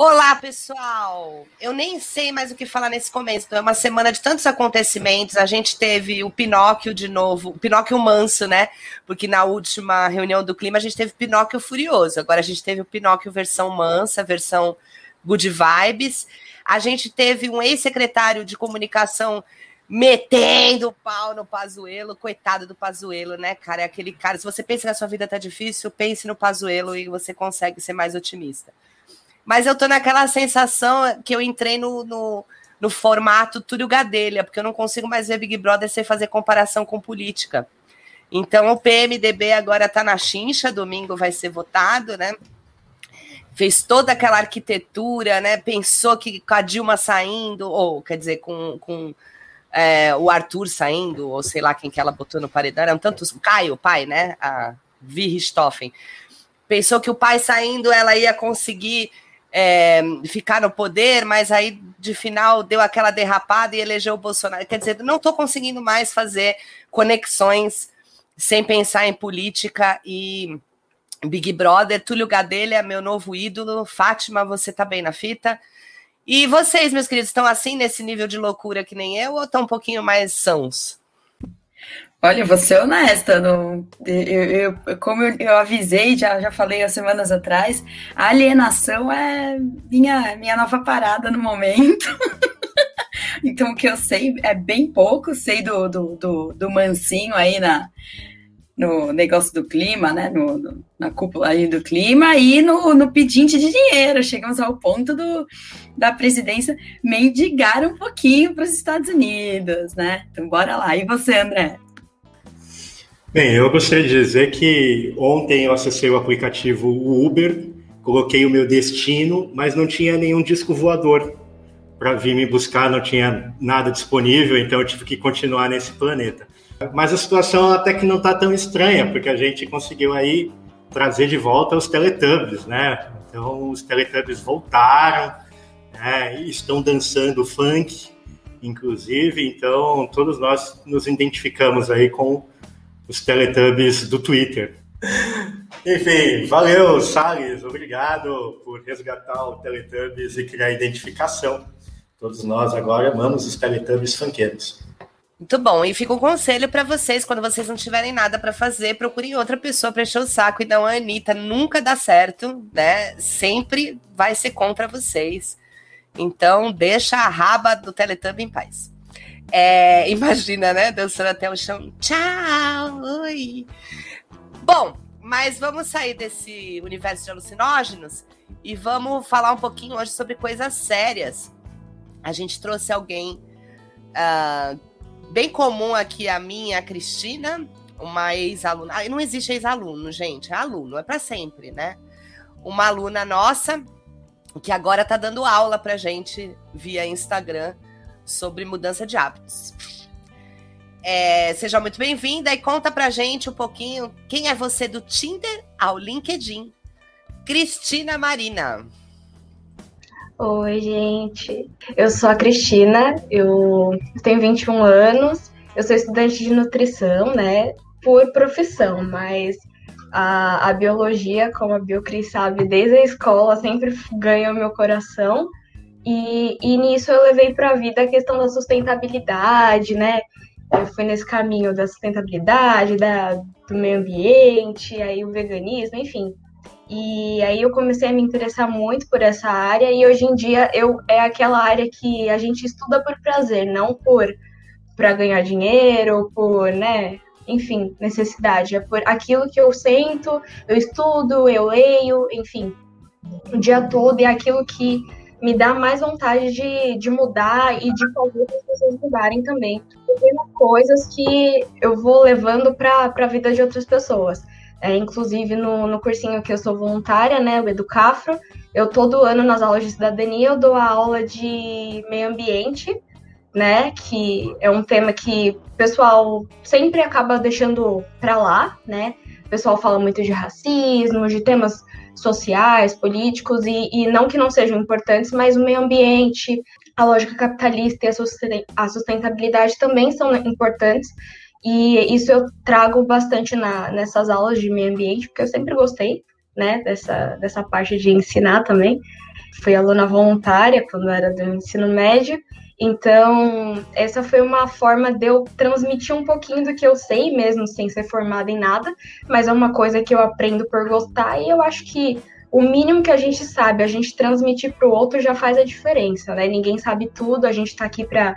Olá, pessoal! Eu nem sei mais o que falar nesse começo. É uma semana de tantos acontecimentos. A gente teve o Pinóquio de novo, o Pinóquio manso, né? Porque na última reunião do clima a gente teve Pinóquio furioso. Agora a gente teve o Pinóquio versão mansa, versão good vibes. A gente teve um ex-secretário de comunicação metendo o pau no Pazuelo, coitado do Pazuelo, né, cara? É aquele cara. Se você pensa que a sua vida tá difícil, pense no Pazuelo e você consegue ser mais otimista. Mas eu tô naquela sensação que eu entrei no, no, no formato Túlio Gadelha, porque eu não consigo mais ver Big Brother sem fazer comparação com política. Então o PMDB agora está na chincha, domingo vai ser votado, né? Fez toda aquela arquitetura, né? Pensou que com a Dilma saindo, ou quer dizer, com, com é, o Arthur saindo, ou sei lá quem que ela botou no paredão, eram tantos. Caio, pai, né? A Vi Richthofen. Pensou que o pai saindo ela ia conseguir é, ficar no poder, mas aí de final deu aquela derrapada e elegeu o Bolsonaro. Quer dizer, não estou conseguindo mais fazer conexões sem pensar em política e Big Brother. Túlio Gadelha, é meu novo ídolo. Fátima, você tá bem na fita? E vocês, meus queridos, estão assim nesse nível de loucura que nem eu ou estão um pouquinho mais sãos? Olha, vou ser honesta, não, eu, eu, como eu, eu, avisei, já, já falei há semanas atrás, a alienação é minha, minha nova parada no momento. então, o que eu sei é bem pouco, sei do, do, do, do mansinho aí na, no negócio do clima, né? No, no, na cúpula aí do clima e no, no pedinte de dinheiro. Chegamos ao ponto do, da presidência mendigar um pouquinho para os Estados Unidos, né? Então, bora lá. E você, André? Bem, eu gostaria de dizer que ontem eu acessei o aplicativo Uber, coloquei o meu destino, mas não tinha nenhum disco voador para vir me buscar, não tinha nada disponível, então eu tive que continuar nesse planeta. Mas a situação até que não está tão estranha, porque a gente conseguiu aí trazer de volta os Teletubbies, né? Então os Teletubbies voltaram, né? estão dançando funk, inclusive, então todos nós nos identificamos aí com os Teletubbies do Twitter. Enfim, valeu, Salles. Obrigado por resgatar o Teletubbies e criar identificação. Todos nós agora amamos os Teletubbies funkeiros. Muito bom. E fica um conselho para vocês, quando vocês não tiverem nada para fazer, procurem outra pessoa para encher o saco e não a Anitta. Nunca dá certo, né? Sempre vai ser contra vocês. Então, deixa a raba do Teletubby em paz. É, imagina, né? Dançando até o chão. Tchau! Oi! Bom, mas vamos sair desse universo de alucinógenos e vamos falar um pouquinho hoje sobre coisas sérias. A gente trouxe alguém uh, bem comum aqui, a minha, a Cristina, uma ex-aluna. Ah, não existe ex-aluno, gente, é aluno, é para sempre, né? Uma aluna nossa que agora tá dando aula pra gente via Instagram sobre mudança de hábitos. É, seja muito bem-vinda e conta pra gente um pouquinho quem é você do Tinder ao LinkedIn. Cristina Marina. Oi, gente. Eu sou a Cristina, eu tenho 21 anos, eu sou estudante de nutrição, né? Por profissão, mas a, a biologia, como a Biocris sabe, desde a escola sempre ganha o meu coração. E, e nisso eu levei para a vida a questão da sustentabilidade, né? Eu fui nesse caminho da sustentabilidade, da, do meio ambiente, aí o veganismo, enfim. E aí eu comecei a me interessar muito por essa área e hoje em dia eu é aquela área que a gente estuda por prazer, não por para ganhar dinheiro, por, né, enfim, necessidade, é por aquilo que eu sinto, eu estudo, eu leio, enfim, o dia todo é aquilo que me dá mais vontade de, de mudar e de fazer as pessoas mudarem também. Pequenas coisas que eu vou levando para a vida de outras pessoas. É, inclusive no, no cursinho que eu sou voluntária, né, o Educafro, eu todo ano nas aulas de cidadania eu dou a aula de meio ambiente, né, que é um tema que o pessoal sempre acaba deixando para lá, né, o pessoal fala muito de racismo, de temas sociais, políticos, e, e não que não sejam importantes, mas o meio ambiente, a lógica capitalista e a sustentabilidade também são importantes. E isso eu trago bastante na, nessas aulas de meio ambiente, porque eu sempre gostei, né, dessa, dessa parte de ensinar também. fui aluna voluntária quando era do ensino médio, então essa foi uma forma de eu transmitir um pouquinho do que eu sei, mesmo sem ser formada em nada, mas é uma coisa que eu aprendo por gostar e eu acho que o mínimo que a gente sabe, a gente transmitir para o outro já faz a diferença, né? Ninguém sabe tudo, a gente está aqui para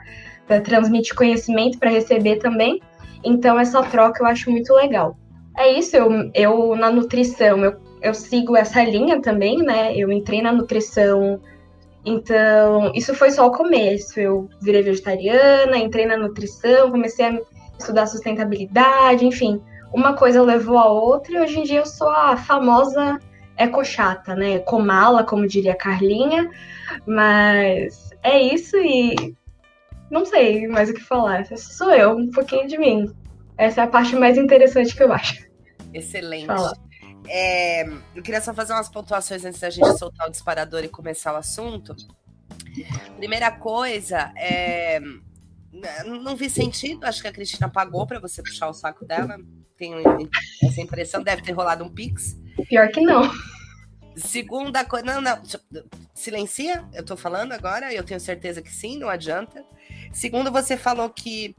transmitir conhecimento, para receber também. Então, essa troca eu acho muito legal. É isso, eu, eu na nutrição, eu, eu sigo essa linha também, né? Eu entrei na nutrição, então isso foi só o começo. Eu virei vegetariana, entrei na nutrição, comecei a estudar sustentabilidade, enfim. Uma coisa levou a outra e hoje em dia eu sou a famosa ecochata, né? Comala, como diria a Carlinha. Mas é isso e não sei mais o que falar. Essa sou eu, um pouquinho de mim. Essa é a parte mais interessante que eu acho. Excelente. É, eu queria só fazer umas pontuações antes da gente soltar o disparador e começar o assunto. Primeira coisa, é, não vi sentido, acho que a Cristina pagou para você puxar o saco dela. Tenho essa impressão, deve ter rolado um pix. Pior que não. Segunda coisa. Não, não. Silencia, eu tô falando agora, eu tenho certeza que sim, não adianta. Segundo, você falou que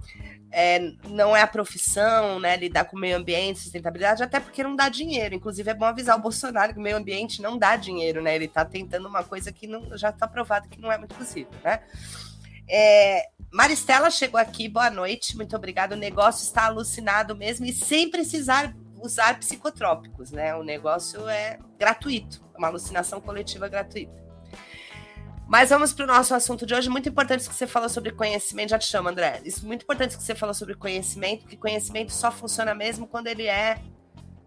é, não é a profissão, né? Lidar com o meio ambiente, sustentabilidade, até porque não dá dinheiro. Inclusive, é bom avisar o Bolsonaro que o meio ambiente não dá dinheiro, né? Ele está tentando uma coisa que não, já está provado que não é muito possível, né? É, Maristela chegou aqui, boa noite, muito obrigada. O negócio está alucinado mesmo e sem precisar usar psicotrópicos, né? O negócio é gratuito, é uma alucinação coletiva gratuita. Mas vamos para o nosso assunto de hoje. Muito importante que você falou sobre conhecimento. Já te chamo, André. Isso muito importante que você falou sobre conhecimento, que conhecimento só funciona mesmo quando ele é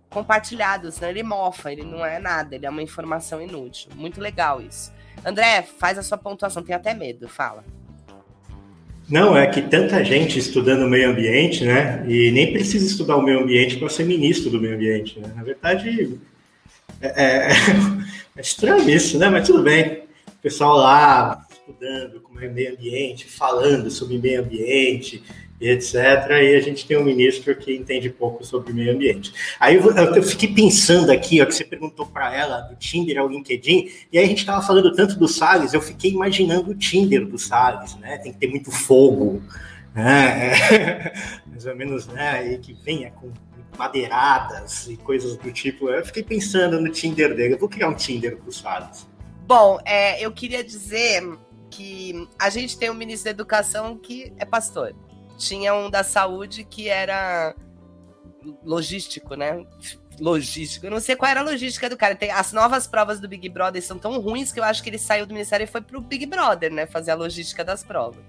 compartilhado, senão ele mofa, ele não é nada, ele é uma informação inútil. Muito legal isso. André, faz a sua pontuação, tem até medo, fala. Não, é que tanta gente estudando o meio ambiente, né? E nem precisa estudar o meio ambiente para ser ministro do meio ambiente. Né? Na verdade, é, é, é estranho isso, né? Mas tudo bem pessoal lá estudando como é meio ambiente, falando sobre meio ambiente e etc. E a gente tem um ministro que entende pouco sobre meio ambiente. Aí eu, eu fiquei pensando aqui, ó, que você perguntou para ela do Tinder ao LinkedIn, e aí a gente estava falando tanto do Salles, eu fiquei imaginando o Tinder do Salles, né? Tem que ter muito fogo, né? Mais ou menos, né? E que venha com madeiradas e coisas do tipo. Eu fiquei pensando no Tinder dele. Eu vou criar um Tinder com o Salles. Bom, é, eu queria dizer que a gente tem um ministro da Educação que é pastor. Tinha um da saúde que era logístico, né? Logístico. Eu não sei qual era a logística do cara. Tem, as novas provas do Big Brother são tão ruins que eu acho que ele saiu do ministério e foi pro Big Brother, né? Fazer a logística das provas.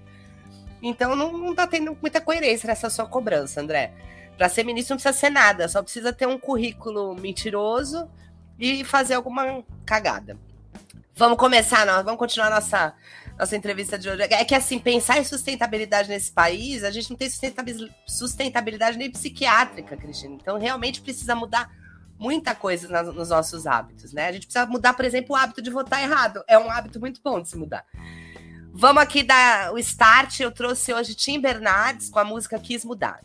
Então não, não tá tendo muita coerência nessa sua cobrança, André. Para ser ministro não precisa ser nada, só precisa ter um currículo mentiroso e fazer alguma cagada. Vamos começar, não, vamos continuar nossa, nossa entrevista de hoje. É que, assim, pensar em sustentabilidade nesse país, a gente não tem sustentabilidade nem psiquiátrica, Cristina. Então, realmente precisa mudar muita coisa nos nossos hábitos, né? A gente precisa mudar, por exemplo, o hábito de votar errado. É um hábito muito bom de se mudar. Vamos aqui dar o start. Eu trouxe hoje Tim Bernardes com a música Quis Mudar.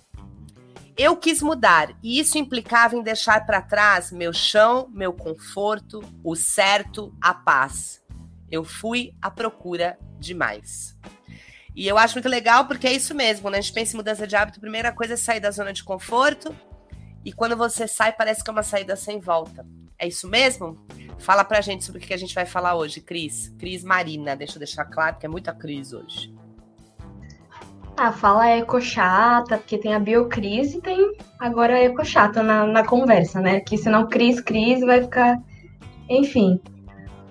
Eu quis mudar e isso implicava em deixar para trás meu chão, meu conforto, o certo, a paz. Eu fui à procura de mais. E eu acho muito legal porque é isso mesmo, né? A gente pensa em mudança de hábito, a primeira coisa é sair da zona de conforto. E quando você sai, parece que é uma saída sem volta. É isso mesmo? Fala pra gente sobre o que a gente vai falar hoje, Cris. Cris Marina, deixa eu deixar claro que é muita Cris hoje. A fala é ecochata, porque tem a biocrise e tem agora a ecochata na, na conversa, né? Que senão cris, crise vai ficar. Enfim.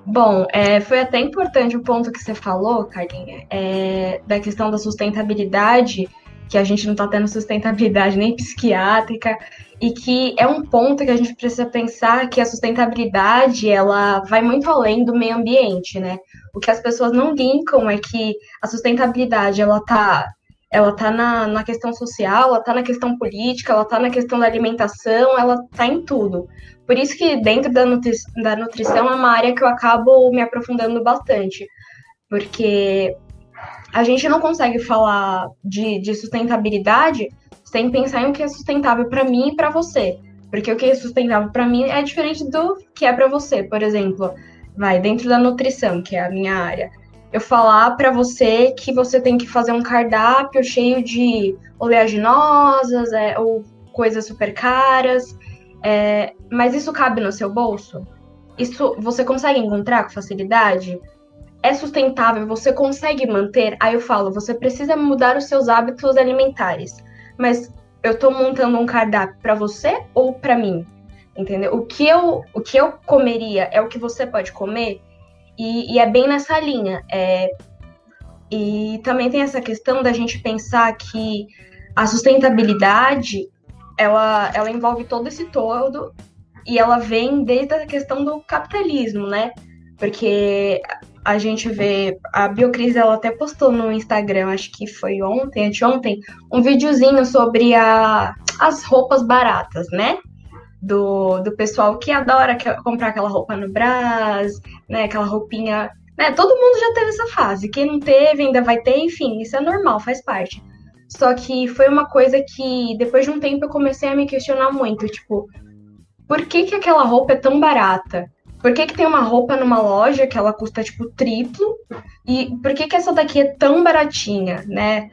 Bom, é, foi até importante o ponto que você falou, Carlinha, é, da questão da sustentabilidade, que a gente não está tendo sustentabilidade nem psiquiátrica, e que é um ponto que a gente precisa pensar que a sustentabilidade ela vai muito além do meio ambiente, né? O que as pessoas não linkam é que a sustentabilidade ela tá ela está na, na questão social, ela está na questão política, ela está na questão da alimentação, ela está em tudo. Por isso que dentro da, nutri da nutrição é uma área que eu acabo me aprofundando bastante, porque a gente não consegue falar de, de sustentabilidade sem pensar em o que é sustentável para mim e para você. Porque o que é sustentável para mim é diferente do que é para você. Por exemplo, vai, dentro da nutrição, que é a minha área, eu falar para você que você tem que fazer um cardápio cheio de oleaginosas é, ou coisas super caras, é, mas isso cabe no seu bolso? Isso você consegue encontrar com facilidade? É sustentável? Você consegue manter? Aí eu falo, você precisa mudar os seus hábitos alimentares. Mas eu estou montando um cardápio para você ou para mim? Entendeu? O que eu, o que eu comeria é o que você pode comer? E, e é bem nessa linha. É, e também tem essa questão da gente pensar que a sustentabilidade ela, ela envolve todo esse todo e ela vem desde a questão do capitalismo, né? Porque a gente vê, a Biocris ela até postou no Instagram, acho que foi ontem, anteontem, um videozinho sobre a, as roupas baratas, né? Do, do pessoal que adora comprar aquela roupa no Brás, né? Aquela roupinha. Né? Todo mundo já teve essa fase. Quem não teve, ainda vai ter, enfim, isso é normal, faz parte. Só que foi uma coisa que, depois de um tempo, eu comecei a me questionar muito. Tipo, por que, que aquela roupa é tão barata? Por que, que tem uma roupa numa loja que ela custa, tipo, triplo? E por que, que essa daqui é tão baratinha, né?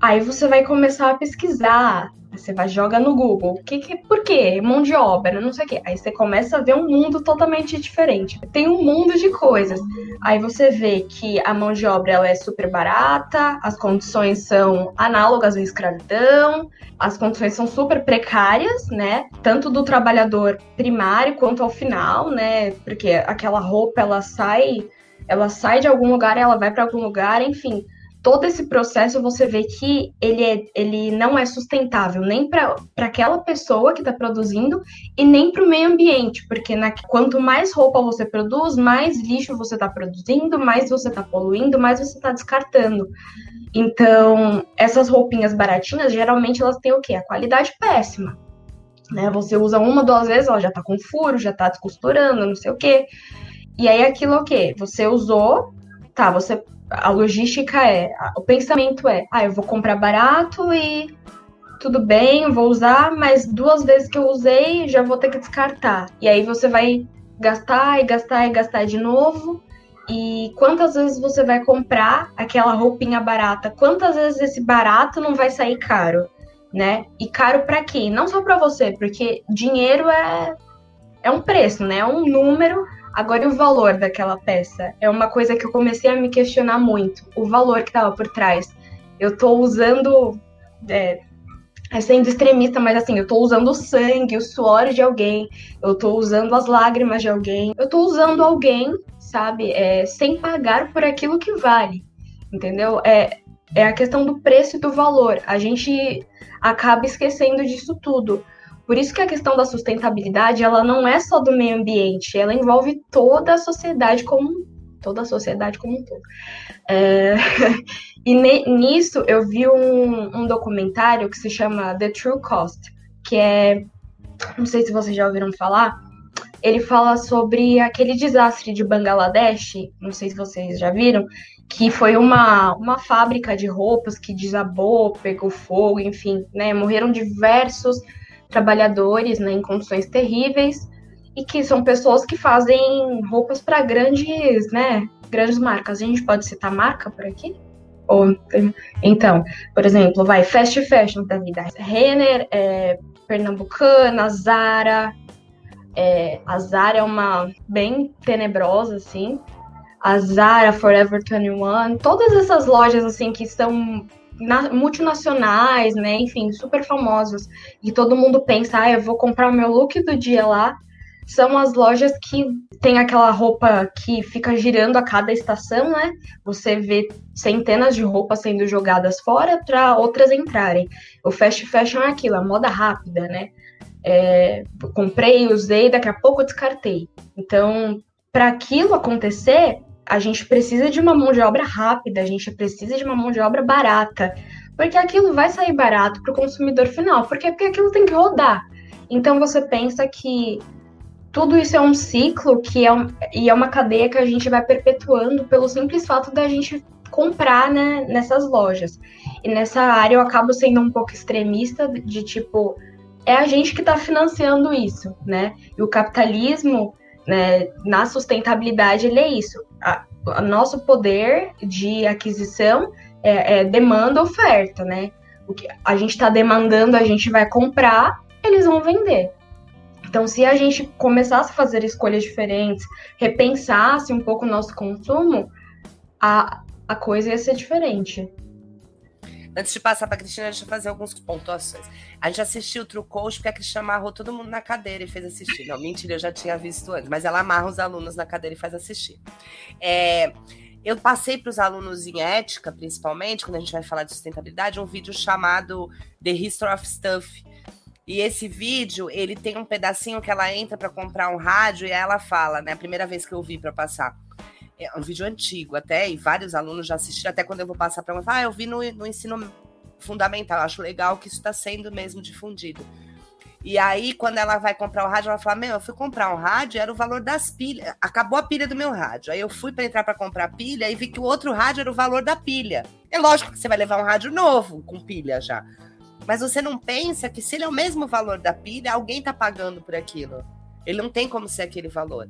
Aí você vai começar a pesquisar, você vai joga no Google. Que, que, por quê? Mão de obra, não sei o quê. Aí você começa a ver um mundo totalmente diferente. Tem um mundo de coisas. Aí você vê que a mão de obra ela é super barata, as condições são análogas à escravidão, as condições são super precárias, né? Tanto do trabalhador primário quanto ao final, né? Porque aquela roupa ela sai, ela sai de algum lugar, ela vai para algum lugar, enfim todo esse processo você vê que ele, é, ele não é sustentável nem para aquela pessoa que está produzindo e nem para o meio ambiente, porque na, quanto mais roupa você produz, mais lixo você está produzindo, mais você está poluindo, mais você está descartando. Então, essas roupinhas baratinhas, geralmente elas têm o quê? A qualidade péssima. Né? Você usa uma, duas vezes, ela já está com furo, já está descosturando, não sei o quê. E aí aquilo o quê? Você usou, tá, você a logística é, o pensamento é, ah, eu vou comprar barato e tudo bem, vou usar, mas duas vezes que eu usei já vou ter que descartar. E aí você vai gastar e gastar e gastar de novo. E quantas vezes você vai comprar aquela roupinha barata? Quantas vezes esse barato não vai sair caro, né? E caro para quem? Não só para você, porque dinheiro é é um preço, né? É um número Agora, o valor daquela peça é uma coisa que eu comecei a me questionar muito. O valor que estava por trás. Eu estou usando. É, é, sendo extremista, mas assim, eu estou usando o sangue, o suor de alguém, eu estou usando as lágrimas de alguém, eu estou usando alguém, sabe, é, sem pagar por aquilo que vale, entendeu? É, é a questão do preço e do valor. A gente acaba esquecendo disso tudo. Por isso que a questão da sustentabilidade, ela não é só do meio ambiente, ela envolve toda a sociedade como toda a sociedade como um todo. É... e nisso eu vi um, um documentário que se chama The True Cost, que é, não sei se vocês já ouviram falar, ele fala sobre aquele desastre de Bangladesh, não sei se vocês já viram, que foi uma, uma fábrica de roupas que desabou, pegou fogo, enfim, né, morreram diversos trabalhadores né, em condições terríveis e que são pessoas que fazem roupas para grandes, né, grandes marcas. A gente pode citar marca por aqui? Ou, então, por exemplo, vai fast fashion da vida. Renner, é, Pernambucana, Zara. É, a Zara é uma bem tenebrosa, assim. A Zara, Forever 21, todas essas lojas, assim, que são multinacionais, né? Enfim, super famosos. E todo mundo pensa, ah, eu vou comprar o meu look do dia lá. São as lojas que tem aquela roupa que fica girando a cada estação, né? Você vê centenas de roupas sendo jogadas fora para outras entrarem. O fast fashion é aquilo, a moda rápida, né? É, comprei, usei, daqui a pouco descartei. Então, para aquilo acontecer, a gente precisa de uma mão de obra rápida, a gente precisa de uma mão de obra barata, porque aquilo vai sair barato para o consumidor final, porque, porque aquilo tem que rodar. Então você pensa que tudo isso é um ciclo que é um, e é uma cadeia que a gente vai perpetuando pelo simples fato da gente comprar né, nessas lojas. E nessa área eu acabo sendo um pouco extremista de tipo é a gente que está financiando isso, né? E o capitalismo né, na sustentabilidade ele é isso. O nosso poder de aquisição é, é demanda oferta, né? O que a gente está demandando, a gente vai comprar, eles vão vender. Então, se a gente começasse a fazer escolhas diferentes, repensasse um pouco o nosso consumo, a, a coisa ia ser diferente. Antes de passar para a Cristina, deixa eu fazer algumas pontuações. A gente assistiu o Coach porque a Cristina amarrou todo mundo na cadeira e fez assistir. Não, mentira, eu já tinha visto antes, mas ela amarra os alunos na cadeira e faz assistir. É, eu passei para os alunos em ética, principalmente, quando a gente vai falar de sustentabilidade, um vídeo chamado The History of Stuff. E esse vídeo, ele tem um pedacinho que ela entra para comprar um rádio e ela fala, né? A primeira vez que eu vi para passar é um vídeo antigo até, e vários alunos já assistiram, até quando eu vou passar para um, ah, eu vi no, no ensino fundamental, acho legal que isso está sendo mesmo difundido. E aí, quando ela vai comprar o rádio, ela fala: Meu, eu fui comprar um rádio, era o valor das pilhas. Acabou a pilha do meu rádio. Aí eu fui para entrar para comprar pilha e vi que o outro rádio era o valor da pilha. É lógico que você vai levar um rádio novo, com pilha já. Mas você não pensa que se ele é o mesmo valor da pilha, alguém está pagando por aquilo. Ele não tem como ser aquele valor.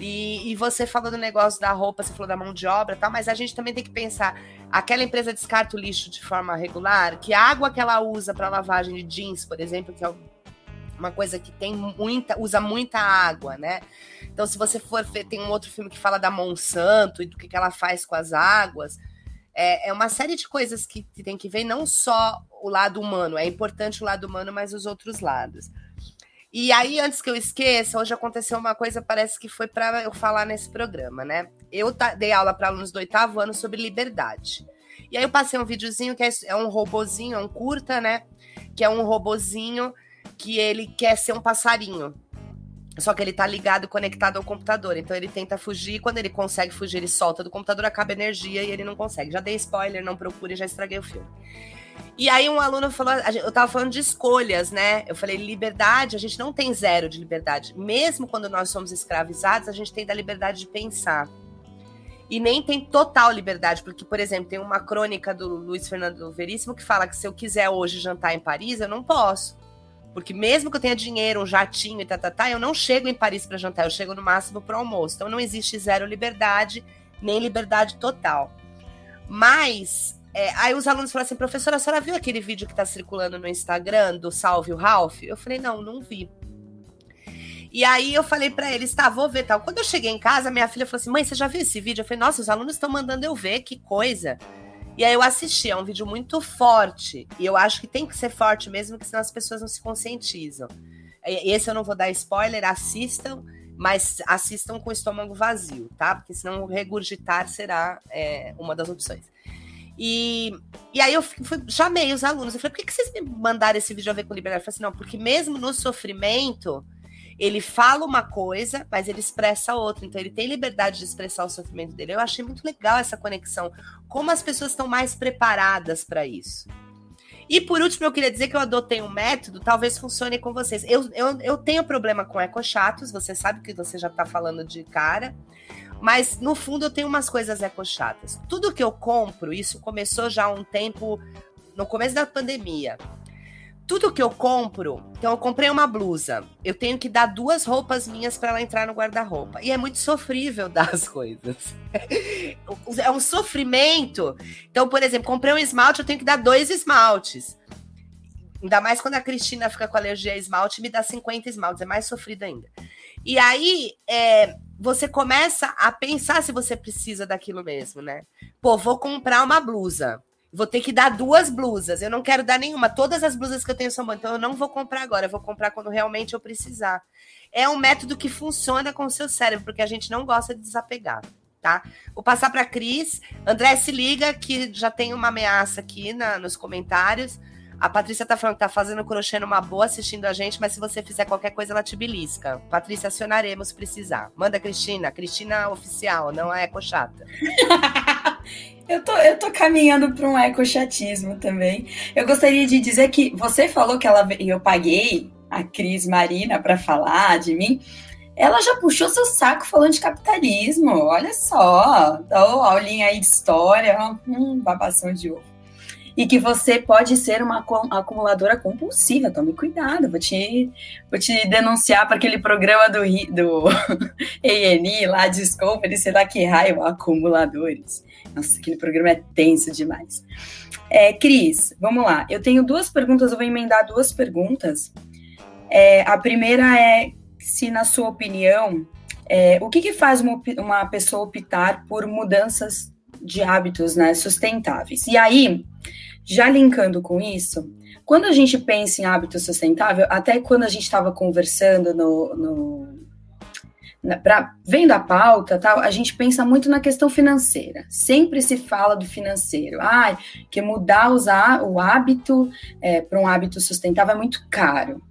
E, e, você falou do negócio da roupa, você falou da mão de obra, tá? Mas a gente também tem que pensar: aquela empresa descarta o lixo de forma regular, que a água que ela usa para lavagem de jeans, por exemplo, que é uma coisa que tem muita, usa muita água, né? Então, se você for ver, tem um outro filme que fala da Monsanto e do que, que ela faz com as águas. É, é uma série de coisas que, que tem que ver, não só o lado humano, é importante o lado humano, mas os outros lados. E aí, antes que eu esqueça, hoje aconteceu uma coisa, parece que foi para eu falar nesse programa, né? Eu dei aula para alunos do oitavo ano sobre liberdade. E aí eu passei um videozinho que é, é um robozinho, é um curta, né? Que é um robozinho que ele quer ser um passarinho. Só que ele tá ligado, conectado ao computador. Então ele tenta fugir. Quando ele consegue fugir, ele solta do computador, acaba energia e ele não consegue. Já dei spoiler, não procure, já estraguei o filme. E aí um aluno falou, eu tava falando de escolhas, né? Eu falei, liberdade, a gente não tem zero de liberdade. Mesmo quando nós somos escravizados, a gente tem da liberdade de pensar. E nem tem total liberdade, porque, por exemplo, tem uma crônica do Luiz Fernando Veríssimo que fala que se eu quiser hoje jantar em Paris, eu não posso. Porque mesmo que eu tenha dinheiro, um jatinho e tá, tá, tá eu não chego em Paris para jantar, eu chego no máximo para almoço. Então não existe zero liberdade, nem liberdade total. Mas é, aí os alunos falaram assim, professora, a senhora viu aquele vídeo que está circulando no Instagram do Salve o Ralph? Eu falei, não, não vi. E aí eu falei para eles, tá, vou ver tal. Quando eu cheguei em casa, minha filha falou assim, mãe, você já viu esse vídeo? Eu falei, nossa, os alunos estão mandando eu ver, que coisa. E aí eu assisti, é um vídeo muito forte. E eu acho que tem que ser forte mesmo, porque senão as pessoas não se conscientizam. Esse eu não vou dar spoiler, assistam, mas assistam com o estômago vazio, tá? Porque senão regurgitar será é, uma das opções. E, e aí eu fui, chamei os alunos. Eu falei, por que, que vocês me mandaram esse vídeo a ver com liberdade? Eu falei assim, não, porque mesmo no sofrimento, ele fala uma coisa, mas ele expressa outra. Então ele tem liberdade de expressar o sofrimento dele. Eu achei muito legal essa conexão. Como as pessoas estão mais preparadas para isso. E por último, eu queria dizer que eu adotei um método, talvez funcione com vocês. Eu, eu, eu tenho problema com ecochatos, você sabe que você já está falando de cara. Mas no fundo eu tenho umas coisas ecochatas. Tudo que eu compro, isso começou já há um tempo, no começo da pandemia. Tudo que eu compro, então eu comprei uma blusa, eu tenho que dar duas roupas minhas para ela entrar no guarda-roupa. E é muito sofrível dar as coisas. é um sofrimento. Então, por exemplo, comprei um esmalte, eu tenho que dar dois esmaltes. Ainda mais quando a Cristina fica com alergia a esmalte, me dá 50 esmaltes, é mais sofrido ainda. E aí, é, você começa a pensar se você precisa daquilo mesmo, né? Pô, vou comprar uma blusa. Vou ter que dar duas blusas. Eu não quero dar nenhuma. Todas as blusas que eu tenho são boas. Então eu não vou comprar agora. Eu vou comprar quando realmente eu precisar. É um método que funciona com o seu cérebro, porque a gente não gosta de desapegar, tá? Vou passar para Cris. André, se liga que já tem uma ameaça aqui na, nos comentários. A Patrícia tá falando que tá fazendo crochê numa boa assistindo a gente, mas se você fizer qualquer coisa, ela te belisca. Patrícia, acionaremos se precisar. Manda, Cristina. Cristina oficial, não a eco chata. eu, tô, eu tô caminhando para um eco chatismo também. Eu gostaria de dizer que você falou que ela, eu paguei a Cris Marina para falar de mim. Ela já puxou seu saco falando de capitalismo. Olha só. Dá aulinha aí de história. Hum, babação de ovo. E que você pode ser uma acumuladora compulsiva. Tome cuidado, vou te, vou te denunciar para aquele programa do, do ENI lá, Discovery, sei lá que raio, acumuladores. Nossa, aquele programa é tenso demais. É, Cris, vamos lá. Eu tenho duas perguntas, eu vou emendar duas perguntas. É, a primeira é se, na sua opinião, é, o que, que faz uma, uma pessoa optar por mudanças de hábitos né, sustentáveis? E aí, já linkando com isso, quando a gente pensa em hábito sustentável, até quando a gente estava conversando no, no pra, vendo a pauta, tal, a gente pensa muito na questão financeira. Sempre se fala do financeiro. Ah, que mudar usar o hábito é, para um hábito sustentável é muito caro.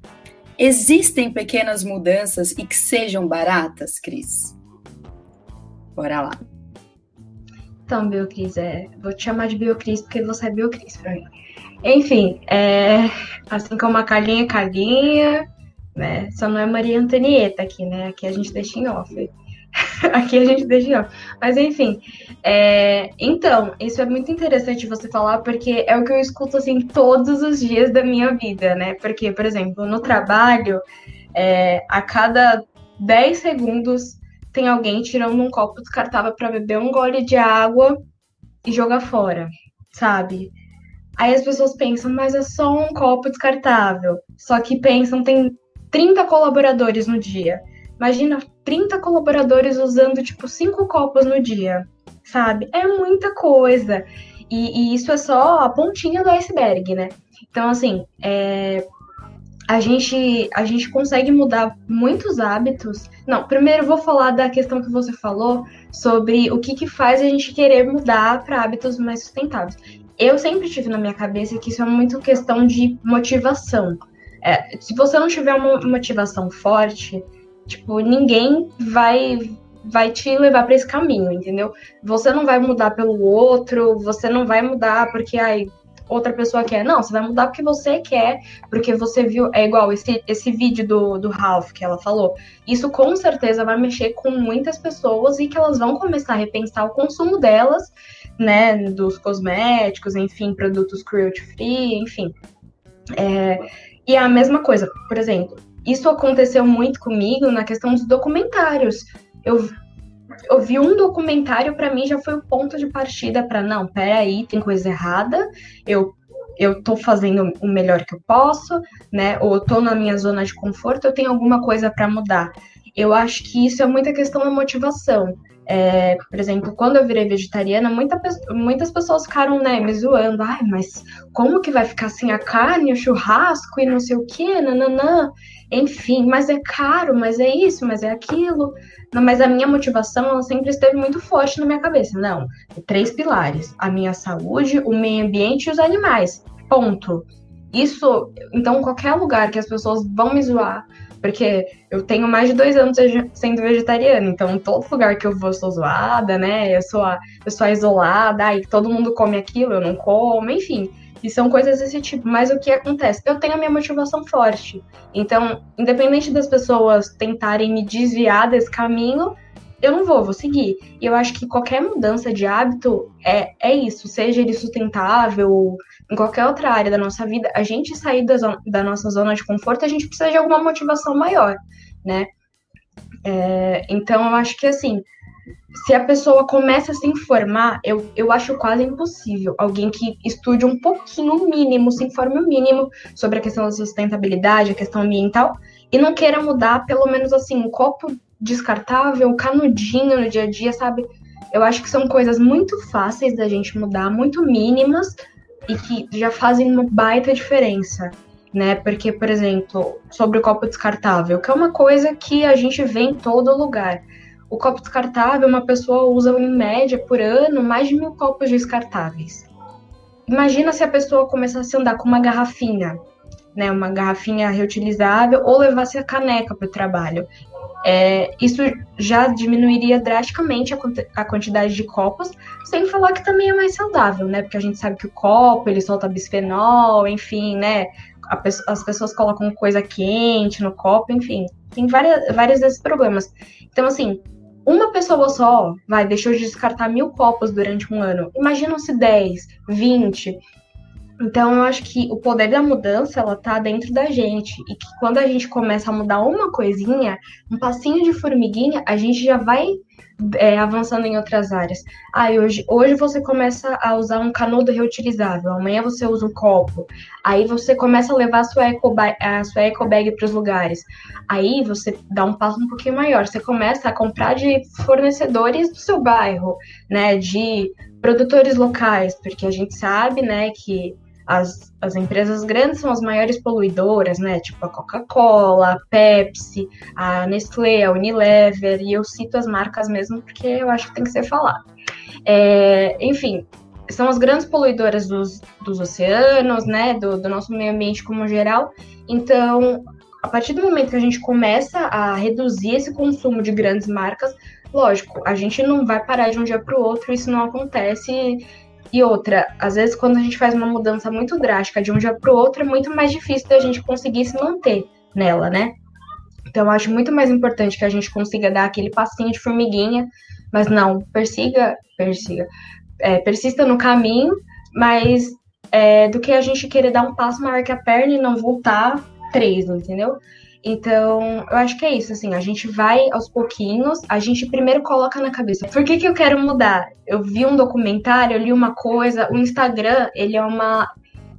Existem pequenas mudanças e que sejam baratas, Cris? Bora lá. Então, Biocris, é, vou te chamar de Biocris porque você é Biocris pra mim. Enfim, é, assim como a Carlinha é Carlinha, né? Só não é Maria Antonieta aqui, né? Aqui a gente deixa em off. aqui a gente deixa em off. Mas enfim, é, então, isso é muito interessante você falar, porque é o que eu escuto assim todos os dias da minha vida, né? Porque, por exemplo, no trabalho, é, a cada 10 segundos tem alguém tirando um copo descartável para beber um gole de água e jogar fora, sabe? Aí as pessoas pensam, mas é só um copo descartável. Só que pensam, tem 30 colaboradores no dia. Imagina 30 colaboradores usando, tipo, cinco copos no dia, sabe? É muita coisa. E, e isso é só a pontinha do iceberg, né? Então, assim, é, a gente, a gente consegue mudar muitos hábitos. Não, primeiro vou falar da questão que você falou sobre o que, que faz a gente querer mudar para hábitos mais sustentáveis. Eu sempre tive na minha cabeça que isso é muito questão de motivação. É, se você não tiver uma motivação forte, tipo, ninguém vai vai te levar para esse caminho, entendeu? Você não vai mudar pelo outro, você não vai mudar porque ai, outra pessoa quer. Não, você vai mudar porque você quer, porque você viu. É igual esse, esse vídeo do, do Ralph que ela falou. Isso com certeza vai mexer com muitas pessoas e que elas vão começar a repensar o consumo delas, né? Dos cosméticos, enfim, produtos cruelty free, enfim. É, e é a mesma coisa, por exemplo, isso aconteceu muito comigo na questão dos documentários. Eu eu vi um documentário, para mim já foi o ponto de partida para não, peraí, tem coisa errada, eu eu tô fazendo o melhor que eu posso, né? Ou eu tô na minha zona de conforto, eu tenho alguma coisa para mudar. Eu acho que isso é muita questão da motivação. É, por exemplo, quando eu virei vegetariana, muita, muitas pessoas ficaram né, me zoando. Ai, mas como que vai ficar sem a carne, o churrasco e não sei o quê, nananã. Enfim, mas é caro, mas é isso, mas é aquilo. Não, mas a minha motivação ela sempre esteve muito forte na minha cabeça. Não, três pilares: a minha saúde, o meio ambiente e os animais. Ponto. Isso, então, qualquer lugar que as pessoas vão me zoar, porque eu tenho mais de dois anos sendo vegetariana, então todo lugar que eu vou sou zoada, né? Eu sou a pessoa isolada, aí todo mundo come aquilo, eu não como, enfim. E são coisas desse tipo. Mas o que acontece? Eu tenho a minha motivação forte. Então, independente das pessoas tentarem me desviar desse caminho, eu não vou, vou seguir. E eu acho que qualquer mudança de hábito é, é isso, seja ele sustentável, em qualquer outra área da nossa vida, a gente sair da, zona, da nossa zona de conforto, a gente precisa de alguma motivação maior, né? É, então, eu acho que assim, se a pessoa começa a se informar, eu, eu acho quase impossível alguém que estude um pouquinho, o mínimo, se informe o mínimo sobre a questão da sustentabilidade, a questão ambiental, e não queira mudar, pelo menos assim, um copo descartável, um canudinho no dia a dia, sabe? Eu acho que são coisas muito fáceis da gente mudar, muito mínimas, e que já fazem uma baita diferença, né? Porque, por exemplo, sobre o copo descartável, que é uma coisa que a gente vê em todo lugar. O copo descartável, uma pessoa usa em média por ano mais de mil copos descartáveis. Imagina se a pessoa começasse a andar com uma garrafinha, né, uma garrafinha reutilizável, ou levasse a caneca para o trabalho. É, isso já diminuiria drasticamente a, a, quantidade de copos, sem falar que também é mais saudável, né? Porque a gente sabe que o copo ele solta bisfenol, enfim, né? A, as pessoas colocam coisa quente no copo, enfim, tem várias, vários desses problemas. Então, assim, uma pessoa só, vai, deixou de descartar mil copos durante um ano. Imagina se 10, 20. Então, eu acho que o poder da mudança, ela tá dentro da gente. E que quando a gente começa a mudar uma coisinha, um passinho de formiguinha, a gente já vai é, avançando em outras áreas. Ah, hoje, hoje você começa a usar um canudo reutilizável, amanhã você usa um copo, aí você começa a levar a sua ecobag, a sua ecobag para os lugares. Aí você dá um passo um pouquinho maior, você começa a comprar de fornecedores do seu bairro, né, de produtores locais, porque a gente sabe, né, que as, as empresas grandes são as maiores poluidoras, né? Tipo a Coca-Cola, a Pepsi, a Nestlé, a Unilever, e eu cito as marcas mesmo porque eu acho que tem que ser falado. É, enfim, são as grandes poluidoras dos, dos oceanos, né? Do, do nosso meio ambiente como geral. Então, a partir do momento que a gente começa a reduzir esse consumo de grandes marcas, lógico, a gente não vai parar de um dia para o outro, isso não acontece e outra, às vezes quando a gente faz uma mudança muito drástica de um dia para o outro, é muito mais difícil da gente conseguir se manter nela, né? Então acho muito mais importante que a gente consiga dar aquele passinho de formiguinha, mas não, persiga, persiga, é, persista no caminho, mas é, do que a gente querer dar um passo maior que a perna e não voltar três, entendeu? Então, eu acho que é isso, assim, a gente vai aos pouquinhos, a gente primeiro coloca na cabeça, por que que eu quero mudar? Eu vi um documentário, eu li uma coisa, o Instagram, ele é uma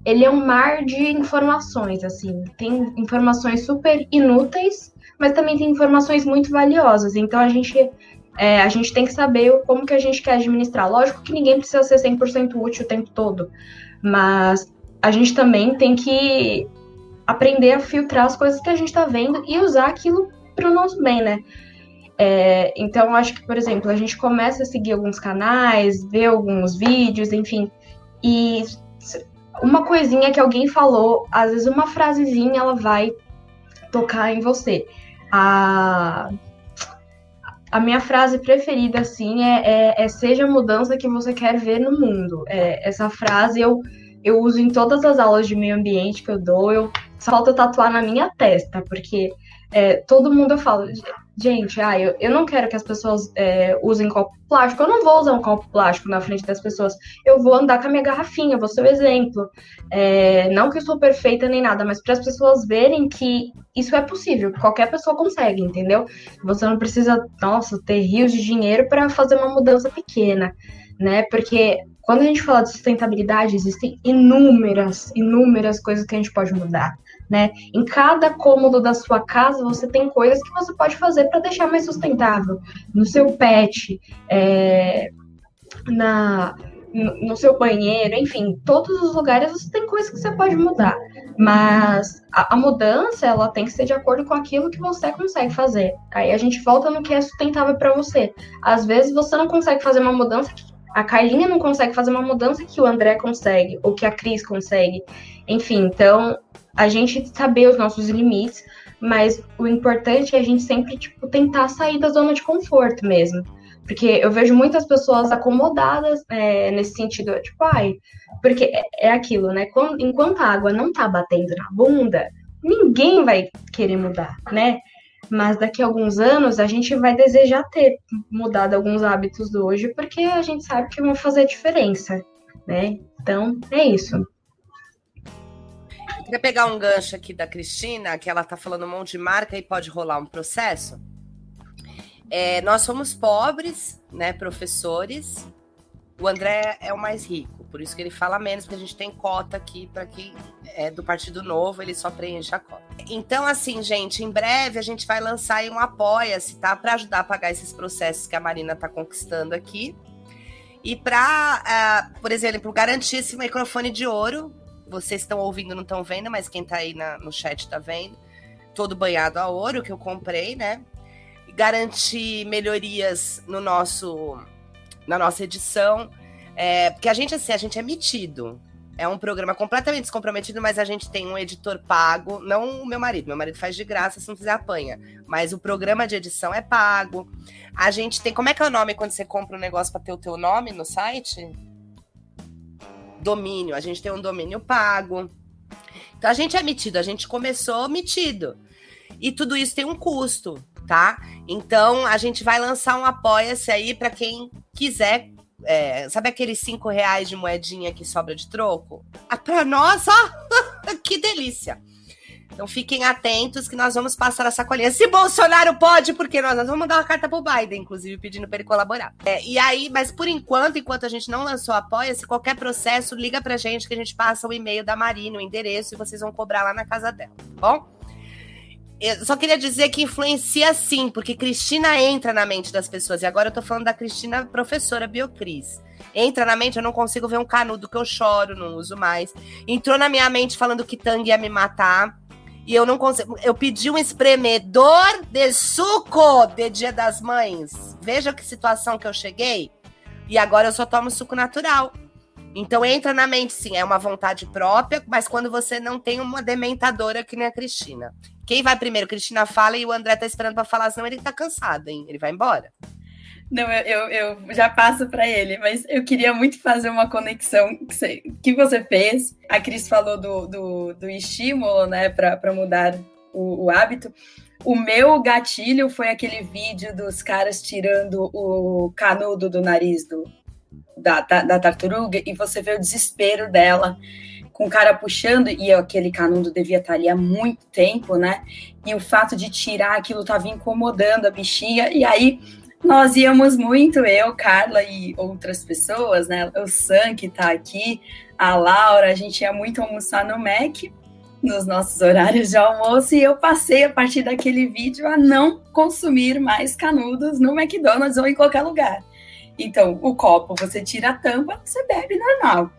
ele é um mar de informações, assim, tem informações super inúteis, mas também tem informações muito valiosas. Então a gente é, a gente tem que saber como que a gente quer administrar. Lógico que ninguém precisa ser 100% útil o tempo todo, mas a gente também tem que aprender a filtrar as coisas que a gente está vendo e usar aquilo para o nosso bem, né? É, então, acho que, por exemplo, a gente começa a seguir alguns canais, ver alguns vídeos, enfim, e uma coisinha que alguém falou, às vezes uma frasezinha, ela vai tocar em você. A, a minha frase preferida, assim, é, é, é seja a mudança que você quer ver no mundo. É, essa frase eu, eu uso em todas as aulas de meio ambiente que eu dou, eu só falta tatuar na minha testa, porque é, todo mundo eu falo, gente, ah, eu, eu não quero que as pessoas é, usem copo plástico, eu não vou usar um copo plástico na frente das pessoas, eu vou andar com a minha garrafinha, vou ser o exemplo. É, não que eu sou perfeita nem nada, mas para as pessoas verem que isso é possível, que qualquer pessoa consegue, entendeu? Você não precisa, nossa, ter rios de dinheiro para fazer uma mudança pequena, né? Porque quando a gente fala de sustentabilidade, existem inúmeras, inúmeras coisas que a gente pode mudar né? Em cada cômodo da sua casa você tem coisas que você pode fazer para deixar mais sustentável. No seu pet, é, na, no seu banheiro, enfim, todos os lugares você tem coisas que você pode mudar. Mas a, a, mudança, ela tem que ser de acordo com aquilo que você consegue fazer. Aí a gente volta no que é sustentável para você. Às vezes você não consegue fazer uma mudança que a Carlinha não consegue fazer uma mudança que o André consegue, ou que a Cris consegue. Enfim, então a gente saber os nossos limites, mas o importante é a gente sempre tipo, tentar sair da zona de conforto mesmo. Porque eu vejo muitas pessoas acomodadas é, nesse sentido, tipo, ai, porque é, é aquilo, né? Enquanto a água não tá batendo na bunda, ninguém vai querer mudar, né? Mas daqui a alguns anos a gente vai desejar ter mudado alguns hábitos do hoje, porque a gente sabe que vão fazer diferença, né? Então, é isso queria pegar um gancho aqui da Cristina, que ela tá falando um monte de marca e pode rolar um processo. É, nós somos pobres, né, professores. O André é o mais rico, por isso que ele fala menos, porque a gente tem cota aqui para quem é do Partido Novo, ele só preenche a cota. Então, assim, gente, em breve a gente vai lançar aí um apoia-se, tá? Para ajudar a pagar esses processos que a Marina tá conquistando aqui. E para, uh, ah, por exemplo, garantir esse microfone de ouro vocês estão ouvindo, não estão vendo, mas quem está aí na, no chat está vendo. Todo banhado a ouro que eu comprei, né? Garantir melhorias no nosso, na nossa edição. É, porque a gente, assim, a gente é metido. É um programa completamente descomprometido, mas a gente tem um editor pago. Não o meu marido. Meu marido faz de graça, se não fizer, apanha. Mas o programa de edição é pago. A gente tem. Como é que é o nome quando você compra um negócio para ter o teu nome no site? domínio, a gente tem um domínio pago. Então a gente é metido, a gente começou metido. E tudo isso tem um custo, tá? Então a gente vai lançar um apoia-se aí para quem quiser é, sabe aqueles cinco reais de moedinha que sobra de troco? Ah, pra nós, ó, que delícia. Então fiquem atentos que nós vamos passar a sacolinha. Se Bolsonaro pode, porque nós, nós vamos mandar uma carta pro Biden, inclusive, pedindo para ele colaborar. É, e aí, mas por enquanto, enquanto a gente não lançou apoia, se qualquer processo, liga pra gente que a gente passa o e-mail da Marina, o endereço, e vocês vão cobrar lá na casa dela, tá bom? Eu só queria dizer que influencia sim, porque Cristina entra na mente das pessoas. E agora eu tô falando da Cristina, professora Biocris. Entra na mente, eu não consigo ver um canudo que eu choro, não uso mais. Entrou na minha mente falando que Tang ia me matar e eu não consigo. Eu pedi um espremedor de suco de Dia das Mães. Veja que situação que eu cheguei. E agora eu só tomo suco natural. Então entra na mente, sim, é uma vontade própria, mas quando você não tem uma dementadora que nem a Cristina. Quem vai primeiro? Cristina fala e o André tá esperando para falar, senão ele tá cansado, hein? Ele vai embora. Não, eu, eu, já passo para ele, mas eu queria muito fazer uma conexão que você, que você fez. A Cris falou do, do, do estímulo, né, para mudar o, o hábito. O meu gatilho foi aquele vídeo dos caras tirando o canudo do nariz do, da, da, da, tartaruga e você vê o desespero dela com o cara puxando e aquele canudo devia estar ali há muito tempo, né? E o fato de tirar aquilo estava incomodando a bichinha e aí nós íamos muito, eu, Carla e outras pessoas, né? O Sam, que tá aqui, a Laura, a gente ia muito almoçar no Mac, nos nossos horários de almoço, e eu passei a partir daquele vídeo a não consumir mais canudos no McDonald's ou em qualquer lugar. Então, o copo, você tira a tampa, você bebe normal.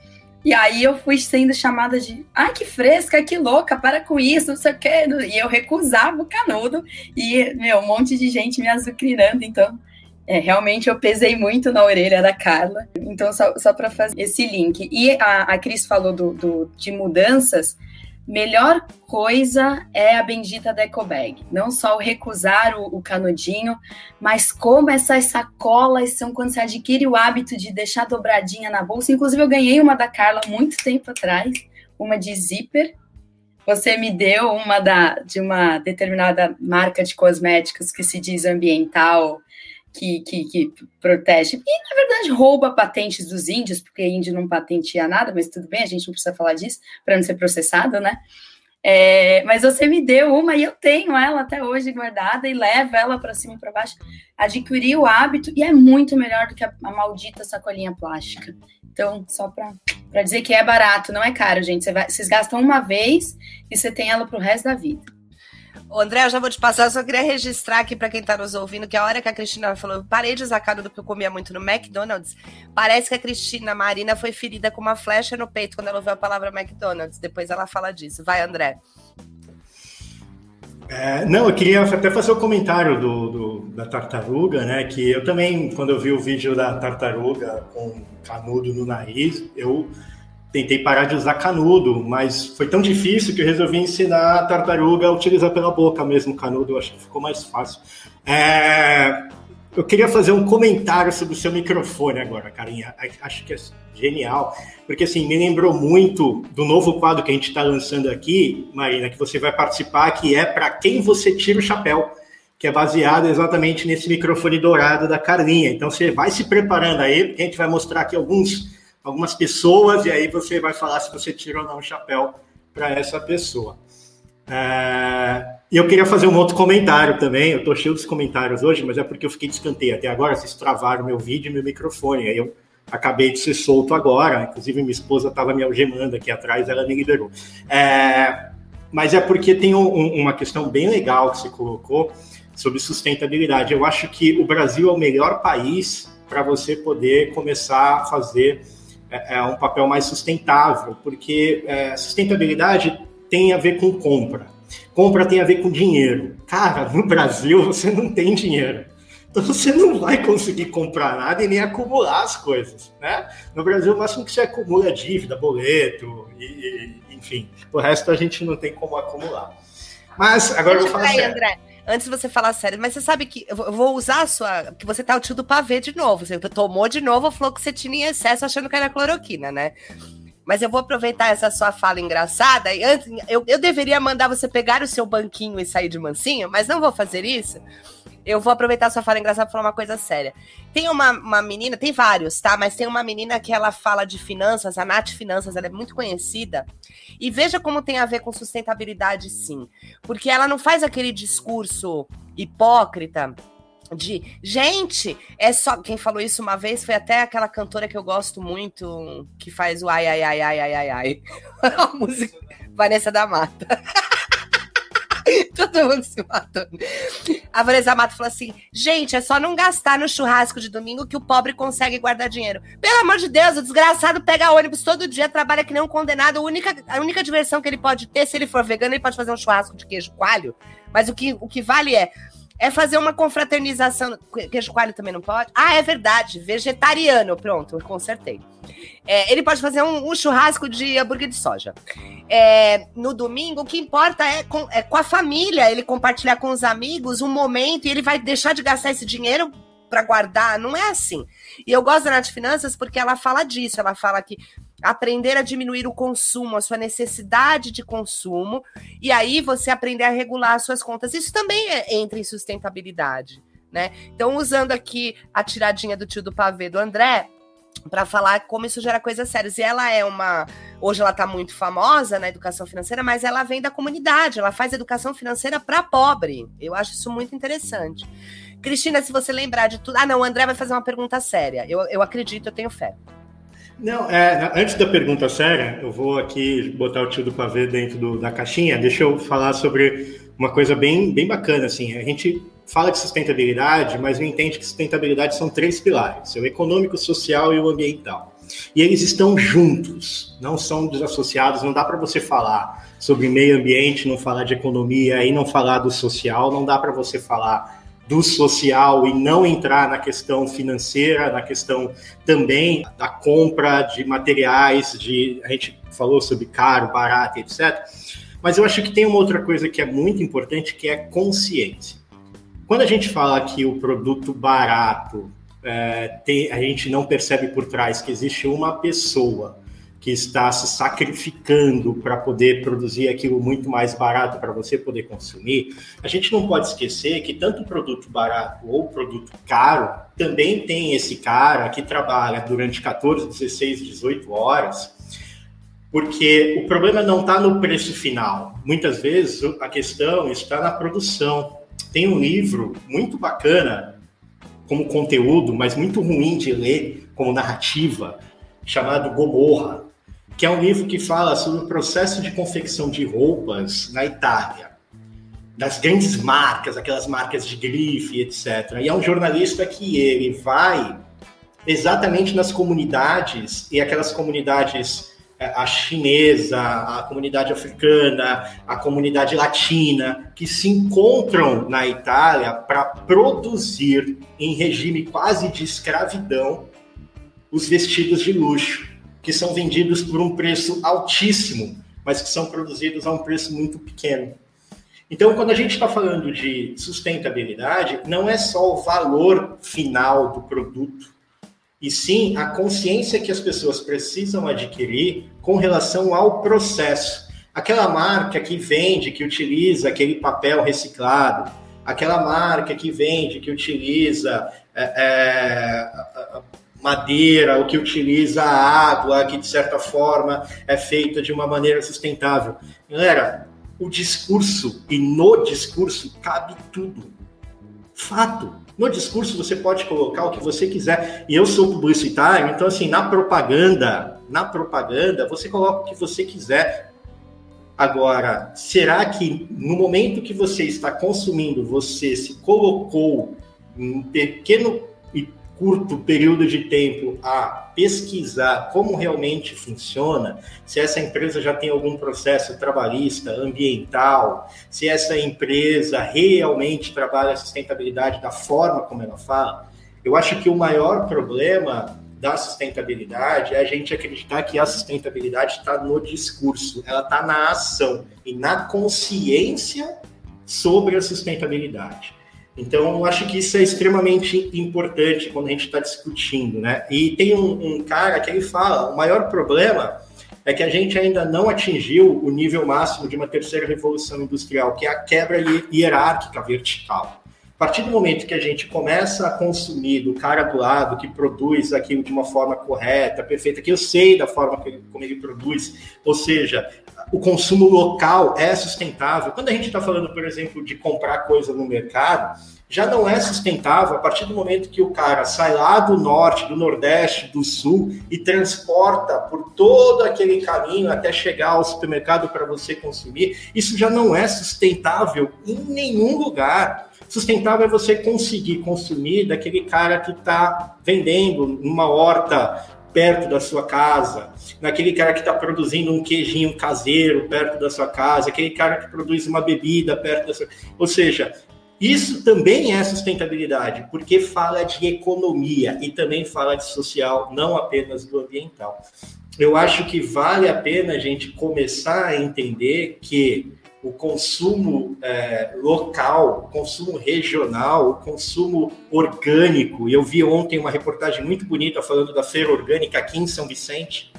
E aí eu fui sendo chamada de ai, que fresca, que louca, para com isso, não sei o quê. E eu recusava o canudo e, meu, um monte de gente me azucrinando. Então, é, realmente eu pesei muito na orelha da Carla. Então, só, só para fazer esse link. E a, a Cris falou do, do, de mudanças. Melhor coisa é a bendita da Ecobag. Não só o recusar o, o canudinho, mas como essas sacolas são quando você adquire o hábito de deixar dobradinha na bolsa. Inclusive, eu ganhei uma da Carla muito tempo atrás, uma de zíper. Você me deu uma da, de uma determinada marca de cosméticos que se diz ambiental, que, que, que, protege. E, na verdade, rouba patentes dos índios, porque índio não patenteia nada, mas tudo bem, a gente não precisa falar disso para não ser processado, né? É, mas você me deu uma e eu tenho ela até hoje guardada e levo ela para cima e para baixo. Adquiri o hábito e é muito melhor do que a, a maldita sacolinha plástica. Então, só para dizer que é barato, não é caro, gente. Vocês gastam uma vez e você tem ela para o resto da vida. Ô, André, eu já vou te passar, eu só queria registrar aqui para quem tá nos ouvindo que a hora que a Cristina falou, parei de usar do que eu comia muito no McDonald's, parece que a Cristina Marina foi ferida com uma flecha no peito quando ela ouviu a palavra McDonald's. Depois ela fala disso. Vai, André. É, não, eu queria até fazer o um comentário do, do, da tartaruga, né? Que eu também, quando eu vi o vídeo da tartaruga com canudo no nariz, eu tentei parar de usar canudo, mas foi tão difícil que eu resolvi ensinar a tartaruga a utilizar pela boca mesmo o canudo, eu acho que ficou mais fácil. É... Eu queria fazer um comentário sobre o seu microfone agora, Carinha. Acho que é genial, porque assim, me lembrou muito do novo quadro que a gente está lançando aqui, Marina, que você vai participar, que é para quem você tira o chapéu, que é baseado exatamente nesse microfone dourado da Carlinha. Então você vai se preparando aí, porque a gente vai mostrar aqui alguns algumas pessoas, e aí você vai falar se você tira ou não o chapéu para essa pessoa. É, e eu queria fazer um outro comentário também. Eu estou cheio dos comentários hoje, mas é porque eu fiquei de escanteio até agora. Vocês travaram meu vídeo e meu microfone. Aí eu acabei de ser solto agora. Inclusive, minha esposa estava me algemando aqui atrás, ela me liberou. É, mas é porque tem um, uma questão bem legal que você colocou sobre sustentabilidade. Eu acho que o Brasil é o melhor país para você poder começar a fazer é, é um papel mais sustentável, porque é, sustentabilidade tem a ver com compra. Compra tem a ver com dinheiro. Cara, no Brasil você não tem dinheiro. Então você não vai conseguir comprar nada e nem acumular as coisas, né? No Brasil, o máximo que você acumula é dívida, boleto, e, e, enfim. O resto a gente não tem como acumular. Mas agora eu vou falar sério. André antes de você falar sério, mas você sabe que eu vou usar a sua. que você tá o tio do pavê de novo. Você tomou de novo fluoxetina em excesso achando que era cloroquina, né? Mas eu vou aproveitar essa sua fala engraçada. E antes, eu, eu deveria mandar você pegar o seu banquinho e sair de mansinho, mas não vou fazer isso. Eu vou aproveitar sua fala engraçada para falar uma coisa séria. Tem uma, uma menina, tem vários, tá? Mas tem uma menina que ela fala de finanças, a Nath Finanças, ela é muito conhecida. E veja como tem a ver com sustentabilidade, sim. Porque ela não faz aquele discurso hipócrita de gente, é só. Quem falou isso uma vez foi até aquela cantora que eu gosto muito, que faz o ai, ai, ai, ai, ai, ai, ai. A música Vanessa da Mata. Todo mundo se matando. A Vanessa Mata falou assim: gente, é só não gastar no churrasco de domingo que o pobre consegue guardar dinheiro. Pelo amor de Deus, o desgraçado pega ônibus todo dia, trabalha que nem um condenado. A única, a única diversão que ele pode ter, se ele for vegano, ele pode fazer um churrasco de queijo coalho. Mas o que, o que vale é é fazer uma confraternização. Queijo coalho também não pode? Ah, é verdade. Vegetariano. Pronto, consertei. É, ele pode fazer um, um, churrasco de hambúrguer de soja. É, no domingo, o que importa é com, é com a família, ele compartilhar com os amigos um momento e ele vai deixar de gastar esse dinheiro para guardar. Não é assim. E eu gosto da Nath Finanças porque ela fala disso. Ela fala que aprender a diminuir o consumo, a sua necessidade de consumo, e aí você aprender a regular as suas contas. Isso também é, entra em sustentabilidade, né? Então, usando aqui a tiradinha do tio do pavê do André, para falar como isso gera coisas sérias. E ela é uma. Hoje ela está muito famosa na educação financeira, mas ela vem da comunidade, ela faz educação financeira para pobre. Eu acho isso muito interessante. Cristina, se você lembrar de tudo. Ah, não, o André vai fazer uma pergunta séria. Eu, eu acredito, eu tenho fé. Não, é, antes da pergunta séria, eu vou aqui botar o tio do pavê dentro do, da caixinha. Deixa eu falar sobre uma coisa bem, bem bacana. Assim, a gente fala de sustentabilidade, mas não entende que sustentabilidade são três pilares: o econômico, o social e o ambiental. E eles estão juntos, não são desassociados. Não dá para você falar sobre meio ambiente, não falar de economia e não falar do social. Não dá para você falar do social e não entrar na questão financeira, na questão também da compra de materiais, de a gente falou sobre caro, barato, etc. Mas eu acho que tem uma outra coisa que é muito importante, que é consciência. Quando a gente fala que o produto barato é, tem, a gente não percebe por trás que existe uma pessoa que está se sacrificando para poder produzir aquilo muito mais barato para você poder consumir, a gente não pode esquecer que tanto produto barato ou produto caro também tem esse cara que trabalha durante 14, 16, 18 horas, porque o problema não está no preço final. Muitas vezes a questão está na produção. Tem um livro muito bacana como conteúdo, mas muito ruim de ler como narrativa, chamado Gomorra, que é um livro que fala sobre o processo de confecção de roupas na Itália, das grandes marcas, aquelas marcas de grife, etc. E é um jornalista que ele vai exatamente nas comunidades e aquelas comunidades é, a chinesa, a comunidade africana, a comunidade latina, que se encontram na Itália para produzir em regime quase de escravidão os vestidos de luxo que são vendidos por um preço altíssimo, mas que são produzidos a um preço muito pequeno. Então, quando a gente está falando de sustentabilidade, não é só o valor final do produto, e sim a consciência que as pessoas precisam adquirir com relação ao processo. Aquela marca que vende, que utiliza aquele papel reciclado, aquela marca que vende, que utiliza é, é, madeira, o que utiliza água, que de certa forma é feita de uma maneira sustentável. Galera, o discurso e no discurso cabe tudo. Fato. No discurso você pode colocar o que você quiser. E eu sou publicitário, então assim, na propaganda, na propaganda, você coloca o que você quiser. Agora, será que no momento que você está consumindo, você se colocou um pequeno curto período de tempo a pesquisar como realmente funciona, se essa empresa já tem algum processo trabalhista, ambiental, se essa empresa realmente trabalha a sustentabilidade da forma como ela fala, eu acho que o maior problema da sustentabilidade é a gente acreditar que a sustentabilidade está no discurso, ela está na ação e na consciência sobre a sustentabilidade. Então, acho que isso é extremamente importante quando a gente está discutindo, né? E tem um, um, cara que ele fala, o maior problema é que a gente ainda não atingiu o nível máximo de uma terceira revolução industrial, que é a quebra hierárquica vertical. Partir do momento que a gente começa a consumir do cara do lado, que produz aquilo de uma forma correta, perfeita, que eu sei da forma que, como ele produz, ou seja, o consumo local é sustentável. Quando a gente está falando, por exemplo, de comprar coisa no mercado, já não é sustentável a partir do momento que o cara sai lá do norte, do nordeste, do sul e transporta por todo aquele caminho até chegar ao supermercado para você consumir. Isso já não é sustentável em nenhum lugar. Sustentável é você conseguir consumir daquele cara que está vendendo numa horta perto da sua casa, naquele cara que está produzindo um queijinho caseiro perto da sua casa, aquele cara que produz uma bebida perto da sua. Ou seja, isso também é sustentabilidade, porque fala de economia e também fala de social, não apenas do ambiental. Eu acho que vale a pena a gente começar a entender que o consumo é, local, o consumo regional, o consumo orgânico. Eu vi ontem uma reportagem muito bonita falando da feira orgânica aqui em São Vicente.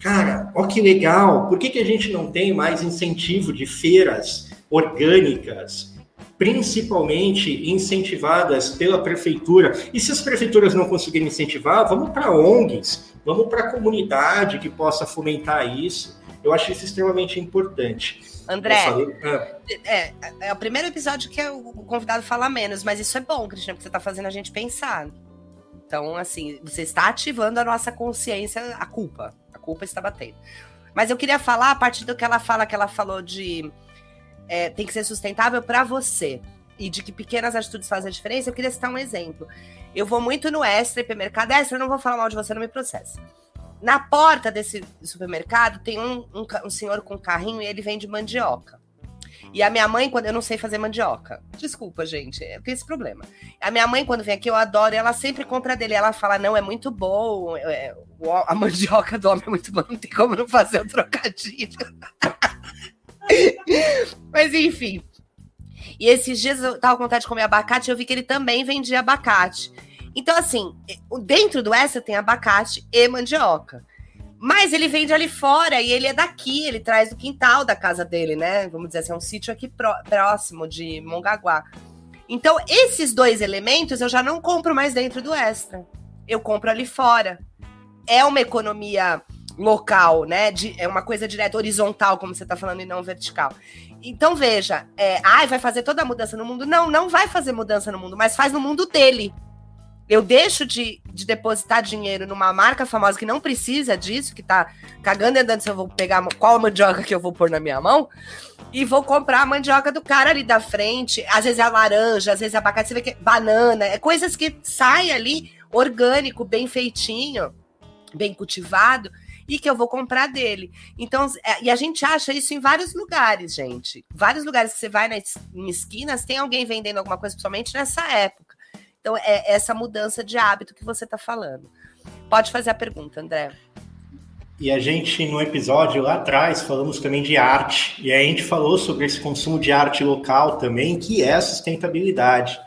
Cara, ó que legal! Por que, que a gente não tem mais incentivo de feiras orgânicas, principalmente incentivadas pela prefeitura? E se as prefeituras não conseguirem incentivar, vamos para ONGs, vamos para a comunidade que possa fomentar isso. Eu acho isso extremamente importante. André, é, é, é, o primeiro episódio que o convidado fala menos, mas isso é bom, Cristiano, porque você está fazendo a gente pensar. Então, assim, você está ativando a nossa consciência, a culpa. A culpa está batendo. Mas eu queria falar, a partir do que ela fala, que ela falou de é, tem que ser sustentável para você e de que pequenas atitudes fazem a diferença, eu queria citar um exemplo. Eu vou muito no Extra, hipermercado. Extra, eu não vou falar mal de você, não me processa. Na porta desse supermercado tem um, um, um senhor com um carrinho e ele vende mandioca. E a minha mãe, quando eu não sei fazer mandioca. Desculpa, gente, eu tenho esse problema. A minha mãe, quando vem aqui, eu adoro, ela sempre compra dele. Ela fala: não, é muito bom. É, a mandioca do homem é muito boa, não tem como não fazer o trocadilho. Mas enfim. E esses dias eu tava com vontade de comer abacate, eu vi que ele também vendia abacate. Então, assim, dentro do Extra tem abacate e mandioca. Mas ele vende ali fora e ele é daqui, ele traz do quintal da casa dele, né? Vamos dizer assim, é um sítio aqui próximo de Mongaguá. Então, esses dois elementos eu já não compro mais dentro do Extra. Eu compro ali fora. É uma economia local, né? De, é uma coisa direta, horizontal, como você está falando, e não vertical. Então, veja, é, ai, vai fazer toda a mudança no mundo? Não, não vai fazer mudança no mundo, mas faz no mundo dele. Eu deixo de, de depositar dinheiro numa marca famosa que não precisa disso, que tá cagando e andando se eu vou pegar qual mandioca que eu vou pôr na minha mão, e vou comprar a mandioca do cara ali da frente. Às vezes é a laranja, às vezes é abacate, você vê que é banana, é coisas que saem ali orgânico, bem feitinho, bem cultivado, e que eu vou comprar dele. Então, é, e a gente acha isso em vários lugares, gente. Vários lugares que você vai nas, esquinas, tem alguém vendendo alguma coisa, principalmente nessa época. Então, é essa mudança de hábito que você está falando. Pode fazer a pergunta, André. E a gente, no episódio lá atrás, falamos também de arte. E a gente falou sobre esse consumo de arte local também, que é sustentabilidade.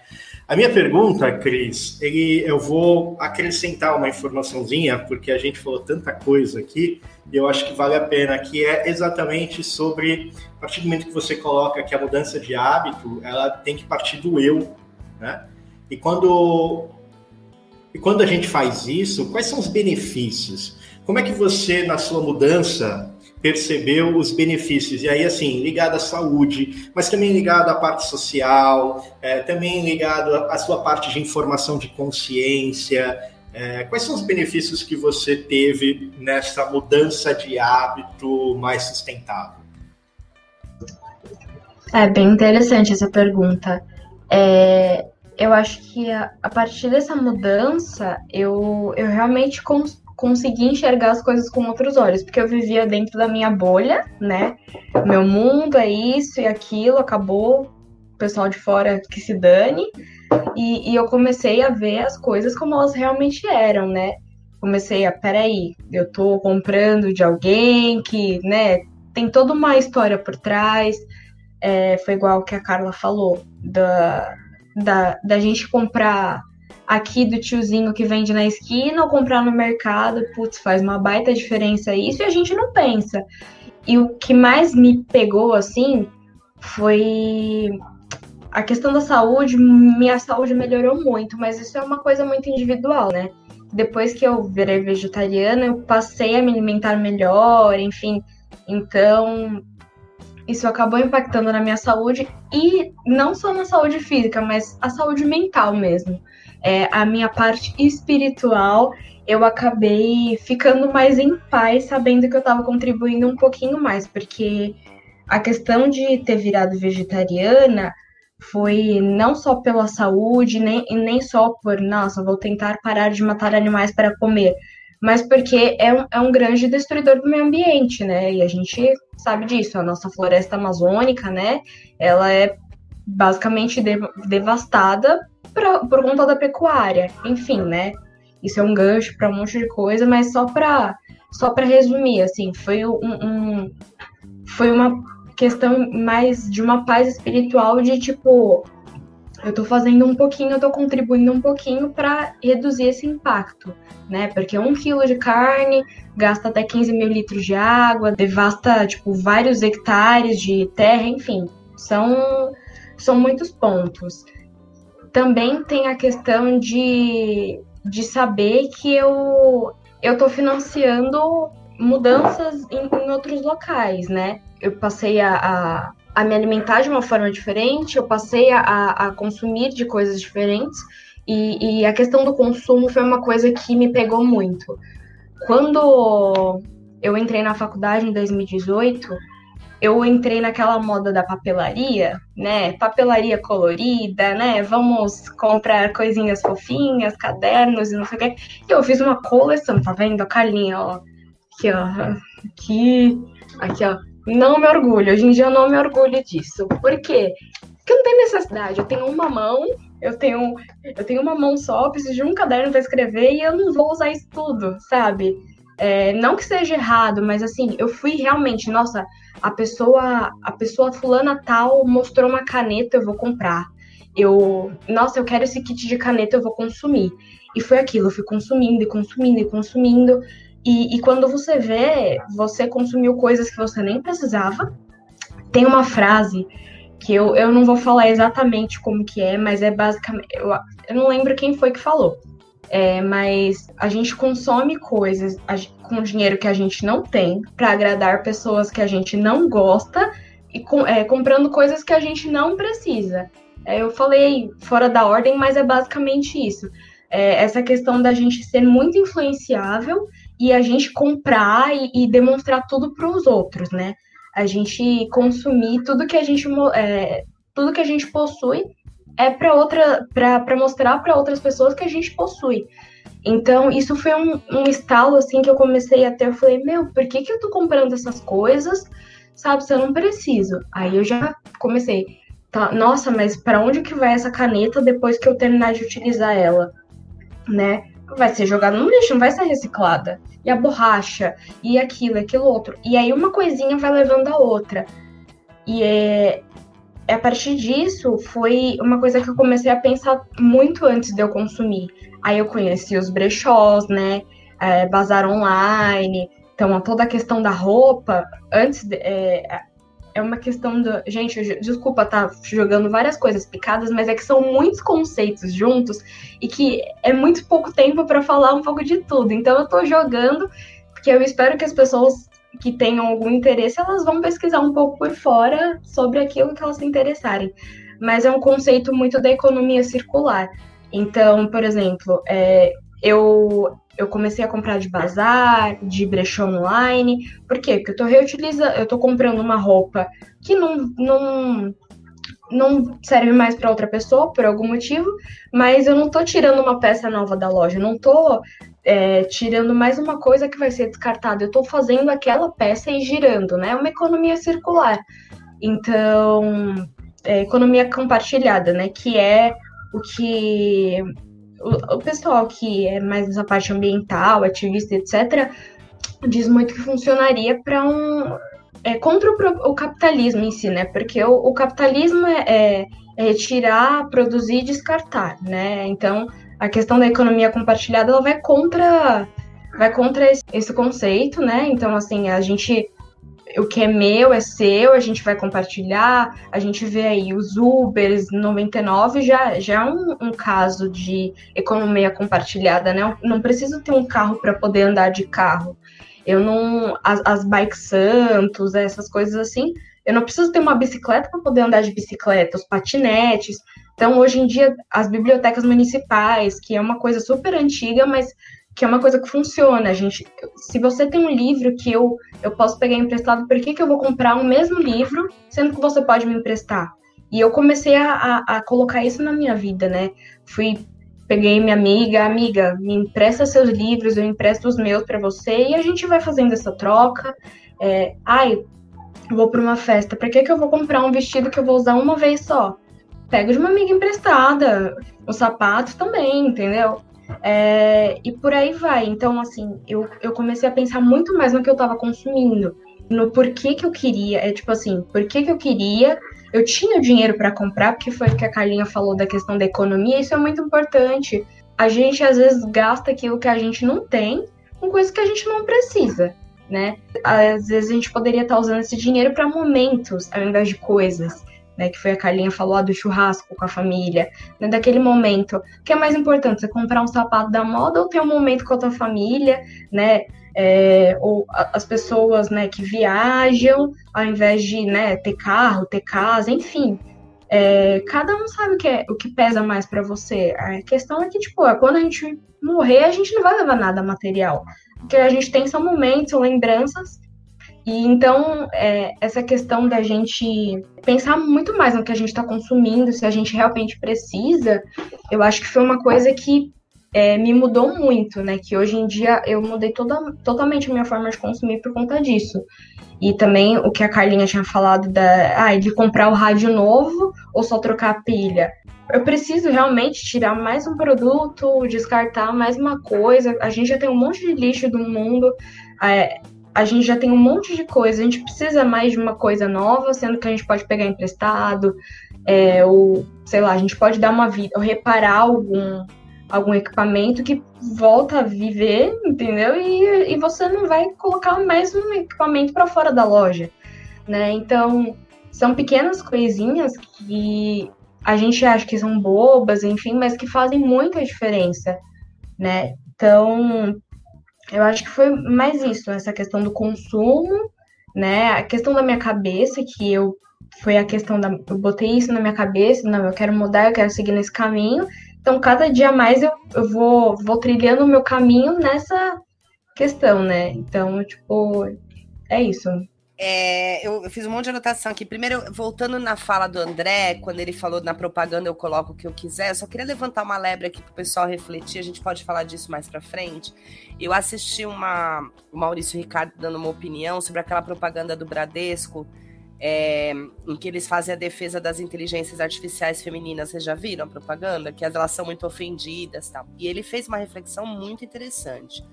A minha pergunta, Cris, ele, eu vou acrescentar uma informaçãozinha, porque a gente falou tanta coisa aqui, e eu acho que vale a pena, que é exatamente sobre, a partir do momento que você coloca que a mudança de hábito, ela tem que partir do eu, né? E quando, e quando a gente faz isso, quais são os benefícios? Como é que você, na sua mudança, percebeu os benefícios? E aí, assim, ligado à saúde, mas também ligado à parte social, é, também ligado à sua parte de informação de consciência. É, quais são os benefícios que você teve nessa mudança de hábito mais sustentável? É bem interessante essa pergunta. É, eu acho que a, a partir dessa mudança, eu, eu realmente cons, consegui enxergar as coisas com outros olhos, porque eu vivia dentro da minha bolha, né? Meu mundo é isso e aquilo, acabou, o pessoal de fora que se dane. E, e eu comecei a ver as coisas como elas realmente eram, né? Comecei a, peraí, eu tô comprando de alguém que, né, tem toda uma história por trás. É, foi igual que a Carla falou, da, da, da gente comprar aqui do tiozinho que vende na esquina ou comprar no mercado, putz, faz uma baita diferença isso e a gente não pensa. E o que mais me pegou assim foi a questão da saúde, minha saúde melhorou muito, mas isso é uma coisa muito individual, né? Depois que eu virei vegetariana, eu passei a me alimentar melhor, enfim. Então, isso acabou impactando na minha saúde e não só na saúde física, mas a saúde mental mesmo. É, a minha parte espiritual, eu acabei ficando mais em paz, sabendo que eu estava contribuindo um pouquinho mais, porque a questão de ter virado vegetariana foi não só pela saúde, nem, nem só por, nossa, vou tentar parar de matar animais para comer, mas porque é um, é um grande destruidor do meio ambiente, né? E a gente sabe disso, a nossa floresta amazônica, né? Ela é basicamente de, devastada pra, por conta da pecuária. Enfim, né? Isso é um gancho para um monte de coisa, mas só para só para resumir, assim, foi um, um foi uma questão mais de uma paz espiritual de tipo, eu tô fazendo um pouquinho, eu tô contribuindo um pouquinho para reduzir esse impacto, né? Porque um quilo de carne gasta até 15 mil litros de água, devasta, tipo, vários hectares de terra, enfim, são, são muitos pontos. Também tem a questão de, de saber que eu, tô financiando mudanças em, em outros locais, né? eu passei a, a, a, me alimentar de uma forma diferente, eu passei a, a consumir de coisas diferentes, e, e, a questão do consumo foi uma coisa que me pegou muito. Quando eu entrei na faculdade em 2018, eu entrei naquela moda da papelaria, né? Papelaria colorida, né? Vamos comprar coisinhas fofinhas, cadernos e não sei o quê. E eu fiz uma coleção, tá vendo? A Carlinha, ó. Aqui, ó. Aqui, aqui, ó. Não me orgulho. Hoje em dia eu não me orgulho disso. Por quê? Porque não tem necessidade. Eu tenho uma mão, eu tenho, eu tenho uma mão só, preciso de um caderno para escrever e eu não vou usar isso tudo, sabe? É, não que seja errado, mas assim, eu fui realmente, nossa, a pessoa, a pessoa fulana tal mostrou uma caneta, eu vou comprar. Eu, nossa, eu quero esse kit de caneta, eu vou consumir. E foi aquilo, eu fui consumindo e consumindo e consumindo. E, e quando você vê, você consumiu coisas que você nem precisava. Tem uma frase que eu, eu não vou falar exatamente como que é, mas é basicamente. Eu, eu não lembro quem foi que falou. É, mas a gente consome coisas a, com dinheiro que a gente não tem para agradar pessoas que a gente não gosta e com, é, comprando coisas que a gente não precisa. É, eu falei fora da ordem, mas é basicamente isso. É, essa questão da gente ser muito influenciável e a gente comprar e, e demonstrar tudo para os outros, né? A gente consumir tudo que a gente é, tudo que a gente possui é para outra para mostrar para outras pessoas que a gente possui. Então, isso foi um, um estalo assim que eu comecei a ter. Eu falei, meu, por que, que eu tô comprando essas coisas? Sabe, se eu não preciso. Aí eu já comecei, tá, nossa, mas para onde que vai essa caneta depois que eu terminar de utilizar ela? Né? vai ser jogada no lixo, não vai ser reciclada. E a borracha, e aquilo, aquilo outro. E aí uma coisinha vai levando a outra. E é, a partir disso foi uma coisa que eu comecei a pensar muito antes de eu consumir. Aí eu conheci os brechós, né? É, bazar online. Então, toda a questão da roupa, antes de, é, é uma questão do. Gente, desculpa tá jogando várias coisas picadas, mas é que são muitos conceitos juntos e que é muito pouco tempo para falar um pouco de tudo. Então eu tô jogando, porque eu espero que as pessoas que tenham algum interesse, elas vão pesquisar um pouco por fora sobre aquilo que elas se interessarem. Mas é um conceito muito da economia circular. Então, por exemplo, é, eu eu comecei a comprar de bazar, de brechó online. Por quê? Porque eu tô reutilizando, eu tô comprando uma roupa que não, não, não serve mais para outra pessoa por algum motivo, mas eu não tô tirando uma peça nova da loja, eu não tô é, tirando mais uma coisa que vai ser descartada, eu tô fazendo aquela peça e girando, né? É uma economia circular. Então, é, economia compartilhada, né? Que é o que o, o pessoal que é mais dessa parte ambiental, ativista, etc., diz muito que funcionaria para um. É, contra o, o, capitalismo em si, né? Porque o, o capitalismo é, é, é retirar, produzir e descartar, né? Então, a questão da economia compartilhada ela vai contra vai contra esse, esse, conceito, né? Então, assim, a gente o que é meu é seu, a gente vai compartilhar. A gente vê aí os Ubers 99 já, já é um, um caso de economia compartilhada, né? não preciso ter um carro para poder andar de carro. Eu não. As, as bikes santos, essas coisas assim, eu não preciso ter uma bicicleta para poder andar de bicicleta, os patinetes. Então, hoje em dia, as bibliotecas municipais, que é uma coisa super antiga, mas que é uma coisa que funciona. Gente, se você tem um livro que eu, eu posso pegar emprestado, por que, que eu vou comprar o um mesmo livro, sendo que você pode me emprestar? E eu comecei a, a, a, colocar isso na minha vida, né? Fui, peguei minha amiga, amiga, me empresta seus livros, eu empresto os meus para você, e a gente vai fazendo essa troca. É, ai, vou para uma festa, para que, que eu vou comprar um vestido que eu vou usar uma vez só? Pego de uma amiga emprestada, o sapato também, entendeu? É, e por aí vai. Então, assim, eu, eu comecei a pensar muito mais no que eu estava consumindo, no porquê que eu queria. É tipo assim, por que eu queria. Eu tinha o dinheiro para comprar, porque foi o que a Carlinha falou da questão da economia, isso é muito importante. A gente às vezes gasta aquilo que a gente não tem com coisas que a gente não precisa, né? Às vezes a gente poderia estar usando esse dinheiro para momentos ao invés de coisas né, que foi a Carlinha falou do churrasco com a família, né, daquele momento. O que é mais importante, você comprar um sapato da moda ou ter um momento com a tua família, né? É, ou as pessoas né, que viajam, ao invés de né, ter carro, ter casa, enfim. É, cada um sabe o que, é, o que pesa mais para você. A questão é que, tipo, quando a gente morrer, a gente não vai levar nada material. O que a gente tem são momentos, são lembranças e então, é, essa questão da gente pensar muito mais no que a gente está consumindo, se a gente realmente precisa, eu acho que foi uma coisa que é, me mudou muito, né? Que hoje em dia eu mudei toda, totalmente a minha forma de consumir por conta disso. E também o que a Carlinha tinha falado da, ah, de comprar o rádio novo ou só trocar a pilha. Eu preciso realmente tirar mais um produto, descartar mais uma coisa. A gente já tem um monte de lixo do mundo. É, a gente já tem um monte de coisa, a gente precisa mais de uma coisa nova, sendo que a gente pode pegar emprestado, é, ou sei lá, a gente pode dar uma vida, ou reparar algum, algum equipamento que volta a viver, entendeu? E, e você não vai colocar mais um equipamento para fora da loja, né? Então, são pequenas coisinhas que a gente acha que são bobas, enfim, mas que fazem muita diferença, né? Então, eu acho que foi mais isso, essa questão do consumo, né? A questão da minha cabeça, que eu foi a questão da. Eu botei isso na minha cabeça, não, eu quero mudar, eu quero seguir nesse caminho. Então, cada dia mais eu, eu vou, vou trilhando o meu caminho nessa questão, né? Então, tipo, é isso. É, eu, eu, fiz um monte de anotação aqui. Primeiro, voltando na fala do André, quando ele falou na propaganda eu coloco o que eu quiser, eu só queria levantar uma lebre aqui para o pessoal refletir, a gente pode falar disso mais para frente. Eu assisti uma, o Maurício Ricardo dando uma opinião sobre aquela propaganda do Bradesco, é, em que eles fazem a defesa das inteligências artificiais femininas. Vocês já viram a propaganda? Que elas são muito ofendidas tal. E ele fez uma reflexão muito interessante.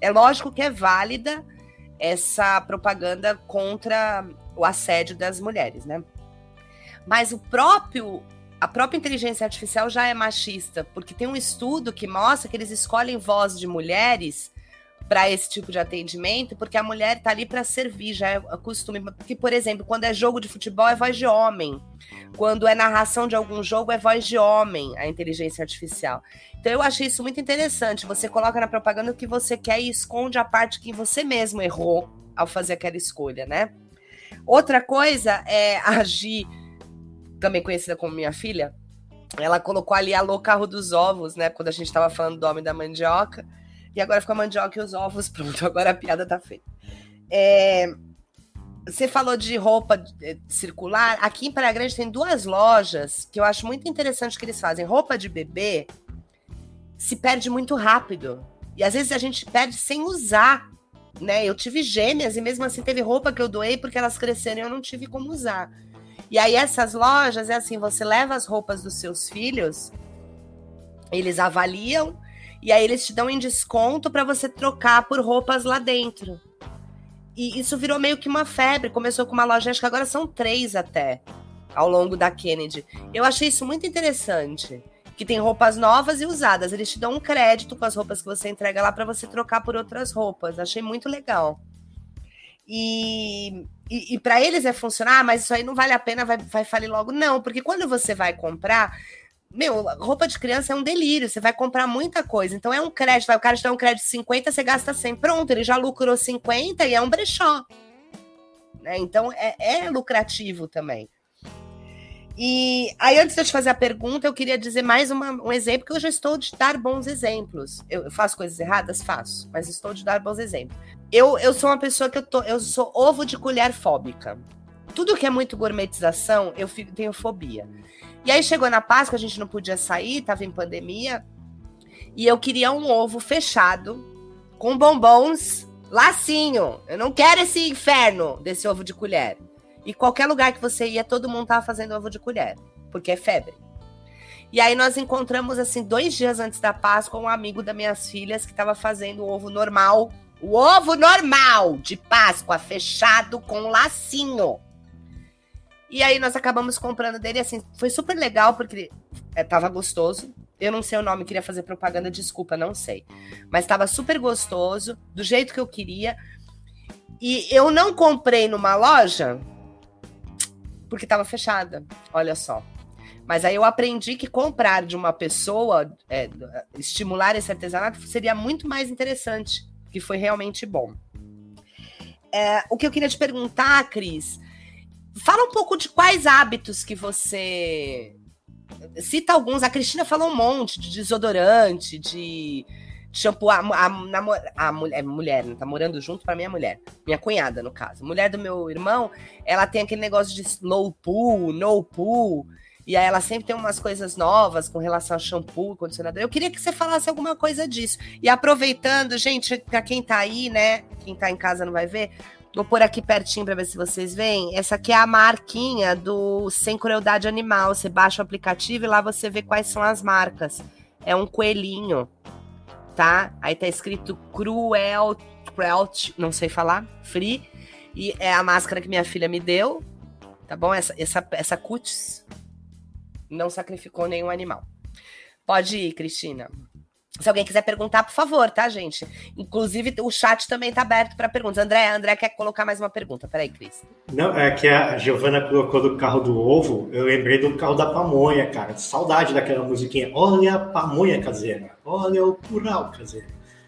É lógico que é válida essa propaganda contra o assédio das mulheres, né? Mas o próprio a própria inteligência artificial já é machista, porque tem um estudo que mostra que eles escolhem voz de mulheres para esse tipo de atendimento, porque a mulher está ali para servir, já é costume. Porque, por exemplo, quando é jogo de futebol é voz de homem, quando é narração de algum jogo é voz de homem, a inteligência artificial. Então eu achei isso muito interessante. Você coloca na propaganda o que você quer e esconde a parte que você mesmo errou ao fazer aquela escolha, né? Outra coisa é a Gi, também conhecida como minha filha, ela colocou ali alô carro dos ovos, né? Quando a gente estava falando do homem da mandioca. E agora ficou a mandioca e os ovos, pronto, agora a piada tá feita. É, você falou de roupa é, circular. Aqui em Praia Grande tem duas lojas que eu acho muito interessante que eles fazem. Roupa de bebê se perde muito rápido. E às vezes a gente perde sem usar. Né? Eu tive gêmeas e mesmo assim teve roupa que eu doei porque elas cresceram e eu não tive como usar. E aí essas lojas é assim, você leva as roupas dos seus filhos, eles avaliam e aí eles te dão em desconto para você trocar por roupas lá dentro. E isso virou meio que uma febre. Começou com uma loja, acho que agora são três até, ao longo da Kennedy. Eu achei isso muito interessante que tem roupas novas e usadas. Eles te dão um crédito com as roupas que você entrega lá para você trocar por outras roupas. Achei muito legal. E, e, e para eles é funcionar, ah, mas isso aí não vale a pena, vai, vai falir logo. Não, porque quando você vai comprar, meu, roupa de criança é um delírio, você vai comprar muita coisa. Então é um crédito, o cara te dá um crédito de 50, você gasta 100. Pronto, ele já lucrou 50 e é um brechó. Né? Então é, é lucrativo também. E aí, antes de eu te fazer a pergunta, eu queria dizer mais uma, um exemplo, que eu já estou de dar bons exemplos. Eu, eu, faço coisas erradas? Faço, mas estou de dar bons exemplos. Eu, eu sou uma pessoa que eu, tô, eu sou ovo de colher fóbica. Tudo que é muito gourmetização, eu fico, tenho fobia. E aí chegou na Páscoa, a gente não podia sair, tava em pandemia, e eu queria um ovo fechado, com bombons, lacinho. Eu não quero esse inferno desse ovo de colher. E qualquer lugar que você ia, todo mundo tava fazendo ovo de colher, porque é febre. E aí nós encontramos, assim, dois dias antes da Páscoa, um amigo das minhas filhas que estava fazendo ovo normal. O ovo normal de Páscoa, fechado com lacinho. E aí nós acabamos comprando dele, assim, foi super legal, porque é, tava gostoso. Eu não sei o nome, queria fazer propaganda, desculpa, não sei. Mas tava super gostoso, do jeito que eu queria. E eu não comprei numa loja porque estava fechada. Olha só. Mas aí eu aprendi que comprar de uma pessoa, é, estimular esse artesanato, seria muito mais interessante, que foi realmente bom. É, o que eu queria te perguntar, Cris, fala um pouco de quais hábitos que você. Cita alguns, a Cristina falou um monte de desodorante, de shampoo. A, a, a, a mulher, é mulher, né? Tá morando junto pra minha mulher. Minha cunhada, no caso. Mulher do meu irmão, ela tem aquele negócio de low pool, no pool. E aí ela sempre tem umas coisas novas com relação a shampoo, condicionador. Eu queria que você falasse alguma coisa disso. E aproveitando, gente, para quem tá aí, né? Quem tá em casa não vai ver. Vou pôr aqui pertinho para ver se vocês veem. Essa aqui é a marquinha do Sem Crueldade Animal. Você baixa o aplicativo e lá você vê quais são as marcas. É um coelhinho tá? Aí tá escrito Cruel, Cruelt, não sei falar, Free. E é a máscara que minha filha me deu, tá bom? Essa, essa, essa cutis não sacrificou nenhum animal. Pode ir, Cristina. Se alguém quiser perguntar, por favor, tá, gente? Inclusive, o chat também está aberto para perguntas. André, André quer colocar mais uma pergunta. Peraí, Cris. Não, é que a Giovana colocou do carro do ovo. Eu lembrei do carro da pamonha, cara. Saudade daquela musiquinha. Olha a pamonha caseira. Olha o curral caseiro.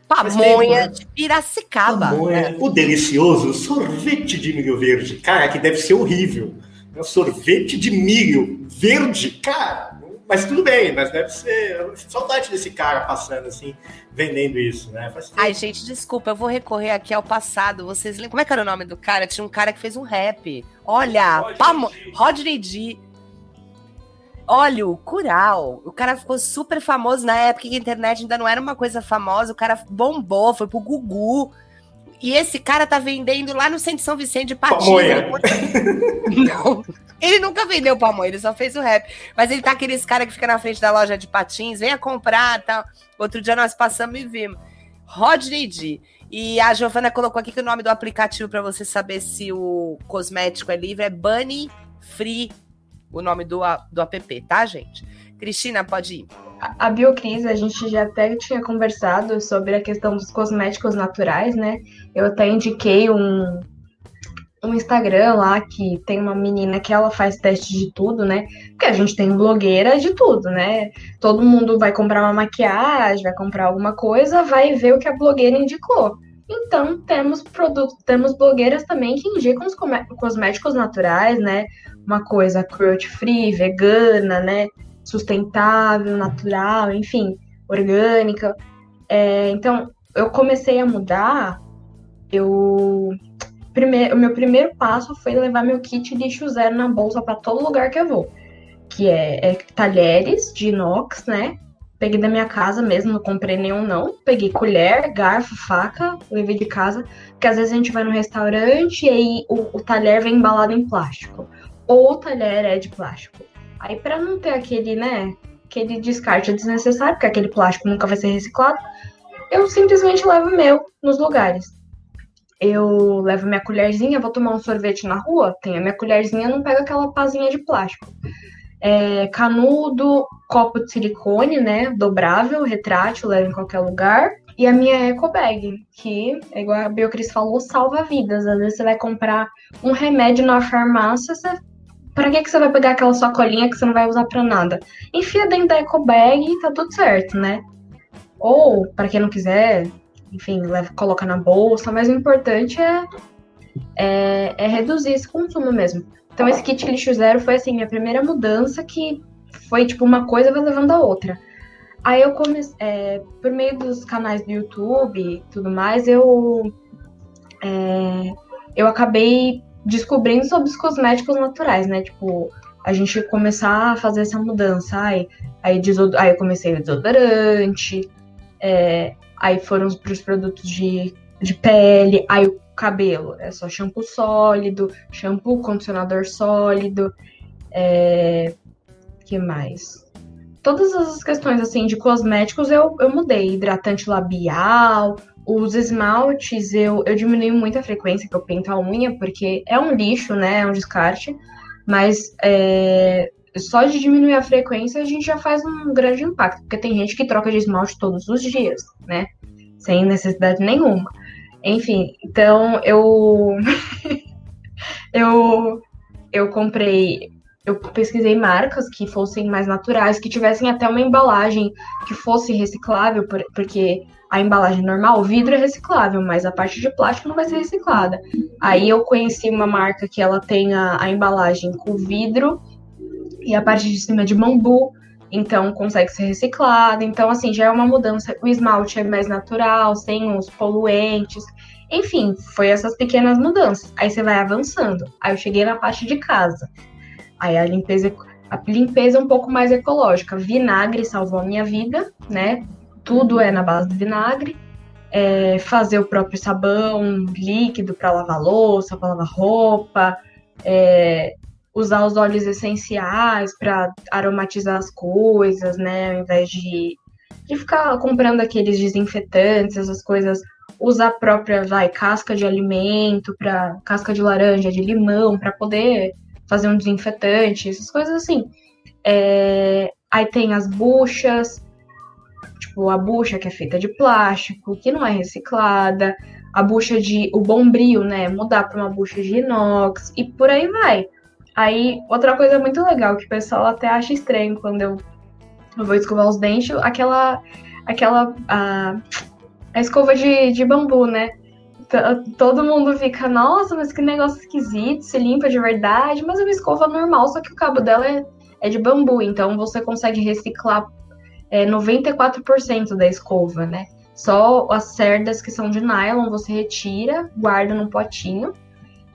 Pamonha de Piracicaba. Pamonha, né? o delicioso sorvete de milho verde. Cara, que deve ser horrível. É sorvete de milho verde, cara mas tudo bem, mas deve ser. Saudade desse cara passando assim, vendendo isso, né? Ai, gente, desculpa, eu vou recorrer aqui ao passado. Vocês lembram? Como é que era o nome do cara? Tinha um cara que fez um rap. Olha, Rodney, Pamo... Rodney D. Olha, o Cural. O cara ficou super famoso na época que a internet ainda não era uma coisa famosa. O cara bombou, foi pro Gugu. E esse cara tá vendendo lá no centro de São Vicente de Patinha. Não. Ele nunca vendeu pamonha, ele só fez o rap. Mas ele tá aqueles cara que fica na frente da loja de patins, venha comprar tal. Outro dia nós passamos e vimos. Rodney D. E a Giovana colocou aqui que o nome do aplicativo para você saber se o cosmético é livre é Bunny Free, o nome do, do app, tá, gente? Cristina, pode ir. A Biocris, a gente já até tinha conversado sobre a questão dos cosméticos naturais, né? Eu até indiquei um, um Instagram lá que tem uma menina que ela faz teste de tudo, né? Porque a gente tem blogueira de tudo, né? Todo mundo vai comprar uma maquiagem, vai comprar alguma coisa, vai ver o que a blogueira indicou. Então, temos produtos, temos blogueiras também que indicam os cosméticos naturais, né? Uma coisa cruelty free, vegana, né? Sustentável, natural, enfim, orgânica. É, então, eu comecei a mudar, eu primeiro, o meu primeiro passo foi levar meu kit lixo zero na bolsa para todo lugar que eu vou. Que é, é, talheres de inox, né? Peguei da minha casa mesmo, não comprei nenhum não. Peguei colher, garfo, faca, levei de casa. Porque às vezes a gente vai no restaurante e aí o, o talher vem embalado em plástico. Ou o talher é de plástico. Aí para não ter aquele, né, aquele descarte desnecessário, porque aquele plástico nunca vai ser reciclado, eu simplesmente levo meu nos lugares eu levo minha colherzinha, vou tomar um sorvete na rua, tem a minha colherzinha, não pego aquela pazinha de plástico. É, canudo, copo de silicone, né, dobrável, retrátil, leva em qualquer lugar. e a minha eco bag, que, igual a Biocris falou, salva vidas. Às vezes você vai comprar um remédio na farmácia, você... para que, que você vai pegar aquela sua colinha que você não vai usar para nada? Enfia dentro da eco bag e tá tudo certo, né? Ou, para quem não quiser, enfim, leva, coloca na bolsa, mas o importante é, é, é reduzir esse consumo mesmo. Então esse kit lixo zero foi assim, minha primeira mudança que foi tipo uma coisa vai levando a outra. Aí eu comecei, é, por meio dos canais do YouTube e tudo mais, eu, é, eu acabei descobrindo sobre os cosméticos naturais, né? Tipo, a gente começar a fazer essa mudança. Aí, aí, aí eu comecei o desodorante, é, aí foram para os produtos de, de pele, aí o cabelo é só shampoo sólido, shampoo, condicionador sólido, é, que mais? todas as questões assim de cosméticos eu, eu mudei. Hidratante labial, os esmaltes eu, eu diminui muito a frequência que eu pinto a unha, porque é um lixo, né? É um descarte. Mas é, só de diminuir a frequência a gente já faz um grande impacto, porque tem gente que troca de esmalte todos os dias, né? Sem necessidade nenhuma. Enfim, então eu. eu eu comprei eu pesquisei marcas que fossem mais naturais, que tivessem até uma embalagem que fosse reciclável, porque a embalagem normal, o vidro é reciclável, mas a parte de plástico não vai ser reciclada. Aí eu conheci uma marca que ela tem a, a embalagem com vidro e a parte de cima de bambu, então consegue ser reciclada. Então, assim, já é uma mudança. O esmalte é mais natural, sem os poluentes. Enfim, foi essas pequenas mudanças. Aí você vai avançando. Aí eu cheguei na parte de casa. Aí a limpeza, a limpeza é um pouco mais ecológica. Vinagre salvou a minha vida, né? Tudo é na base do vinagre. É, fazer o próprio sabão líquido para lavar louça, para lavar roupa, é, usar os óleos essenciais para aromatizar as coisas, né? Ao invés de, de ficar comprando aqueles desinfetantes, essas coisas, usar a própria, vai, casca de alimento, para casca de laranja, de limão, para poder fazer um desinfetante, essas coisas assim. É, aí tem as buchas, tipo a bucha que é feita de plástico, que não é reciclada, a bucha de o bombril, né, mudar para uma bucha de inox e por aí vai. Aí outra coisa muito legal que o pessoal até acha estranho quando eu, vou escovar os dentes, aquela aquela a, a escova de, de bambu, né? todo mundo fica, nossa, mas que negócio esquisito, se limpa de verdade, mas é uma escova normal, só que o cabo dela é, é de bambu, então você consegue reciclar é, 94% da escova, né? Só as cerdas que são de nylon você retira, guarda num potinho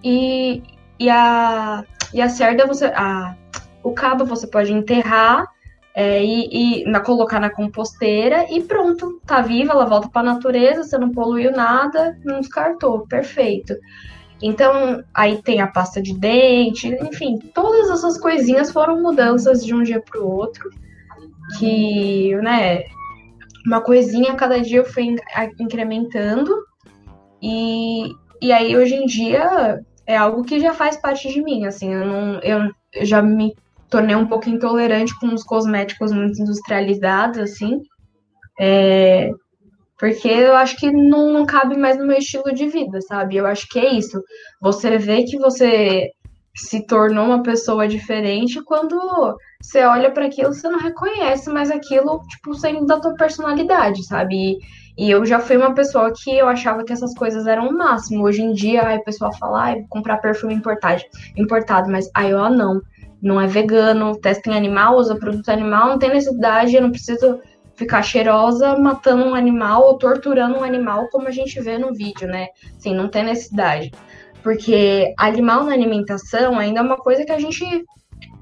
e, e, a, e a cerda você. A, o cabo você pode enterrar é, e, e na, colocar na composteira e pronto, tá viva, ela volta para a natureza, você não poluiu nada, não descartou, perfeito. Então, aí tem a pasta de dente, enfim, todas essas coisinhas foram mudanças de um dia para o outro, que, né, uma coisinha cada dia eu fui incrementando, e, e aí hoje em dia é algo que já faz parte de mim, assim, eu, não, eu já me tornei um pouco intolerante com os cosméticos muito industrializados, assim. É, porque eu acho que não, não, cabe mais no meu estilo de vida, sabe? Eu acho que é isso. Você vê que você se tornou uma pessoa diferente quando você olha para aquilo, você não reconhece mais aquilo, tipo, saindo da tua personalidade, sabe? E, e, eu já fui uma pessoa que eu achava que essas coisas eram o máximo. Hoje em dia, aí o pessoal fala, vou comprar perfume importado, importado, mas aí eu, ah, não não é vegano, testa em animal, usa produto animal, não tem necessidade, eu não preciso ficar cheirosa matando um animal ou torturando um animal, como a gente vê no vídeo, né? Sim, não tem necessidade. Porque animal na alimentação ainda é uma coisa que a gente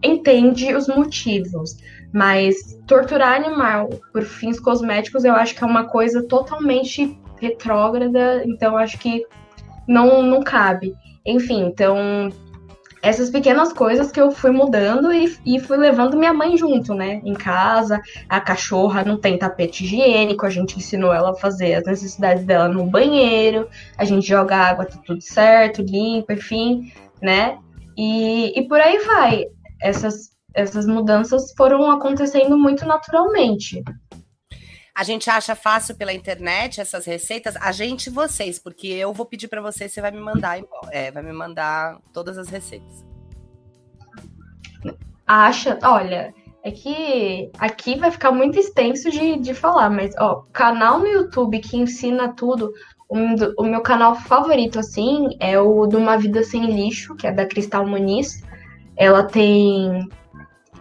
entende os motivos. Mas torturar animal por fins cosméticos eu acho que é uma coisa totalmente retrógrada, então acho que não, não cabe. Enfim, então essas pequenas coisas que eu fui mudando e, e fui levando minha mãe junto, né? Em casa, a cachorra não tem tapete higiênico, a gente ensinou ela a fazer as necessidades dela no banheiro, a gente joga água, tá tudo certo, limpa, enfim, né? E, e por aí vai. Essas, essas mudanças foram acontecendo muito naturalmente. A gente acha fácil pela internet essas receitas, a gente e vocês, porque eu vou pedir para você, você vai me mandar, é, vai me mandar todas as receitas. Acha, olha, é que aqui vai ficar muito extenso de, de falar, mas ó, canal no YouTube que ensina tudo. O, o meu canal favorito, assim, é o de Uma Vida Sem Lixo, que é da Cristal Muniz. Ela tem.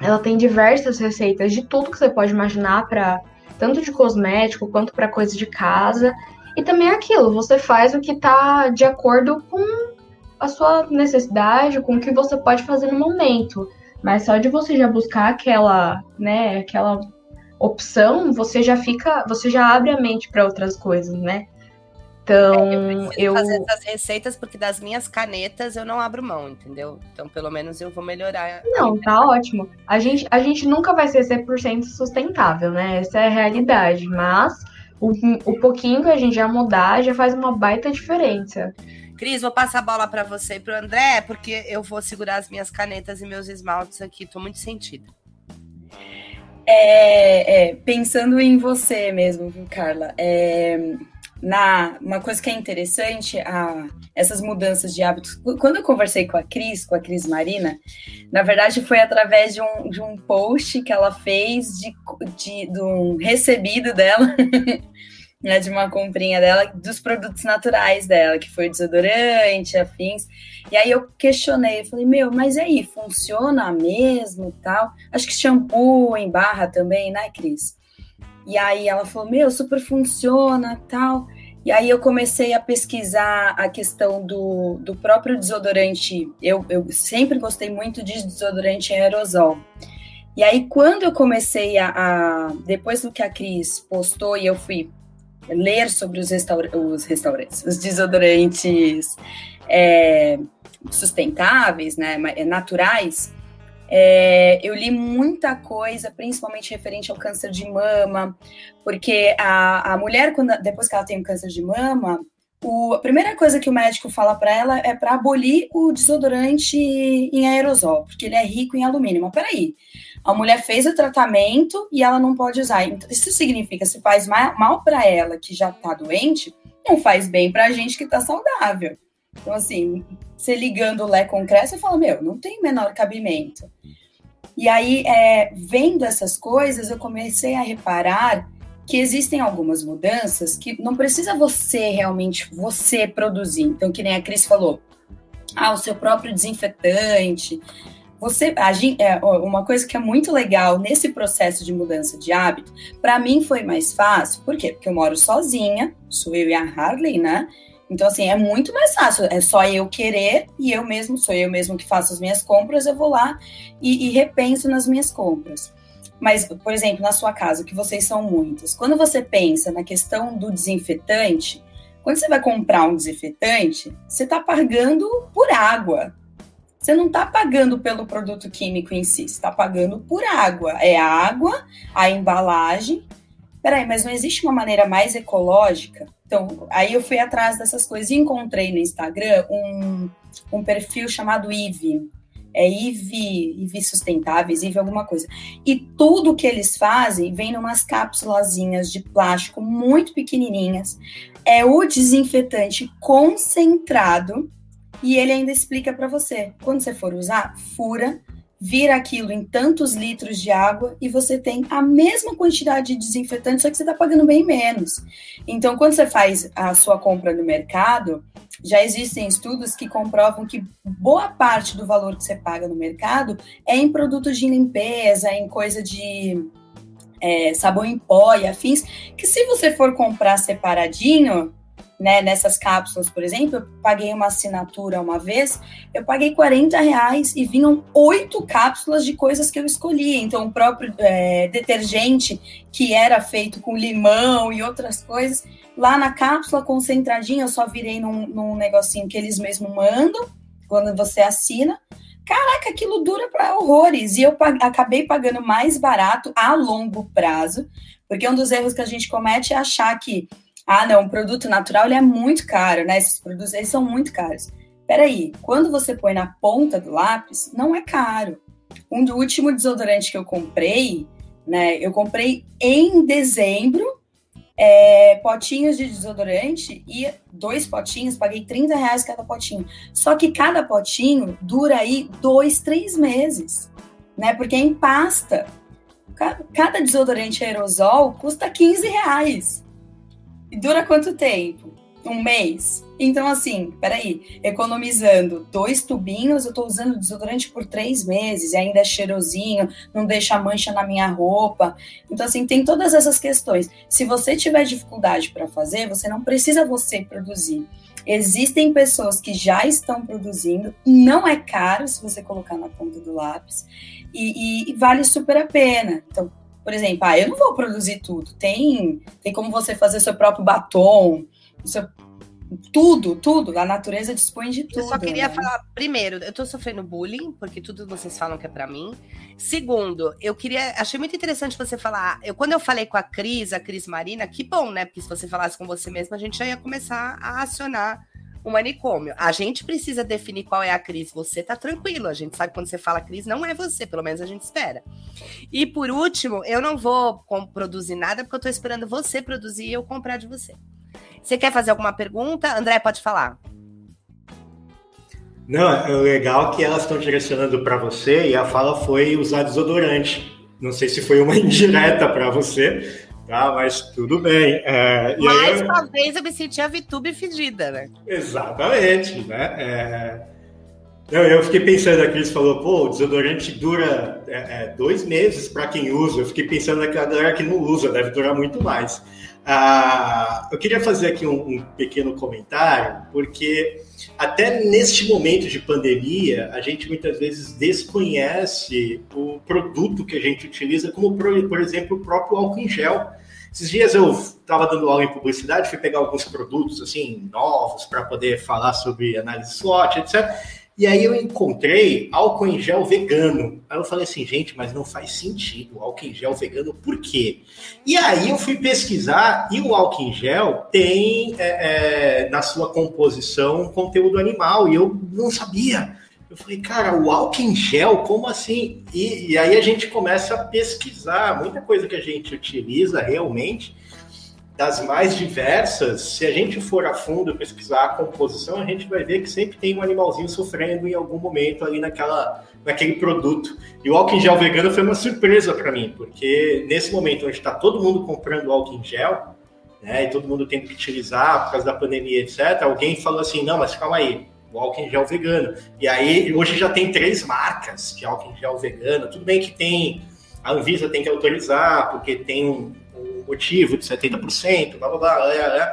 Ela tem diversas receitas de tudo que você pode imaginar para tanto de cosmético quanto para coisa de casa. E também é aquilo, você faz o que está de acordo com a sua necessidade, com o que você pode fazer no momento. Mas só de você já buscar aquela, né, aquela opção, você já fica, você já abre a mente para outras coisas, né? Então, é, eu, eu fazer essas receitas porque das minhas canetas eu não abro mão, entendeu? Então, pelo menos eu vou melhorar. Não, tá ótimo. A gente, a gente nunca vai ser 100% sustentável, né? Essa é a realidade, mas o, o pouquinho que a gente já mudar já faz uma baita diferença. Cris, vou passar a bola para você e para o André, porque eu vou segurar as minhas canetas e meus esmaltes aqui. Tô muito sentida. É, é, pensando em você mesmo, Carla. É, na uma coisa que é interessante, a, essas mudanças de hábitos. Quando eu conversei com a Cris, com a Cris Marina, na verdade foi através de um, de um post que ela fez de, de, de um recebido dela né, de uma comprinha dela, dos produtos naturais dela, que foi desodorante, afins. E aí eu questionei, falei, meu, mas aí, funciona mesmo tal? Acho que shampoo em barra também, né, Cris? E aí ela falou, meu, super funciona tal. E aí eu comecei a pesquisar a questão do, do próprio desodorante. Eu, eu sempre gostei muito de desodorante aerosol. E aí, quando eu comecei a, a, Depois do que a Cris postou e eu fui ler sobre os, restaur os restaurantes, os desodorantes é, sustentáveis, né, naturais, é, eu li muita coisa, principalmente referente ao câncer de mama, porque a, a mulher, quando, depois que ela tem um câncer de mama, o, a primeira coisa que o médico fala para ela é para abolir o desodorante em aerosol, porque ele é rico em alumínio. Mas peraí, a mulher fez o tratamento e ela não pode usar. Então, isso significa se faz mal para ela que já está doente, não faz bem para a gente que está saudável. Então, assim, você ligando o Lé com Cré, você fala, meu, não tem menor cabimento. E aí, é, vendo essas coisas, eu comecei a reparar que existem algumas mudanças que não precisa você realmente, você produzir. Então, que nem a Cris falou, ah, o seu próprio desinfetante, você é, uma coisa que é muito legal nesse processo de mudança de hábito, para mim foi mais fácil, por quê? Porque eu moro sozinha, sou eu e a Harley, né? Então, assim, é muito mais fácil, é só eu querer e eu mesmo, sou eu mesmo que faço as minhas compras, eu vou lá e, e repenso nas minhas compras. Mas, por exemplo, na sua casa, que vocês são muitos, quando você pensa na questão do desinfetante, quando você vai comprar um desinfetante, você está pagando por água, você não está pagando pelo produto químico em si, você está pagando por água. É a água, a embalagem. Peraí, mas não existe uma maneira mais ecológica? Então, aí eu fui atrás dessas coisas e encontrei no Instagram um, um perfil chamado IVE. É IVE, IVE Sustentáveis, IVE alguma coisa. E tudo que eles fazem vem numas cápsulazinhas de plástico muito pequenininhas. É o desinfetante concentrado e ele ainda explica para você, quando você for usar, fura, vira aquilo em tantos litros de água e você tem a mesma quantidade de desinfetante, só que você está pagando bem menos. Então, quando você faz a sua compra no mercado, já existem estudos que comprovam que boa parte do valor que você paga no mercado é em produtos de limpeza, em coisa de é, sabão em pó e afins, que se você for comprar separadinho, né, nessas cápsulas, por exemplo, eu paguei uma assinatura uma vez, eu paguei 40 reais e vinham oito cápsulas de coisas que eu escolhi. Então, o próprio é, detergente que era feito com limão e outras coisas, lá na cápsula concentradinha, eu só virei num, num negocinho que eles mesmos mandam quando você assina. Caraca, aquilo dura para horrores. E eu pag acabei pagando mais barato a longo prazo, porque um dos erros que a gente comete é achar que ah, não, o produto natural ele é muito caro, né? Esses produtos eles são muito caros. Peraí, quando você põe na ponta do lápis, não é caro. Um do último desodorante que eu comprei, né? Eu comprei em dezembro é, potinhos de desodorante e dois potinhos, paguei 30 reais cada potinho. Só que cada potinho dura aí dois, três meses, né? Porque é em pasta. Cada desodorante aerosol custa 15 reais. Dura quanto tempo? Um mês? Então, assim, peraí, economizando dois tubinhos, eu tô usando desodorante por três meses, e ainda é cheirosinho, não deixa mancha na minha roupa. Então, assim, tem todas essas questões. Se você tiver dificuldade para fazer, você não precisa você produzir. Existem pessoas que já estão produzindo, não é caro se você colocar na ponta do lápis, e, e, e vale super a pena. Então, por exemplo, ah, eu não vou produzir tudo. Tem, tem como você fazer seu próprio batom, seu tudo, tudo. A natureza dispõe de tudo. Eu só queria né? falar, primeiro, eu tô sofrendo bullying, porque tudo vocês falam que é para mim. Segundo, eu queria. Achei muito interessante você falar. Eu, quando eu falei com a Cris, a Cris Marina, que bom, né? Porque se você falasse com você mesma, a gente já ia começar a acionar o manicômio. A gente precisa definir qual é a Cris. Você tá tranquilo. A gente sabe quando você fala Cris, não é você, pelo menos a gente espera. E por último, eu não vou produzir nada, porque eu tô esperando você produzir e eu comprar de você. Você quer fazer alguma pergunta? André, pode falar. Não, é legal que elas estão direcionando para você e a fala foi usar desodorante. Não sei se foi uma indireta para você, tá? Mas tudo bem. É, mas eu... talvez eu me senti a VTube fedida, né? Exatamente, né? É... Eu, eu fiquei pensando, a Cris falou, pô, o desodorante dura é, é, dois meses para quem usa. Eu fiquei pensando naquela galera que não usa, deve durar muito mais. Ah, eu queria fazer aqui um, um, pequeno comentário, porque até neste momento de pandemia, a gente muitas vezes desconhece o produto que a gente utiliza, como, por, exemplo, o próprio álcool em gel. Esses dias eu estava dando aula em publicidade, fui pegar alguns produtos assim novos para poder falar sobre análise SWOT, etc. E aí eu encontrei álcool em gel vegano. Aí eu falei assim, gente, mas não faz sentido álcool em gel vegano, por quê? E aí eu fui pesquisar e o álcool em gel tem é, é, na sua composição conteúdo animal, e eu não sabia. Eu falei, cara, o álcool em gel, como assim? E, e aí a gente começa a pesquisar muita coisa que a gente utiliza realmente das mais diversas, se a gente for a fundo pesquisar a composição, a gente vai ver que sempre tem um animalzinho sofrendo em algum momento ali naquela, naquele produto. E o álcool em gel vegano foi uma surpresa para mim, porque nesse momento onde está todo mundo comprando álcool em gel, né, e todo mundo tendo que utilizar por causa da pandemia, etc., alguém falou assim: não, mas calma aí, o álcool em gel vegano. E aí, hoje já tem três marcas de álcool em gel vegano. Tudo bem que tem, a Anvisa tem que autorizar, porque tem um motivo de 70%, blá blá blá, blá, blá.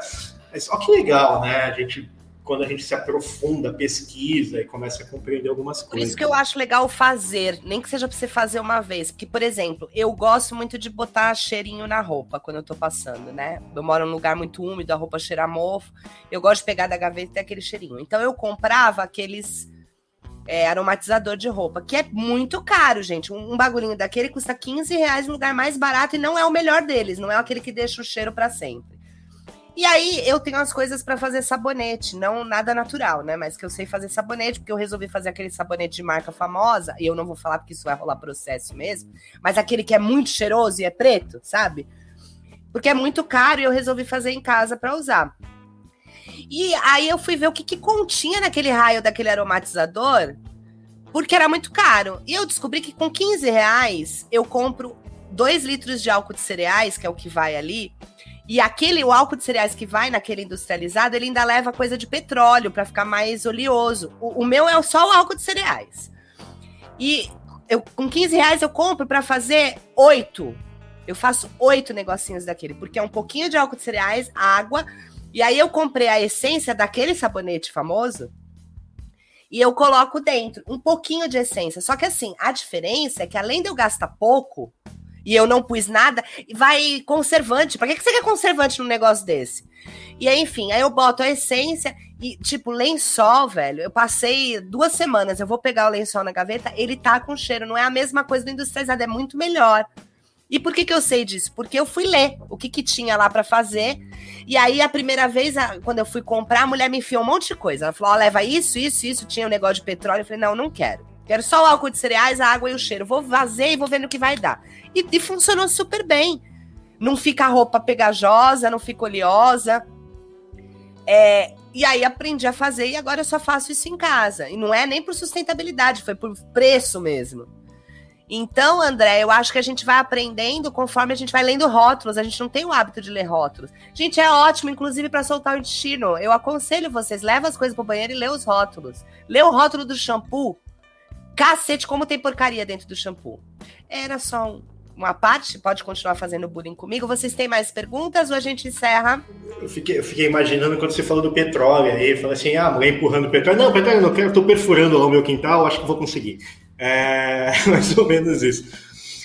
Mas que legal, né? A gente quando a gente se aprofunda, pesquisa e começa a compreender algumas coisas. Por isso que eu acho legal fazer, nem que seja para você fazer uma vez. Porque, por exemplo, eu gosto muito de botar cheirinho na roupa quando eu tô passando, né? Eu moro num lugar muito úmido, a roupa cheira mofo. Eu gosto de pegar da gaveta e ter aquele cheirinho. Então eu comprava aqueles é, aromatizador de roupa, que é muito caro, gente. Um, um, bagulhinho daquele custa 15 reais no lugar mais barato e não é o melhor deles, não é aquele que deixa o cheiro para sempre. E aí eu tenho as coisas para fazer sabonete, não nada natural, né? Mas que eu sei fazer sabonete, porque eu resolvi fazer aquele sabonete de marca famosa, e eu não vou falar porque isso vai rolar processo mesmo, mas aquele que é muito cheiroso e é preto, sabe? Porque é muito caro e eu resolvi fazer em casa para usar. E aí eu fui ver o que, que continha naquele raio daquele aromatizador, porque era muito caro. E eu descobri que com 15 reais eu compro 2 litros de álcool de cereais, que é o que vai ali. E aquele, o álcool de cereais que vai naquele industrializado, ele ainda leva coisa de petróleo para ficar mais oleoso. O, o, meu é só o álcool de cereais. E eu, com 15 reais eu compro para fazer oito. Eu faço oito negocinhos daquele, porque é um pouquinho de álcool de cereais, água, e aí eu comprei a essência daquele sabonete famoso e eu coloco dentro um pouquinho de essência. Só que assim, a diferença é que além de eu gastar pouco e eu não pus nada, vai conservante. Para que, que você quer conservante num negócio desse? E aí, enfim, aí eu boto a essência e, tipo, lençol, velho. Eu passei duas semanas, eu vou pegar o lençol na gaveta, ele tá com cheiro. Não é a mesma coisa do industrializado, é muito melhor. E por que, que eu sei disso? Porque eu fui ler o que, que tinha lá para fazer. E aí, a primeira vez, quando eu fui comprar, a mulher me enfiou um monte de coisa. Ela falou: oh, leva isso, isso, isso. Tinha um negócio de petróleo. Eu falei: Não, não quero. Quero só o álcool de cereais, a água e o cheiro. Vou fazer e vou vendo o que vai dar. E, e funcionou super bem. não fica a roupa pegajosa, não fica oleosa. É, e aí aprendi a fazer e agora eu só faço isso em casa. E não é nem por sustentabilidade, foi por preço mesmo. Então, André, eu acho que a gente vai aprendendo conforme a gente vai lendo rótulos. A gente não tem o hábito de ler rótulos. Gente, é ótimo, inclusive, para soltar o intestino. Eu aconselho vocês, leva as coisas pro banheiro e lê os rótulos. Lê o rótulo do shampoo. Cacete, como tem porcaria dentro do shampoo. Era só um, uma parte, pode continuar fazendo bullying comigo. Vocês têm mais perguntas ou a gente encerra? Eu fiquei, eu fiquei imaginando quando você falou do petróleo aí, falou assim, ah, mulher empurrando petróleo. Não, petróleo não quero, tô perfurando lá o meu quintal, acho que vou conseguir. É mais ou menos isso.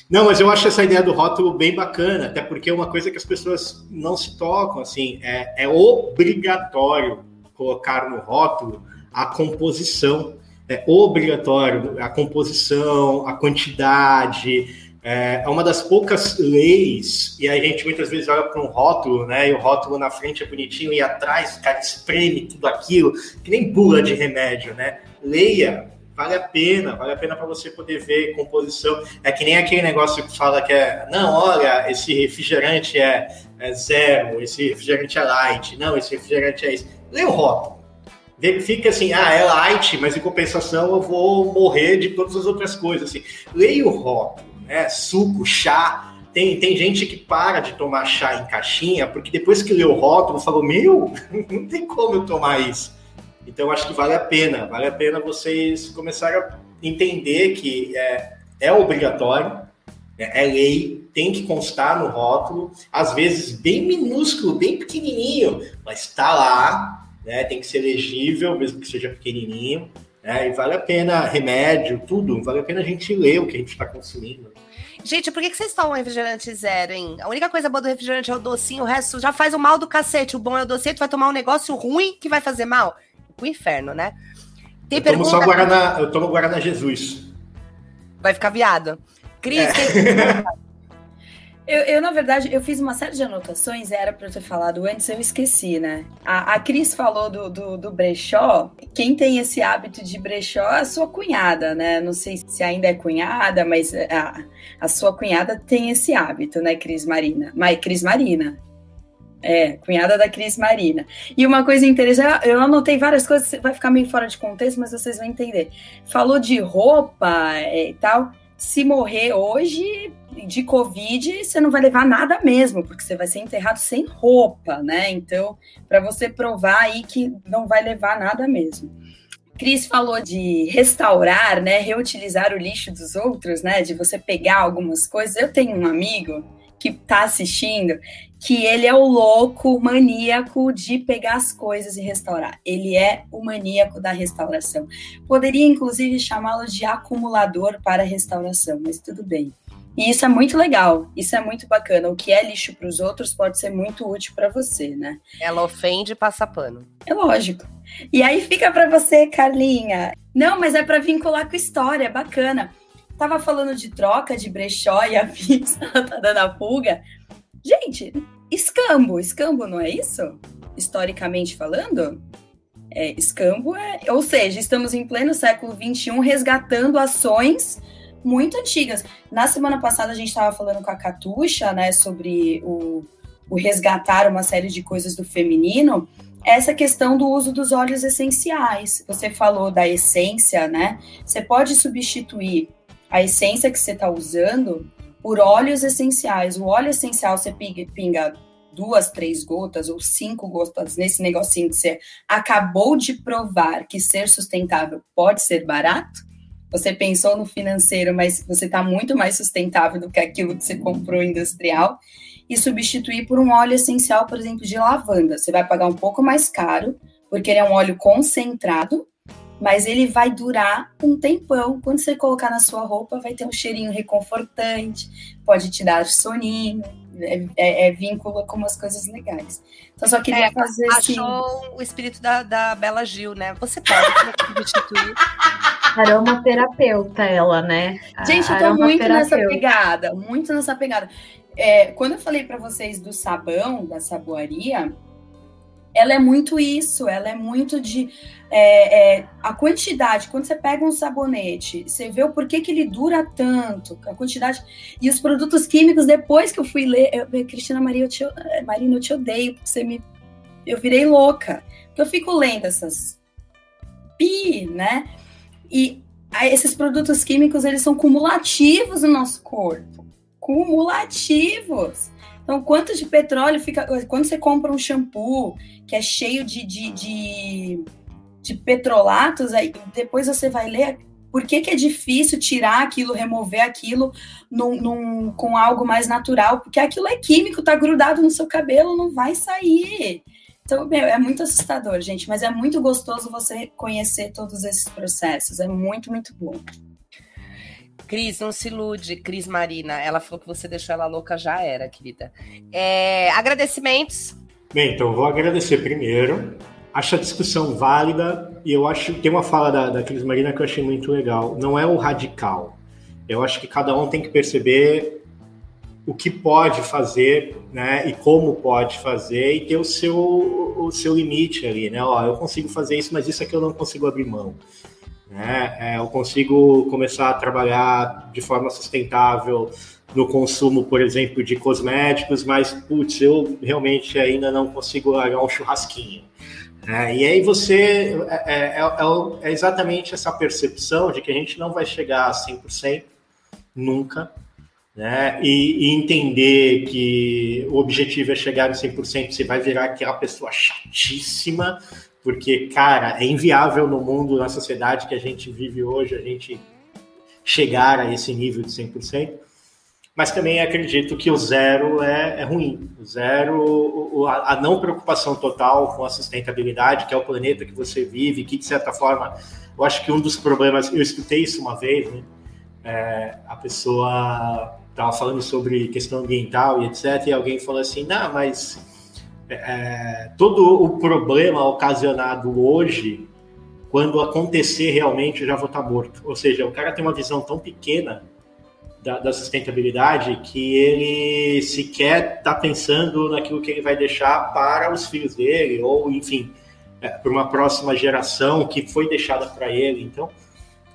Não, mas eu acho essa ideia do rótulo bem bacana, até porque é uma coisa que as pessoas não se tocam, assim, é, é obrigatório colocar no rótulo a composição, é obrigatório a composição, a quantidade, é, é uma das poucas leis, e a gente muitas vezes olha para um rótulo, né? E o rótulo na frente é bonitinho e atrás o cara espreme tudo aquilo, que nem bula de remédio, né? Leia, vale a pena, vale a pena para você poder ver composição. É que nem aquele negócio que fala que é, não, olha, esse refrigerante é, é zero, esse refrigerante é light, não, esse refrigerante é isso. Leia o rótulo. Verifica assim, ah, é light, mas em compensação eu vou morrer de todas as outras coisas. Assim. Leia o rótulo né? Suco, chá. Tem, tem gente que para de tomar chá em caixinha porque depois que leu o rótulo falou: Meu, não tem como eu tomar isso. Então acho que vale a pena, vale a pena vocês começarem a entender que é, é obrigatório, é, é lei, tem que constar no rótulo, às vezes bem minúsculo, bem pequenininho, mas está lá, né? Tem que ser legível, mesmo que seja pequenininho. Né? E vale a pena remédio, tudo, vale a pena a gente ler o que a gente está consumindo. Gente, por que, que vocês tomam refrigerante zero, hein? A única coisa boa do refrigerante é o docinho, o resto já faz o mal do cacete. O bom é o docinho, tu vai tomar um negócio ruim que vai fazer mal. O inferno, né? Tem eu pergunta... tomo só Guaraná, eu tomo Guaraná Jesus. Vai ficar viado. Cris, é. tem... Eu, eu, na verdade, eu fiz uma série de anotações, era para eu ter falado antes, eu esqueci, né? A, a Cris falou do, do, do, brechó. Quem tem esse hábito de brechó é a sua cunhada, né? Não sei se ainda é cunhada, mas a, a sua cunhada tem esse hábito, né, Cris Marina? Mas Cris Marina. É, cunhada da Cris Marina. E uma coisa interessante, eu anotei várias coisas, vai ficar meio fora de contexto, mas vocês vão entender. Falou de roupa é, e tal se morrer hoje de Covid, você não vai levar nada mesmo, porque você vai ser enterrado sem roupa, né? Então, para você provar aí que não vai levar nada mesmo. Cris falou de restaurar, né, reutilizar o lixo dos outros, né, de você pegar algumas coisas. Eu tenho um amigo que está assistindo que ele é o louco maníaco de pegar as coisas e restaurar. Ele é o maníaco da restauração. Poderia, inclusive, chamá-lo de acumulador para restauração, mas tudo bem. E isso é muito legal, isso é muito bacana. O que é lixo para os outros pode ser muito útil para você, né? Ela ofende e passa pano. É lógico. E aí fica para você, Carlinha. Não, mas é para vincular com história, é bacana. Tava falando de troca de brechó e a pizza tá dando a pulga. Gente, escambo, escambo não é isso? Historicamente falando? É, escambo é. Ou seja, estamos em pleno século XXI resgatando ações muito antigas. Na semana passada a gente estava falando com a Catuxa, né, sobre o, o resgatar uma série de coisas do feminino essa questão do uso dos óleos essenciais. Você falou da essência, né? Você pode substituir a essência que você está usando por óleos essenciais. O óleo essencial você pinga duas, três gotas ou cinco gotas nesse negocinho que você acabou de provar que ser sustentável pode ser barato. Você pensou no financeiro, mas você está muito mais sustentável do que aquilo que você comprou industrial. E substituir por um óleo essencial, por exemplo, de lavanda. Você vai pagar um pouco mais caro, porque ele é um óleo concentrado, mas ele vai durar um tempão. Quando você colocar na sua roupa, vai ter um cheirinho reconfortante, pode te dar soninho, é, é, é vínculo com umas coisas legais. Então, só queria é, fazer assim. Achou o espírito da, da Bela Gil, né? Você pode substituir. Aromaterapeuta, ela, né? Gente, eu tô muito nessa pegada, muito nessa pegada. É, quando eu falei para vocês do sabão, da saboaria, ela é muito isso, ela é muito de é, é, a quantidade. Quando você pega um sabonete, você vê o porquê que ele dura tanto, a quantidade e os produtos químicos. Depois que eu fui ler, eu, Cristina Maria, eu te, Marina, eu te odeio, porque você me, eu virei louca, porque eu fico lendo essas pi, né? E esses produtos químicos eles são cumulativos no nosso corpo, cumulativos. Então, quanto de petróleo fica. Quando você compra um shampoo que é cheio de, de, de, de petrolatos, aí depois você vai ler por que, que, é difícil tirar aquilo, remover aquilo num, num, com algo mais natural? Porque aquilo é químico, tá grudado no seu cabelo, não vai sair. Então, meu, é muito assustador, gente, mas é muito gostoso você conhecer todos esses processos. É muito, muito bom. Cris, não se ilude. Cris Marina, ela falou que você deixou ela louca, já era, querida. É, agradecimentos. Bem, então vou agradecer primeiro. Acho a discussão válida e eu acho que tem uma fala da, da Cris Marina que eu achei muito legal. Não é o radical. Eu acho que cada um tem que perceber o que pode fazer, né, e como pode fazer e ter o seu, o seu limite ali, né? Ó, eu consigo fazer isso, mas isso aqui eu não consigo abrir mão. Né? É, eu consigo começar a trabalhar de forma sustentável no consumo, por exemplo, de cosméticos, mas, putz, eu realmente ainda não consigo largar um churrasquinho. É, e aí você é, é, é, é, exatamente essa percepção de que a gente não vai chegar a 100% nunca, né? E, e, entender que o objetivo é chegar em 100%, você vai virar aquela pessoa chatíssima, porque, cara, é inviável no mundo, na sociedade que a gente vive hoje, a gente chegar a esse nível de 100%. Mas também acredito que o zero é, é ruim. O zero, a, não preocupação total com a sustentabilidade, que é o planeta que você vive, que, de certa forma, eu acho que um dos problemas, eu escutei isso uma vez, né? É, a pessoa estava falando sobre questão ambiental e etc. E alguém falou assim: não, mas é, todo o problema ocasionado hoje, quando acontecer realmente, já vou estar morto. Ou seja, o cara tem uma visão tão pequena da, da sustentabilidade que ele sequer está pensando naquilo que ele vai deixar para os filhos dele, ou enfim, é, para uma próxima geração que foi deixada para ele. Então,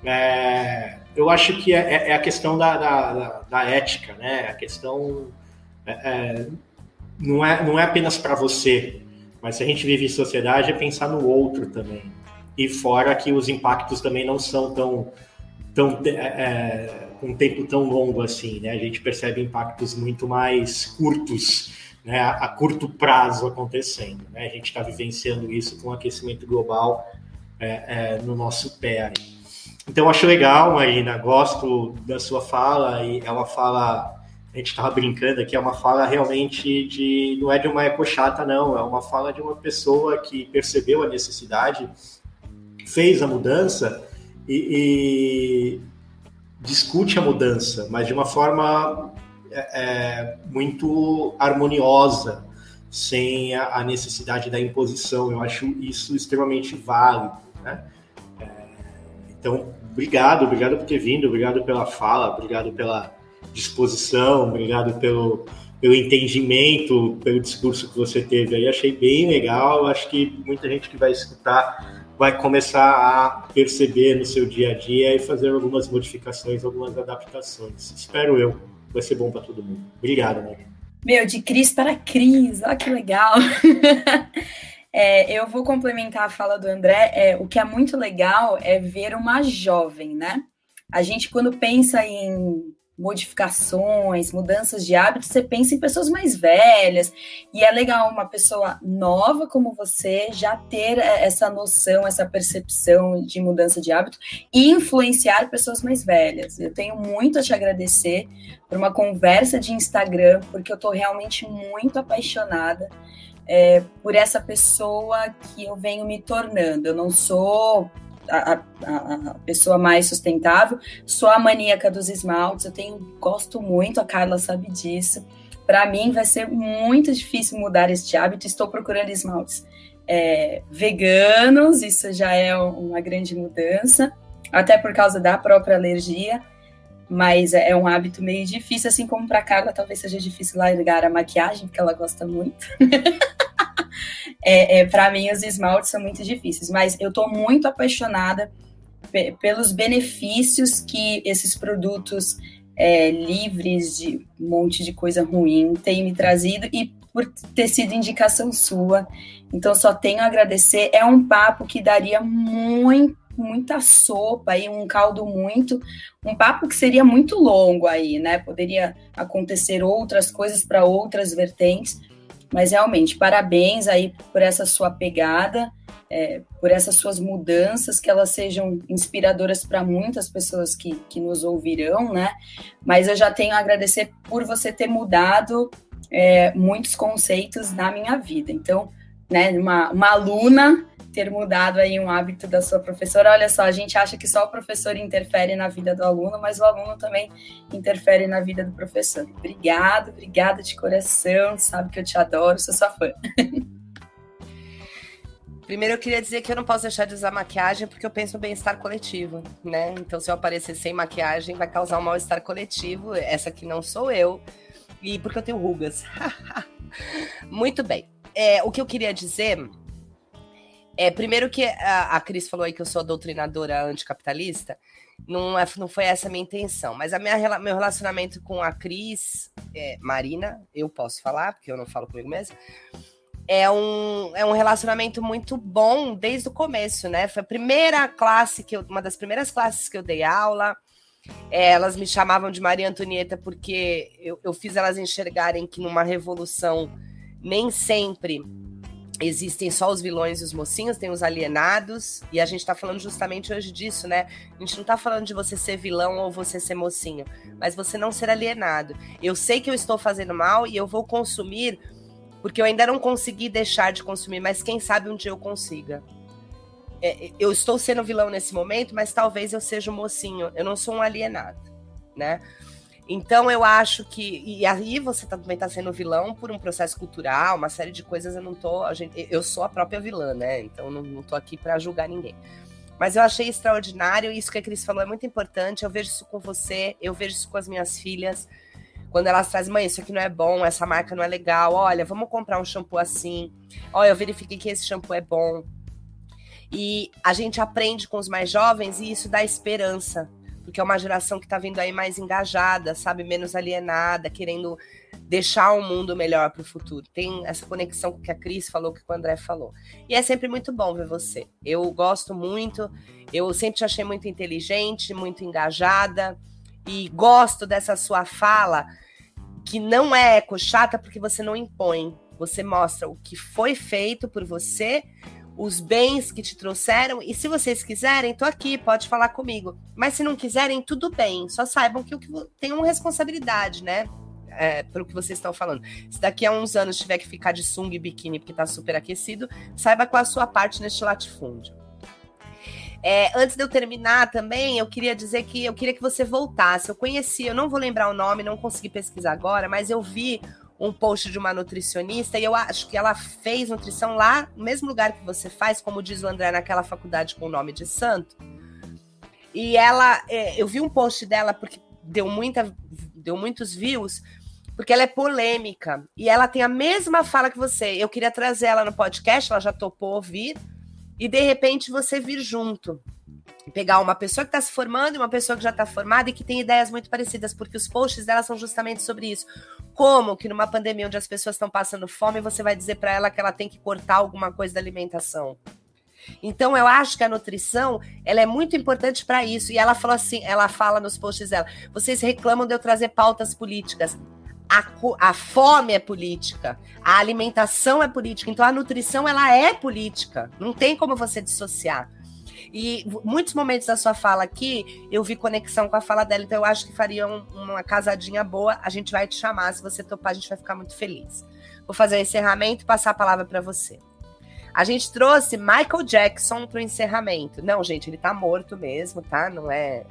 é, eu acho que é, é, é a questão da, da, da, ética, né? A questão é não é, não é apenas para você, mas se a gente vive em sociedade é pensar no outro também. E fora que os impactos também não são tão, tão é, é, um tempo tão longo assim, né? A gente percebe impactos muito mais curtos, né? A, curto prazo acontecendo, né? A gente está vivenciando isso com o aquecimento global é, é, no nosso pé. Aí. Então, acho legal, Marina, gosto da sua fala, e é uma fala a gente estava brincando aqui, é uma fala realmente de. não é de uma ecochata, não, é uma fala de uma pessoa que percebeu a necessidade, fez a mudança e, e discute a mudança, mas de uma forma é, é muito harmoniosa, sem a, a, necessidade da imposição. Eu acho isso extremamente válido. Né? É, então, obrigado, obrigado por ter vindo, obrigado pela fala, obrigado pela disposição, obrigado pelo, pelo entendimento, pelo discurso que você teve aí. Achei bem legal. Acho que muita gente que vai escutar vai começar a perceber no seu dia a dia e fazer algumas modificações, algumas adaptações. Espero eu. Vai ser bom para todo mundo. Obrigado, né? Meu, de Cris para Cris, olha que legal. é, eu vou complementar a fala do André. É, o que é muito legal é ver uma jovem, né? A gente, quando pensa em modificações, mudanças de hábitos, você pensa em pessoas mais velhas, e é legal uma pessoa nova como você já ter essa noção, essa percepção de mudança de hábito e influenciar pessoas mais velhas. Eu tenho muito a te agradecer por uma conversa de Instagram, porque eu estou realmente muito apaixonada é, por essa pessoa que eu venho me tornando. Eu não sou a, a, a, pessoa mais sustentável. Sou a maníaca dos esmaltes, eu tenho, gosto muito, a Carla sabe disso. Para mim vai ser muito difícil mudar este hábito. Estou procurando esmaltes é, veganos, isso já é uma grande mudança, até por causa da própria alergia. Mas é, é um hábito meio difícil, assim como para Carla, talvez seja difícil largar a maquiagem, porque ela gosta muito. é, é para mim os esmaltes são muito difíceis. Mas eu estou muito apaixonada pelos benefícios que esses produtos é, livres de um monte de coisa ruim têm me trazido e por ter sido indicação sua. Então, só tenho a agradecer. É um papo que daria muito muita sopa aí, um caldo muito, um papo que seria muito longo aí, né? Poderia acontecer outras coisas para outras vertentes, mas realmente, parabéns aí por essa sua pegada, é, por essas suas mudanças, que elas sejam inspiradoras para muitas pessoas que, que nos ouvirão, né? Mas eu já tenho a agradecer por você ter mudado é, muitos conceitos na minha vida. Então, né, uma, uma aluna ter mudado aí um hábito da sua professora. Olha só, a gente acha que só o professor interfere na vida do aluno, mas o aluno também interfere na vida do professor. Obrigado, obrigada de coração, sabe que eu te adoro, sou sua fã. Primeiro eu queria dizer que eu não posso deixar de usar maquiagem porque eu penso no bem-estar coletivo, né? Então se eu aparecer sem maquiagem vai causar um mal-estar coletivo. Essa aqui não sou eu. E porque eu tenho rugas. Muito bem. É, o que eu queria dizer é, primeiro que a, a Cris falou aí que eu sou doutrinadora anticapitalista, não, é, não foi essa a minha intenção, mas a minha, meu relacionamento com a Cris, é, Marina, eu posso falar, porque eu não falo comigo mesmo, é um, é um relacionamento muito bom desde o começo, né? Foi a primeira classe que eu, uma das primeiras classes que eu dei aula. É, elas me chamavam de Maria Antonieta porque eu, eu fiz elas enxergarem que numa revolução nem sempre existem só os vilões e os mocinhos, tem os alienados, e a gente tá falando justamente hoje disso, né? A gente não tá falando de você ser vilão ou você ser mocinho, mas você não ser alienado. Eu sei que eu estou fazendo mal e eu vou consumir, porque eu ainda não consegui deixar de consumir, mas quem sabe um dia eu consiga. É, eu estou sendo vilão nesse momento, mas talvez eu seja um mocinho, eu não sou um alienado, né? Então eu acho que. E aí você tá, também tá sendo vilão por um processo cultural, uma série de coisas. Eu não tô. Gente, eu sou a própria vilã, né? Então não, não tô aqui para julgar ninguém. Mas eu achei extraordinário, isso que a Cris falou é muito importante. Eu vejo isso com você, eu vejo isso com as minhas filhas. Quando elas trazem, mãe, isso aqui não é bom, essa marca não é legal. Olha, vamos comprar um shampoo assim. Olha, eu verifiquei que esse shampoo é bom. E a gente aprende com os mais jovens e isso dá esperança porque é uma geração que está vindo aí mais engajada, sabe, menos alienada, querendo deixar um mundo melhor para o futuro. Tem essa conexão que a Cris falou, que o André falou. E é sempre muito bom ver você. Eu gosto muito, eu sempre te achei muito inteligente, muito engajada, e gosto dessa sua fala, que não é eco chata, porque você não impõe. Você mostra o que foi feito por você os bens que te trouxeram. E se vocês quiserem, tô aqui, pode falar comigo. Mas se não quiserem, tudo bem. Só saibam que que tem uma responsabilidade, né? É, pelo que vocês estão falando. Se daqui a uns anos tiver que ficar de sunga e biquíni porque tá super aquecido, saiba qual a sua parte neste latifúndio. É, antes de eu terminar também, eu queria dizer que eu queria que você voltasse. Eu conheci, eu não vou lembrar o nome, não consegui pesquisar agora, mas eu vi um post de uma nutricionista e eu acho que ela fez nutrição lá no mesmo lugar que você faz, como diz o André, naquela faculdade com o nome de santo. E ela, é, eu vi um post dela porque deu muita, deu muitos views, porque ela é polêmica e ela tem a mesma fala que você. Eu queria trazer ela no podcast, ela já topou ouvir e de repente você vir junto pegar uma pessoa que está se formando e uma pessoa que já está formada e que tem ideias muito parecidas, porque os posts dela são justamente sobre isso. Como que numa pandemia onde as pessoas estão passando fome, você vai dizer para ela que ela tem que cortar alguma coisa da alimentação? Então eu acho que a nutrição, ela é muito importante para isso. E ela falou assim, ela fala nos posts dela: "Vocês reclamam de eu trazer pautas políticas. A, a, fome é política, a alimentação é política, então a nutrição ela é política, não tem como você dissociar. E muitos momentos da sua fala aqui, eu vi conexão com a fala dela, então eu acho que faria um, uma casadinha boa. A gente vai te chamar, se você topar, a gente vai ficar muito feliz. Vou fazer o encerramento e passar a palavra para você. A gente trouxe Michael Jackson para o encerramento. Não, gente, ele tá morto mesmo, tá? Não é.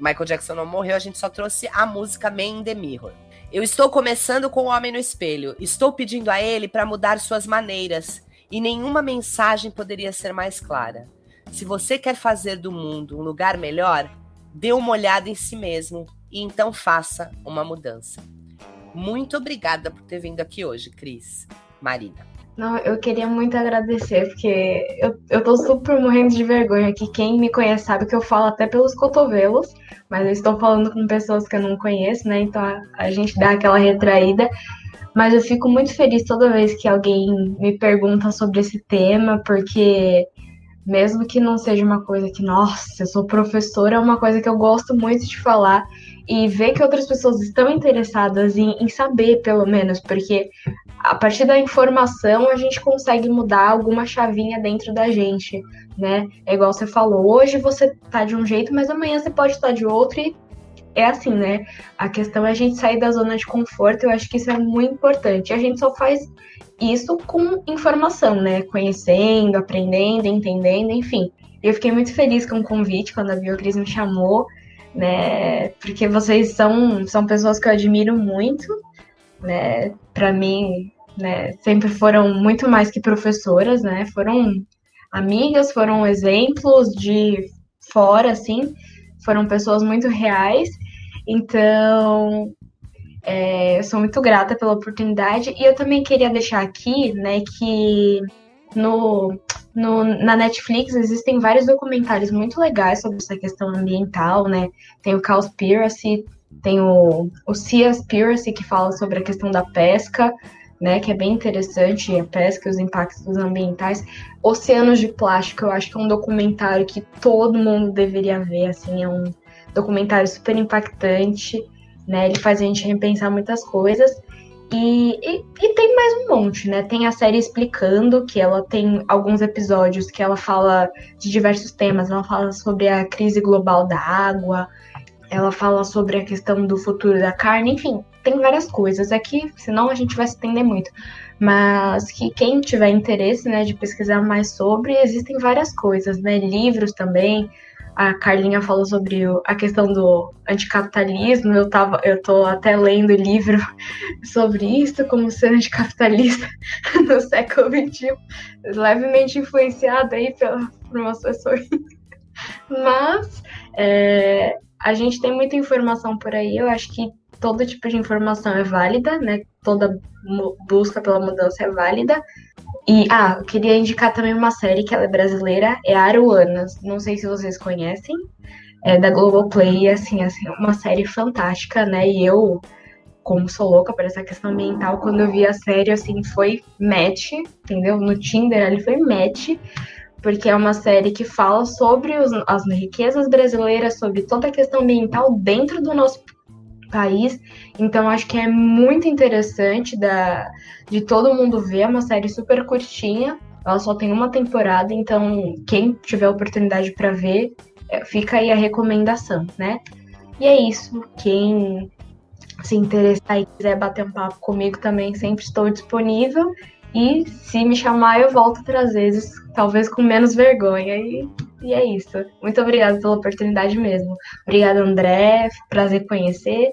Michael Jackson não morreu, a gente só trouxe a música Man in the Mirror. Eu estou começando com o Homem no Espelho. Estou pedindo a ele para mudar suas maneiras. E nenhuma mensagem poderia ser mais clara. Se você quer fazer do mundo um lugar melhor, dê uma olhada em si mesmo e então faça uma mudança. Muito obrigada por ter vindo aqui hoje, Cris. Marina. Não, eu queria muito agradecer, porque eu, eu tô super morrendo de vergonha aqui. Quem me conhece sabe que eu falo até pelos cotovelos, mas eu estou falando com pessoas que eu não conheço, né? Então a, a gente dá aquela retraída. Mas eu fico muito feliz toda vez que alguém me pergunta sobre esse tema, porque mesmo que não seja uma coisa que, nossa, eu sou professora, é uma coisa que eu gosto muito de falar e ver que outras pessoas estão interessadas em, em, saber, pelo menos, porque a partir da informação a gente consegue mudar alguma chavinha dentro da gente, né? É igual você falou, hoje você tá de um jeito, mas amanhã você pode estar de outro e é assim, né? A questão é a gente sair da zona de conforto, eu acho que isso é muito importante. A gente só faz isso com informação, né? Conhecendo, aprendendo, entendendo, enfim. Eu fiquei muito feliz com o convite quando a Biocris me chamou, né? Porque vocês são, são pessoas que eu admiro muito, né? Para mim, né? Sempre foram muito mais que professoras, né? Foram amigas, foram exemplos de fora, assim. Foram pessoas muito reais. Então, é, eu sou muito grata pela oportunidade e eu também queria deixar aqui, né, que no, no, na Netflix existem vários documentários muito legais sobre essa questão ambiental, né? Tem o Cowspiracy, tem o, o Seaspiracy, que fala sobre a questão da pesca, né? Que é bem interessante, a pesca e os impactos ambientais. Oceanos de Plástico, eu acho que é um documentário que todo mundo deveria ver, assim, é um documentário super impactante né? Ele faz a gente repensar muitas coisas. E, e, e, tem mais um monte, né? Tem a série explicando que ela tem alguns episódios que ela fala de diversos temas. Ela fala sobre a crise global da água, ela fala sobre a questão do futuro da carne, enfim, tem várias coisas aqui, senão a gente vai se entender muito. Mas que quem tiver interesse, né, de pesquisar mais sobre, existem várias coisas, né? Livros também a Carlinha falou sobre a questão do anticapitalismo. Eu tava, eu tô até lendo livro sobre isso, como ser anticapitalista no século XXI, levemente influenciado aí pela, por umas pessoas. Mas é, a gente tem muita informação por aí. Eu acho que todo tipo de informação é válida, né? Toda busca pela mudança é válida. E, ah, eu queria indicar também uma série que ela é brasileira, é Aruanas. Não sei se vocês conhecem, é da Globoplay, assim, assim, uma série fantástica, né? E eu, como sou louca por essa questão ambiental, quando eu vi a série, assim, foi match, entendeu? No Tinder ali foi match, porque é uma série que fala sobre os, as riquezas brasileiras, sobre toda a questão ambiental dentro do nosso país. Então acho que é muito interessante da, de todo mundo ver. É uma série super curtinha. Ela só tem uma temporada, então quem tiver oportunidade para ver, é, fica aí a recomendação, né? E é isso. Quem se interessar e quiser bater um papo comigo também, sempre estou disponível. E se me chamar, eu volto outras vezes, talvez com menos vergonha. E, e é isso. Muito obrigada pela oportunidade mesmo. Obrigada, André. Prazer conhecer.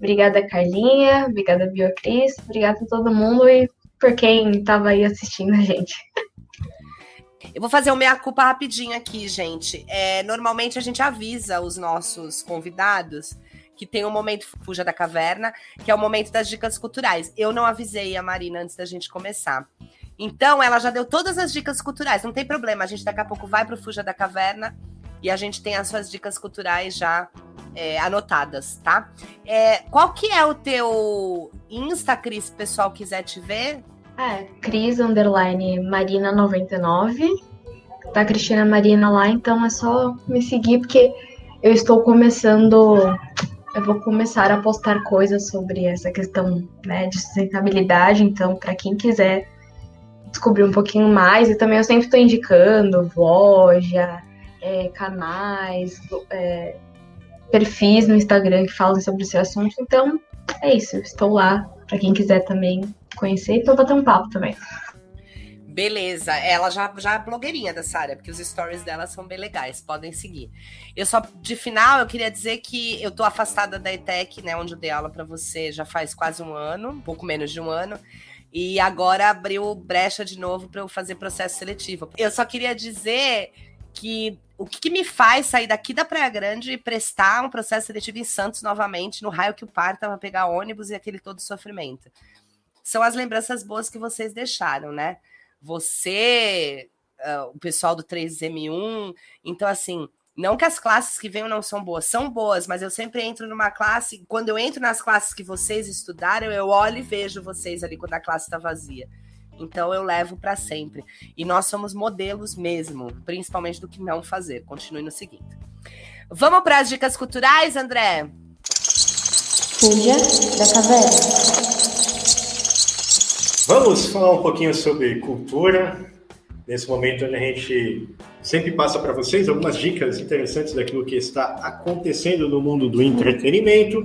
Obrigada, Carlinha. Obrigada, Beatriz. Obrigada a todo mundo e por quem estava aí assistindo a gente. Eu vou fazer o meia culpa rapidinho aqui, gente. É, normalmente a gente avisa os nossos convidados que tem o momento Fuja da Caverna, que é o momento das dicas culturais. Eu não avisei a Marina antes da gente começar. Então, ela já deu todas as dicas culturais, não tem problema. A gente daqui a pouco vai para o Fuja da Caverna e a gente tem as suas dicas culturais já é, anotadas, tá? É, qual que é o teu Insta, Cris, se o pessoal quiser te ver? É, Cris, underline, Marina99. Tá Cristina Marina lá, então é só me seguir, porque eu estou começando eu vou começar a postar coisas sobre essa questão né, de sustentabilidade. Então, para quem quiser descobrir um pouquinho mais, e também eu sempre estou indicando loja, é, canais, é, perfis no Instagram que falam sobre esse assunto. Então, é isso. Estou lá para quem quiser também conhecer e para bater um papo também. Beleza, ela já, já é blogueirinha dessa área, porque os stories dela são bem legais, podem seguir. Eu só, de final, eu queria dizer que eu tô afastada da ETEC, né, onde eu dei aula para você já faz quase um ano, um pouco menos de um ano, e agora abriu brecha de novo para eu fazer processo seletivo. Eu só queria dizer que o que, que, me faz sair daqui da Praia Grande e prestar um processo seletivo em Santos novamente, no raio que o parta para pegar ônibus e aquele todo sofrimento são as lembranças boas que vocês deixaram, né? Você, uh, o pessoal do 3M1, então assim, não que as classes que venham não são boas, são boas, mas eu sempre entro numa classe, quando eu entro nas classes que vocês estudaram, eu olho e vejo vocês ali quando a classe está vazia. Então eu levo para sempre. E nós somos modelos mesmo, principalmente do que não fazer. Continue no seguinte. Vamos para as dicas culturais, André? Fuja da caverna. Vamos falar um pouquinho sobre cultura. Nesse momento, a gente sempre passa para vocês algumas dicas interessantes daquilo que está acontecendo no mundo do entretenimento.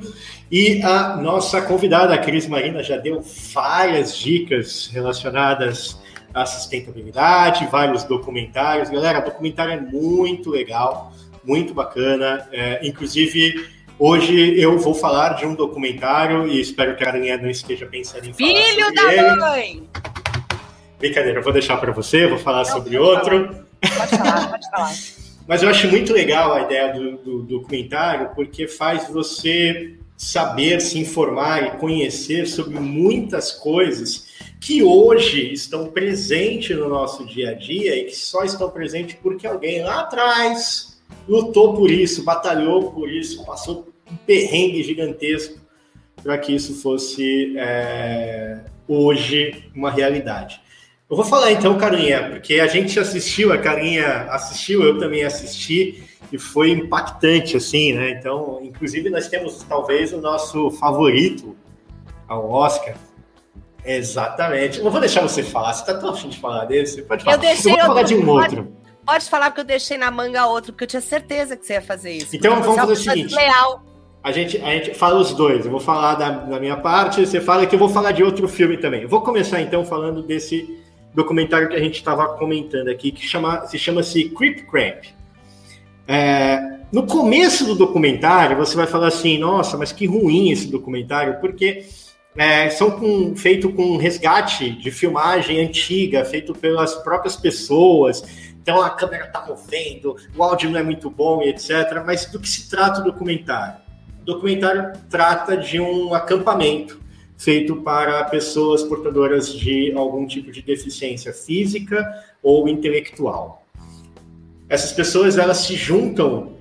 E a nossa convidada, a Cris Marina, já deu várias dicas relacionadas à sustentabilidade, vários documentários. Galera, o documentário é muito legal muito bacana. É, inclusive, hoje eu vou falar de um documentário e espero que a Aranha não esteja pensando em falar Filho da ele. mãe! Brincadeira, eu vou deixar para você, vou falar não, sobre outro. Falar. Pode falar, pode falar. Mas eu acho muito legal a ideia do, do, documentário, porque faz você saber, se informar e conhecer sobre muitas coisas que hoje estão presentes no nosso dia a dia e que só estão presentes porque alguém lá atrás lutou por isso, batalhou por isso, passou um perrengue gigantesco para que isso fosse é, hoje uma realidade. Eu vou falar então, Carinha, porque a gente assistiu, a Carinha assistiu, eu também assisti, e foi impactante, assim, né? Então, inclusive, nós temos talvez o nosso favorito ao Oscar. Exatamente. Não vou deixar você falar, você está tão afim de falar desse? Pode falar. Eu deixei eu vou falar de um outro. Pode falar porque eu deixei na manga outro, porque eu tinha certeza que você ia fazer isso. Então vamos fazer o seguinte. Leal. A gente, a gente fala os dois. Eu vou falar da, da minha parte, você fala que eu vou falar de outro filme também. Eu vou começar então falando desse documentário que a gente estava comentando aqui, que chama, se chama-se Creep Cramp. É, no começo do documentário, você vai falar assim, nossa, mas que ruim esse documentário, porque é, são com, feito com resgate de filmagem antiga, feito pelas próprias pessoas. Então a câmera está movendo, o áudio não é muito bom e etc. Mas do que se trata o documentário? O documentário trata de um acampamento feito para pessoas portadoras de algum tipo de deficiência física ou intelectual. Essas pessoas elas se juntam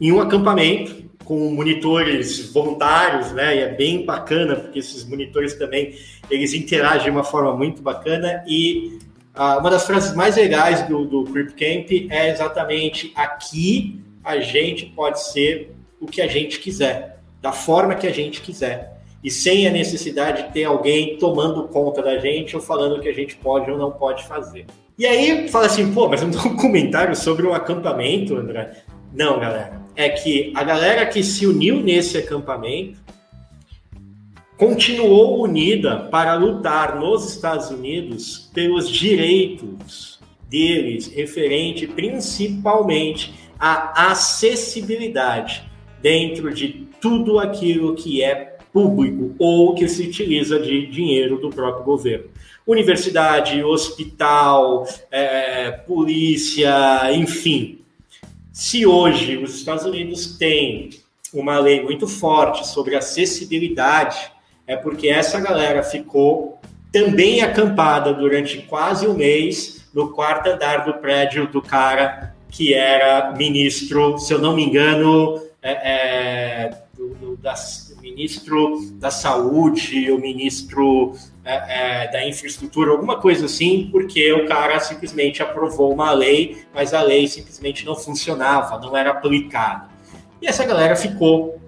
em um acampamento com monitores voluntários, né? E é bem bacana porque esses monitores também eles interagem de uma forma muito bacana e ah, uma das frases mais legais do, do Creep Camp é exatamente aqui a gente pode ser o que a gente quiser, da forma que a gente quiser. E sem a necessidade de ter alguém tomando conta da gente ou falando o que a gente pode ou não pode fazer. E aí fala assim, pô, mas um documentário sobre um acampamento, André? Não, galera. É que a galera que se uniu nesse acampamento continuou unida para lutar nos Estados Unidos pelos direitos deles, referente principalmente à acessibilidade dentro de tudo aquilo que é público ou que se utiliza de dinheiro do próprio governo. Universidade, hospital, é, polícia, enfim. Se hoje os Estados Unidos têm uma lei muito forte sobre acessibilidade é porque essa galera ficou também acampada durante quase um mês no quarto andar do prédio do cara que era ministro, se eu não me engano, é, é, do, do, da, ministro da saúde, o ministro é, é, da infraestrutura, alguma coisa assim, porque o cara simplesmente aprovou uma lei, mas a lei simplesmente não funcionava, não era aplicada. E essa galera ficou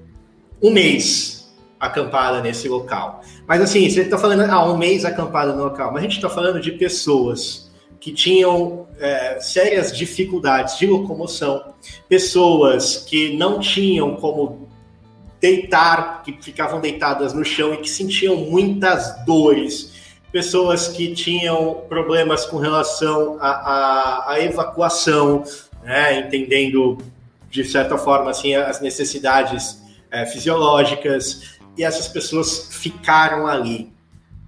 um mês acampada nesse local. Mas assim, você está falando, ah, um mês acampada no local, mas a gente está falando de pessoas que tinham é, sérias dificuldades de locomoção, pessoas que não tinham como deitar, que ficavam deitadas no chão e que sentiam muitas dores, pessoas que tinham problemas com relação à evacuação, né, entendendo de certa forma assim as necessidades é, fisiológicas, e essas pessoas ficaram ali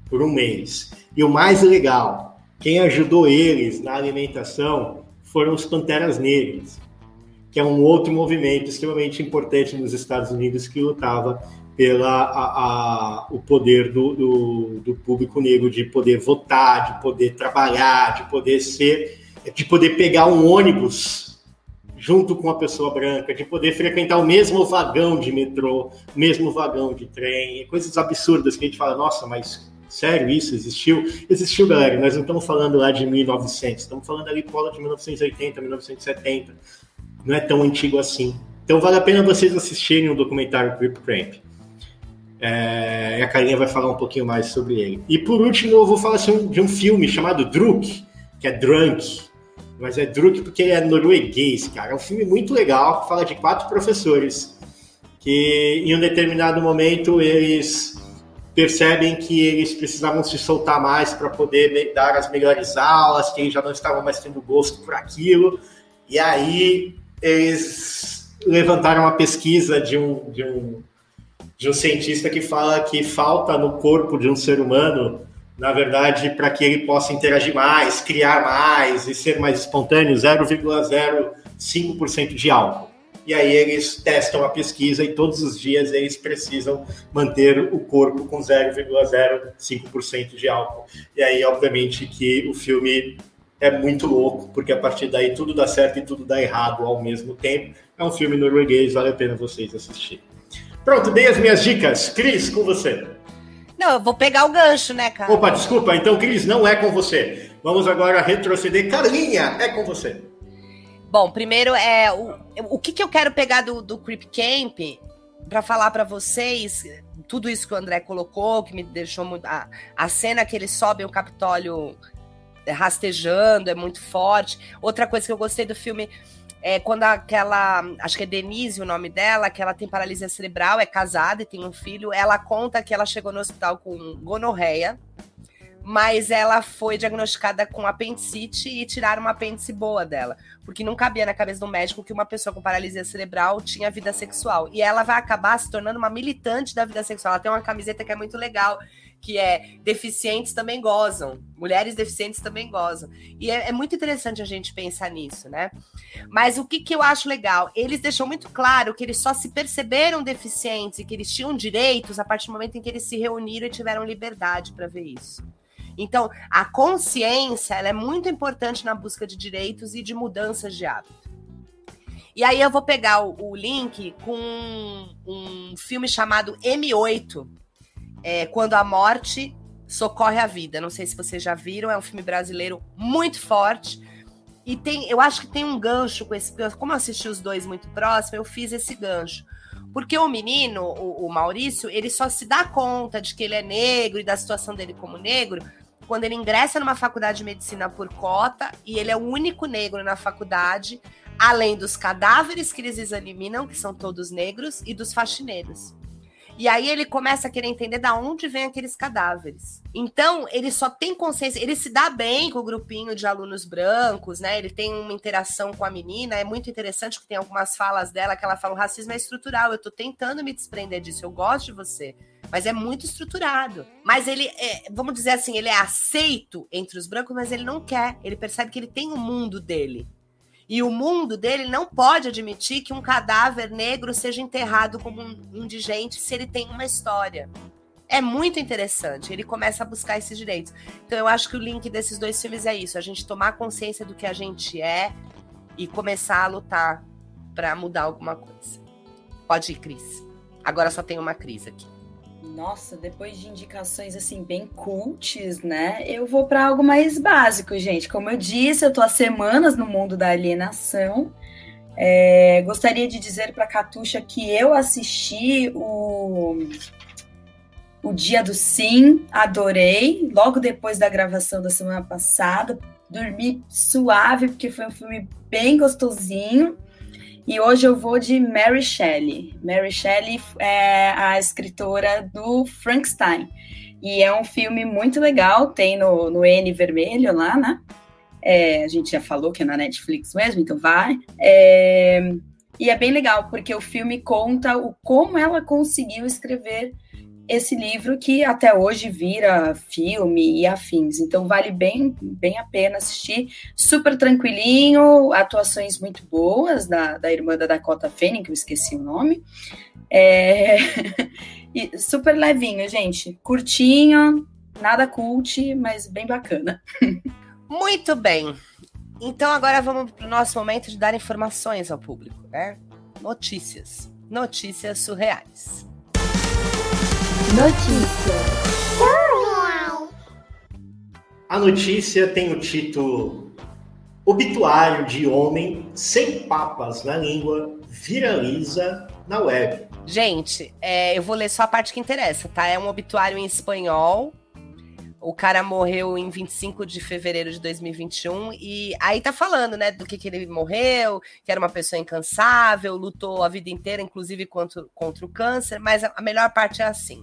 por um mês. E o mais legal, quem ajudou eles na alimentação foram os Panteras Negras, que é um outro movimento extremamente importante nos Estados Unidos que lutava pela a, a, o poder do, do, do, público negro de poder votar, de poder trabalhar, de poder ser, de poder pegar um ônibus junto com a pessoa branca, de poder frequentar o mesmo vagão de metrô, mesmo vagão de trem, coisas absurdas que a gente fala, nossa, mas sério isso existiu? Existiu, galera, nós não estamos falando lá de 1900, estamos falando ali volta de 1980, 1970, não é tão antigo assim. Então vale a pena vocês assistirem o documentário Grip Cramp. É, a Carinha vai falar um pouquinho mais sobre ele. E por último, eu vou falar assim, de um filme chamado Druk, que é Drunk, mas é Druk porque ele é norueguês, cara. É um filme muito legal que fala de quatro professores que em um determinado momento eles percebem que eles precisavam se soltar mais para poder dar as melhores aulas, que eles já não estavam mais tendo gosto por aquilo. E aí eles levantaram uma pesquisa de um, de um de um cientista que fala que falta no corpo de um ser humano, na verdade, para que ele possa interagir mais, criar mais e ser mais espontâneo, 0,05% de álcool. E aí eles testam a pesquisa e todos os dias eles precisam manter o corpo com 0,05% de álcool. E aí, obviamente, que o filme é muito louco, porque a partir daí tudo dá certo e tudo dá errado ao mesmo tempo. É um filme norueguês, vale a pena vocês assistirem. Pronto, dei as minhas dicas. Cris, com você. Não, eu vou pegar o gancho, né, cara? Opa, desculpa. Então, Cris, não é com você. Vamos agora retroceder. Carlinha, é com você. Bom, primeiro é o, o que, que eu quero pegar do, do Creep Camp para falar para vocês tudo isso que o André colocou, que me deixou muito. A, a cena que eles sobem o Capitólio rastejando é muito forte. Outra coisa que eu gostei do filme é quando aquela, acho que é Denise o nome dela, que ela tem paralisia cerebral, é casada e tem um filho, ela conta que ela chegou no hospital com gonorreia, mas ela foi diagnosticada com apendicite e tiraram uma apêndice boa dela, porque não cabia na cabeça do médico que uma pessoa com paralisia cerebral tinha vida sexual. E ela vai acabar se tornando uma militante da vida sexual. Ela tem uma camiseta que é muito legal, que é deficientes também gozam, mulheres deficientes também gozam. E é, é, muito interessante a gente pensar nisso, né? Mas o que, que eu acho legal? Eles deixam muito claro que eles só se perceberam deficientes e que eles tinham direitos a partir do momento em que eles se reuniram e tiveram liberdade para ver isso. Então, a consciência é muito importante na busca de direitos e de mudanças de hábito. E aí eu vou pegar o, o link com um, um filme chamado M8, é, Quando a Morte Socorre a Vida. Não sei se vocês já viram, é um filme brasileiro muito forte. E tem, eu acho que tem um gancho com esse. Como eu assisti os dois muito próximo, eu fiz esse gancho. Porque o menino, o, o Maurício, ele só se dá conta de que ele é negro e da situação dele como negro quando ele ingressa numa faculdade de medicina por cota e ele é o único negro na faculdade, além dos cadáveres que eles examinam, que são todos negros, e dos faxineiros. E aí ele começa a querer entender da onde vem aqueles cadáveres. Então, ele só tem consciência, ele se dá bem com o grupinho de alunos brancos, né? Ele tem uma interação com a menina, é muito interessante que tem algumas falas dela que ela fala: o racismo é estrutural, eu tô tentando me desprender disso, eu gosto de você. Mas é muito estruturado. Mas ele, é, vamos dizer assim, ele é aceito entre os brancos, mas ele não quer. Ele percebe que ele tem o um mundo dele. E o mundo dele não pode admitir que um cadáver negro seja enterrado como um indigente se ele tem uma história. É muito interessante. Ele começa a buscar esses direitos. Então eu acho que o link desses dois filmes é isso: a gente tomar consciência do que a gente é e começar a lutar para mudar alguma coisa. Pode ir, Cris. Agora só tem uma Cris aqui. Nossa, depois de indicações assim bem cultes, né? Eu vou para algo mais básico, gente. Como eu disse, eu tô há semanas no mundo da alienação. É, gostaria de dizer para Catuxa que eu assisti o o Dia do Sim, adorei. Logo depois da gravação da semana passada, dormi suave porque foi um filme bem gostosinho. E hoje eu vou de Mary Shelley. Mary Shelley é a escritora do Frankenstein. E é um filme muito legal, tem no, no N vermelho lá, né? É, a gente já falou que é na Netflix mesmo, então vai. É, e é bem legal, porque o filme conta o como ela conseguiu escrever esse livro que até hoje vira filme e afins. Então vale bem, bem a pena assistir. Super tranquilinho, atuações muito boas da, da irmã da Dakota Fanning, que eu esqueci o nome. É... Super levinho, gente. Curtinho, nada cult, mas bem bacana. Muito bem. Então agora vamos para o nosso momento de dar informações ao público, né? Notícias. Notícias surreais. Notícias. A notícia tem o título Obituário de homem sem papas na língua viraliza na web. Gente, é, eu vou ler só a parte que interessa, tá? É um obituário em espanhol. O cara morreu em 25 de fevereiro de 2021 e aí tá falando, né, do que, que ele morreu, que era uma pessoa incansável, lutou a vida inteira, inclusive contra, contra o câncer, mas a melhor parte é assim.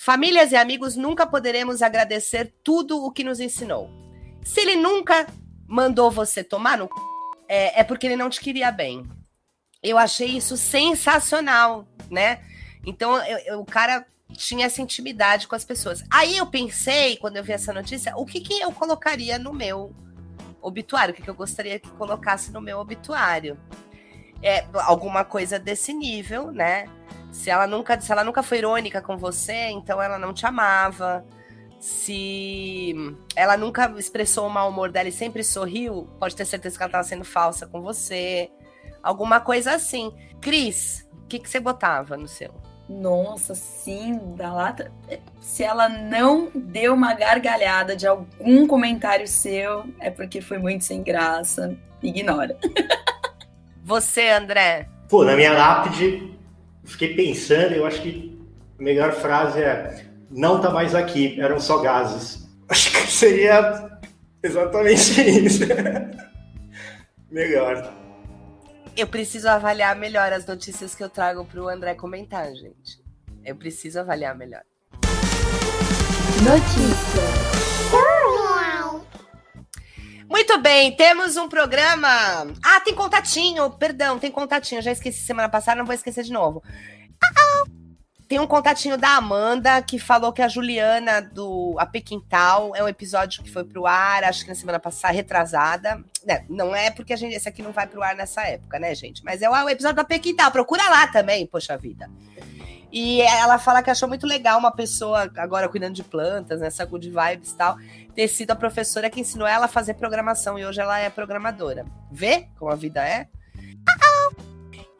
Famílias e amigos nunca poderemos agradecer tudo o que nos ensinou. Se ele nunca mandou você tomar no é, é porque ele não te queria bem. Eu achei isso sensacional, né? Então eu, eu, o cara tinha essa intimidade com as pessoas. Aí eu pensei, quando eu vi essa notícia, o que, que eu colocaria no meu obituário, o que, que eu gostaria que colocasse no meu obituário. É, alguma coisa desse nível, né? Se ela nunca, se ela nunca foi irônica com você, então ela não te amava. Se ela nunca expressou o mau humor dela e sempre sorriu, pode ter certeza que ela estava sendo falsa com você. Alguma coisa assim. Cris, o que, que você botava no seu? Nossa, sim, da lata. Se ela não deu uma gargalhada de algum comentário seu, é porque foi muito sem graça. Ignora. Você, André? Pô, na minha lápide, fiquei pensando, eu acho que a melhor frase é: não tá mais aqui, eram só gases. Acho que seria exatamente isso. melhor. Eu preciso avaliar melhor as notícias que eu trago para o André comentar, gente. Eu preciso avaliar melhor. Notícias. Muito bem, temos um programa. Ah, tem contatinho, perdão, tem contatinho. Já esqueci semana passada, não vou esquecer de novo. Tem um contatinho da Amanda que falou que a Juliana do A Pequintal é um episódio que foi pro ar, acho que na semana passada, retrasada. Né, não é porque a gente, esse aqui não vai pro ar nessa época, né, gente? Mas é o episódio da Pequintal. Procura lá também, poxa vida. E ela fala que achou muito legal uma pessoa agora cuidando de plantas, nessa né, good vibes e tal, ter sido a professora que ensinou ela a fazer programação e hoje ela é programadora. Vê como a vida é?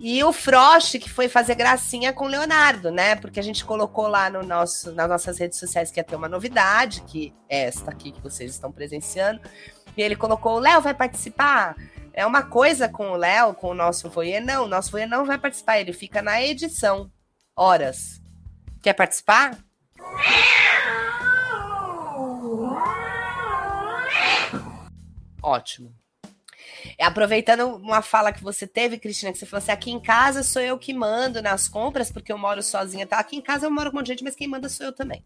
E o Frost, que foi fazer gracinha com o Leonardo, né? Porque a gente colocou lá no nosso, nas nossas redes sociais que ia ter uma novidade, que é esta aqui que vocês estão presenciando. E ele colocou: o Léo vai participar? É uma coisa com o Léo, com o nosso Voyeur. Não, o nosso Voyeur não vai participar, ele fica na edição horas. Quer participar? Ótimo. É, aproveitando uma fala que você teve, Cristina, que você falou assim: aqui em casa sou eu que mando nas compras, porque eu moro sozinha. Tá? Aqui em casa eu moro com um monte de gente, mas quem manda sou eu também.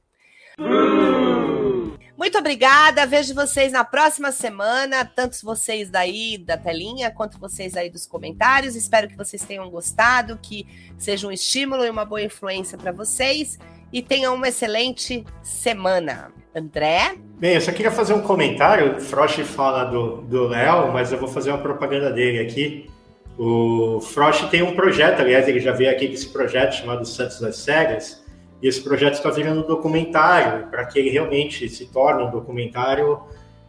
Muito obrigada. Vejo vocês na próxima semana, tanto vocês daí da telinha quanto vocês aí dos comentários. Espero que vocês tenham gostado, que seja um estímulo e uma boa influência para vocês e tenham uma excelente semana. André? Bem, eu só queria fazer um comentário. O Frost fala do Léo, mas eu vou fazer uma propaganda dele aqui. O Frost tem um projeto, aliás, ele já veio aqui com esse projeto chamado Santos das Cegas e esse projeto está virando um documentário. Para que ele realmente se torne um documentário,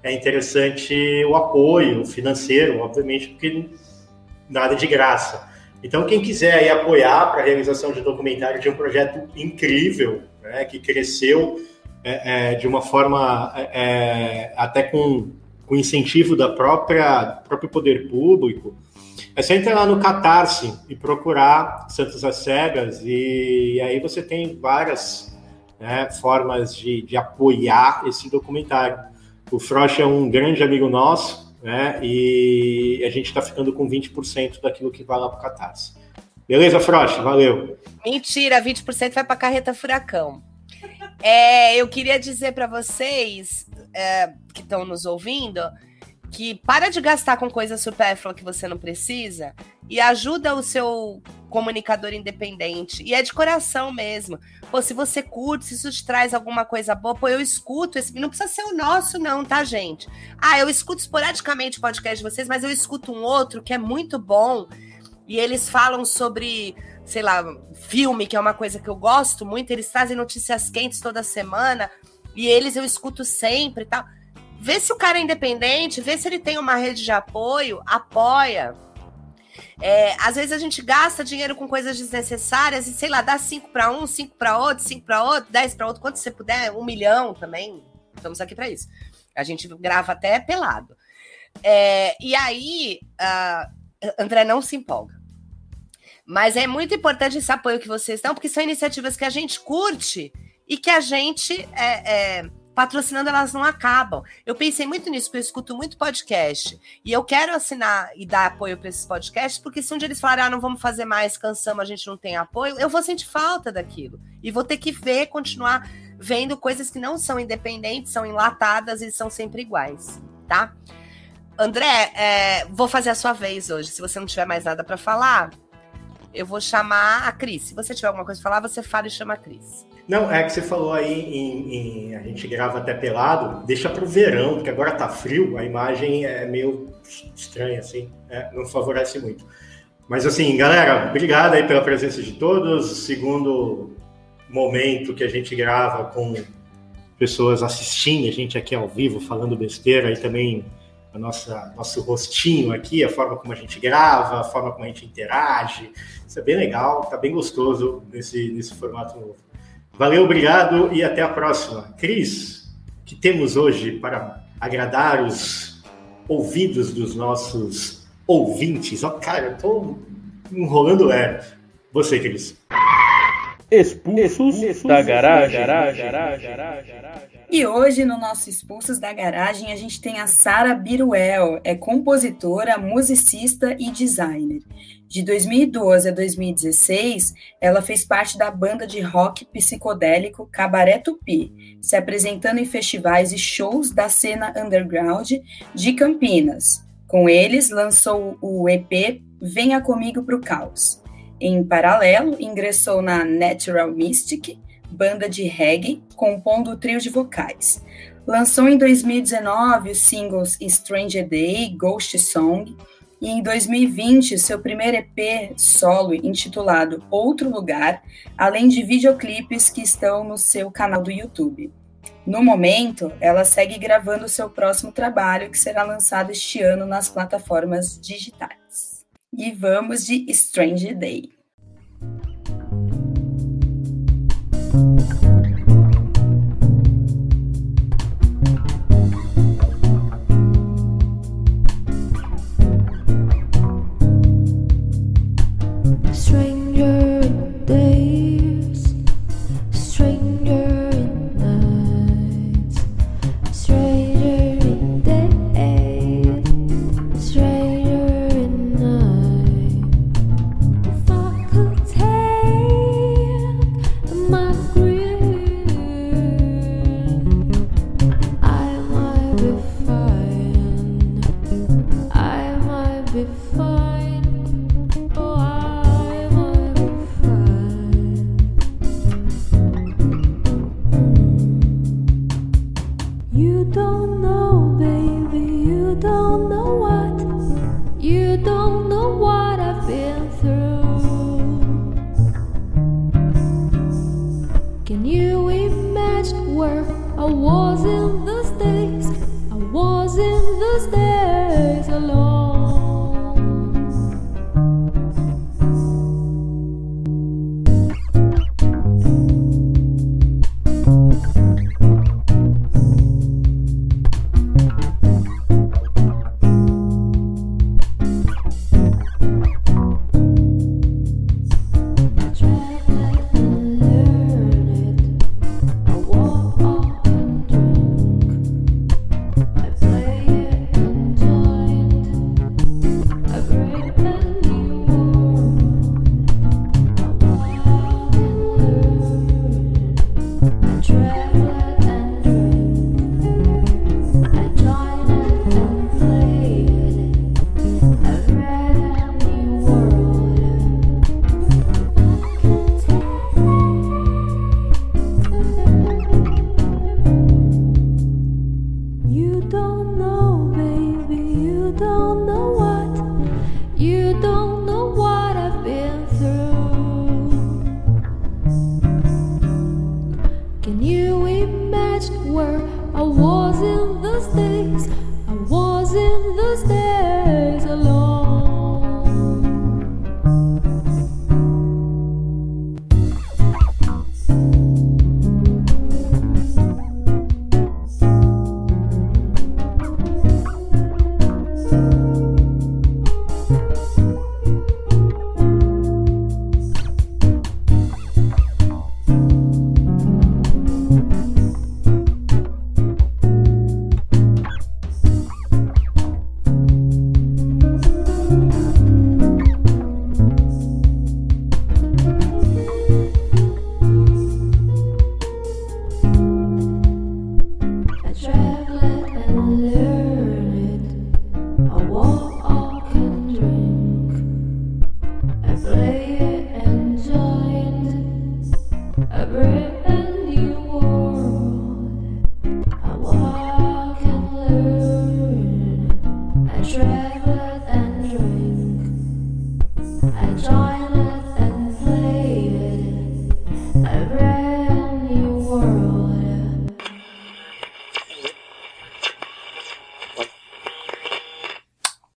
é interessante o apoio financeiro, obviamente, porque nada de graça. Então, quem quiser aí apoiar para a realização de documentário de um projeto incrível, né, que cresceu é, é, de uma forma é, até com, com incentivo da própria próprio poder público, é só entrar lá no Catarse e procurar Santos às Cegas, e aí você tem várias né, formas de, de apoiar esse documentário. O Frost é um grande amigo nosso, né, e a gente está ficando com 20% daquilo que vai lá para o Catarse. Beleza, Frost? Valeu. Mentira, 20% vai para a carreta furacão. É, eu queria dizer para vocês é, que estão nos ouvindo que para de gastar com coisa supérflua que você não precisa e ajuda o seu comunicador independente. E é de coração mesmo. Pô, se você curte, se isso te traz alguma coisa boa, pô, eu escuto esse. Não precisa ser o nosso, não, tá, gente? Ah, eu escuto esporadicamente o podcast de vocês, mas eu escuto um outro que é muito bom. E eles falam sobre sei lá, filme, que é uma coisa que eu gosto muito, eles trazem notícias quentes toda semana, e eles eu escuto sempre e tal. Vê se o cara é independente, vê se ele tem uma rede de apoio, apoia. É, às vezes a gente gasta dinheiro com coisas desnecessárias e, sei lá, dá cinco para um, cinco para outro, cinco para outro, dez para outro, quanto você puder, um milhão também. Estamos aqui para isso. A gente grava até pelado. É, e aí, uh, André não se empolga. Mas é muito importante esse apoio que vocês dão, porque são iniciativas que a gente curte e que a gente, é, é, patrocinando, elas não acabam. Eu pensei muito nisso, porque eu escuto muito podcast. E eu quero assinar e dar apoio para esses podcasts, porque se um dia eles falarem, ah, não vamos fazer mais, cansamos, a gente não tem apoio, eu vou sentir falta daquilo. E vou ter que ver, continuar vendo coisas que não são independentes, são enlatadas e são sempre iguais, tá? André, é, vou fazer a sua vez hoje. Se você não tiver mais nada para falar, eu vou chamar a Cris. Se você tiver alguma coisa para falar, você fala e chama a Cris. Não, é que você falou aí em, em, a gente grava até pelado, deixa para o verão, porque agora tá frio, a imagem é meio estranha, assim, é, não favorece muito. Mas assim, galera, obrigado aí pela presença de todos. Segundo momento que a gente grava com pessoas assistindo, a gente aqui ao vivo falando besteira e também a nossa nosso rostinho aqui, a forma como a gente grava, a forma como a gente interage. Isso é bem legal, tá bem gostoso nesse, nesse formato novo. Valeu, obrigado e até a próxima. Cris, que temos hoje para agradar os ouvidos dos nossos ouvintes? Ó, oh, cara, eu tô enrolando é. Você, Cris. Expulsos, Expulsos da garagem. Da garagem, garagem, garagem, garagem. E hoje, no nosso Expulsos da Garagem, a gente tem a Sara Biruel, é compositora, musicista e designer. De 2012 a 2016, ela fez parte da banda de rock psicodélico Cabaré Tupi, se apresentando em festivais e shows da cena underground de Campinas. Com eles, lançou o EP Venha Comigo Pro Caos. Em paralelo, ingressou na Natural Mystic, banda de reggae, compondo o trio de vocais. Lançou em 2019 os singles Stranger Day, Ghost Song, e em 2020 seu primeiro EP solo intitulado Outro Lugar, além de videoclipes que estão no seu canal do YouTube. No momento, ela segue gravando seu próximo trabalho, que será lançado este ano nas plataformas digitais. E vamos de Stranger Day. Thank you.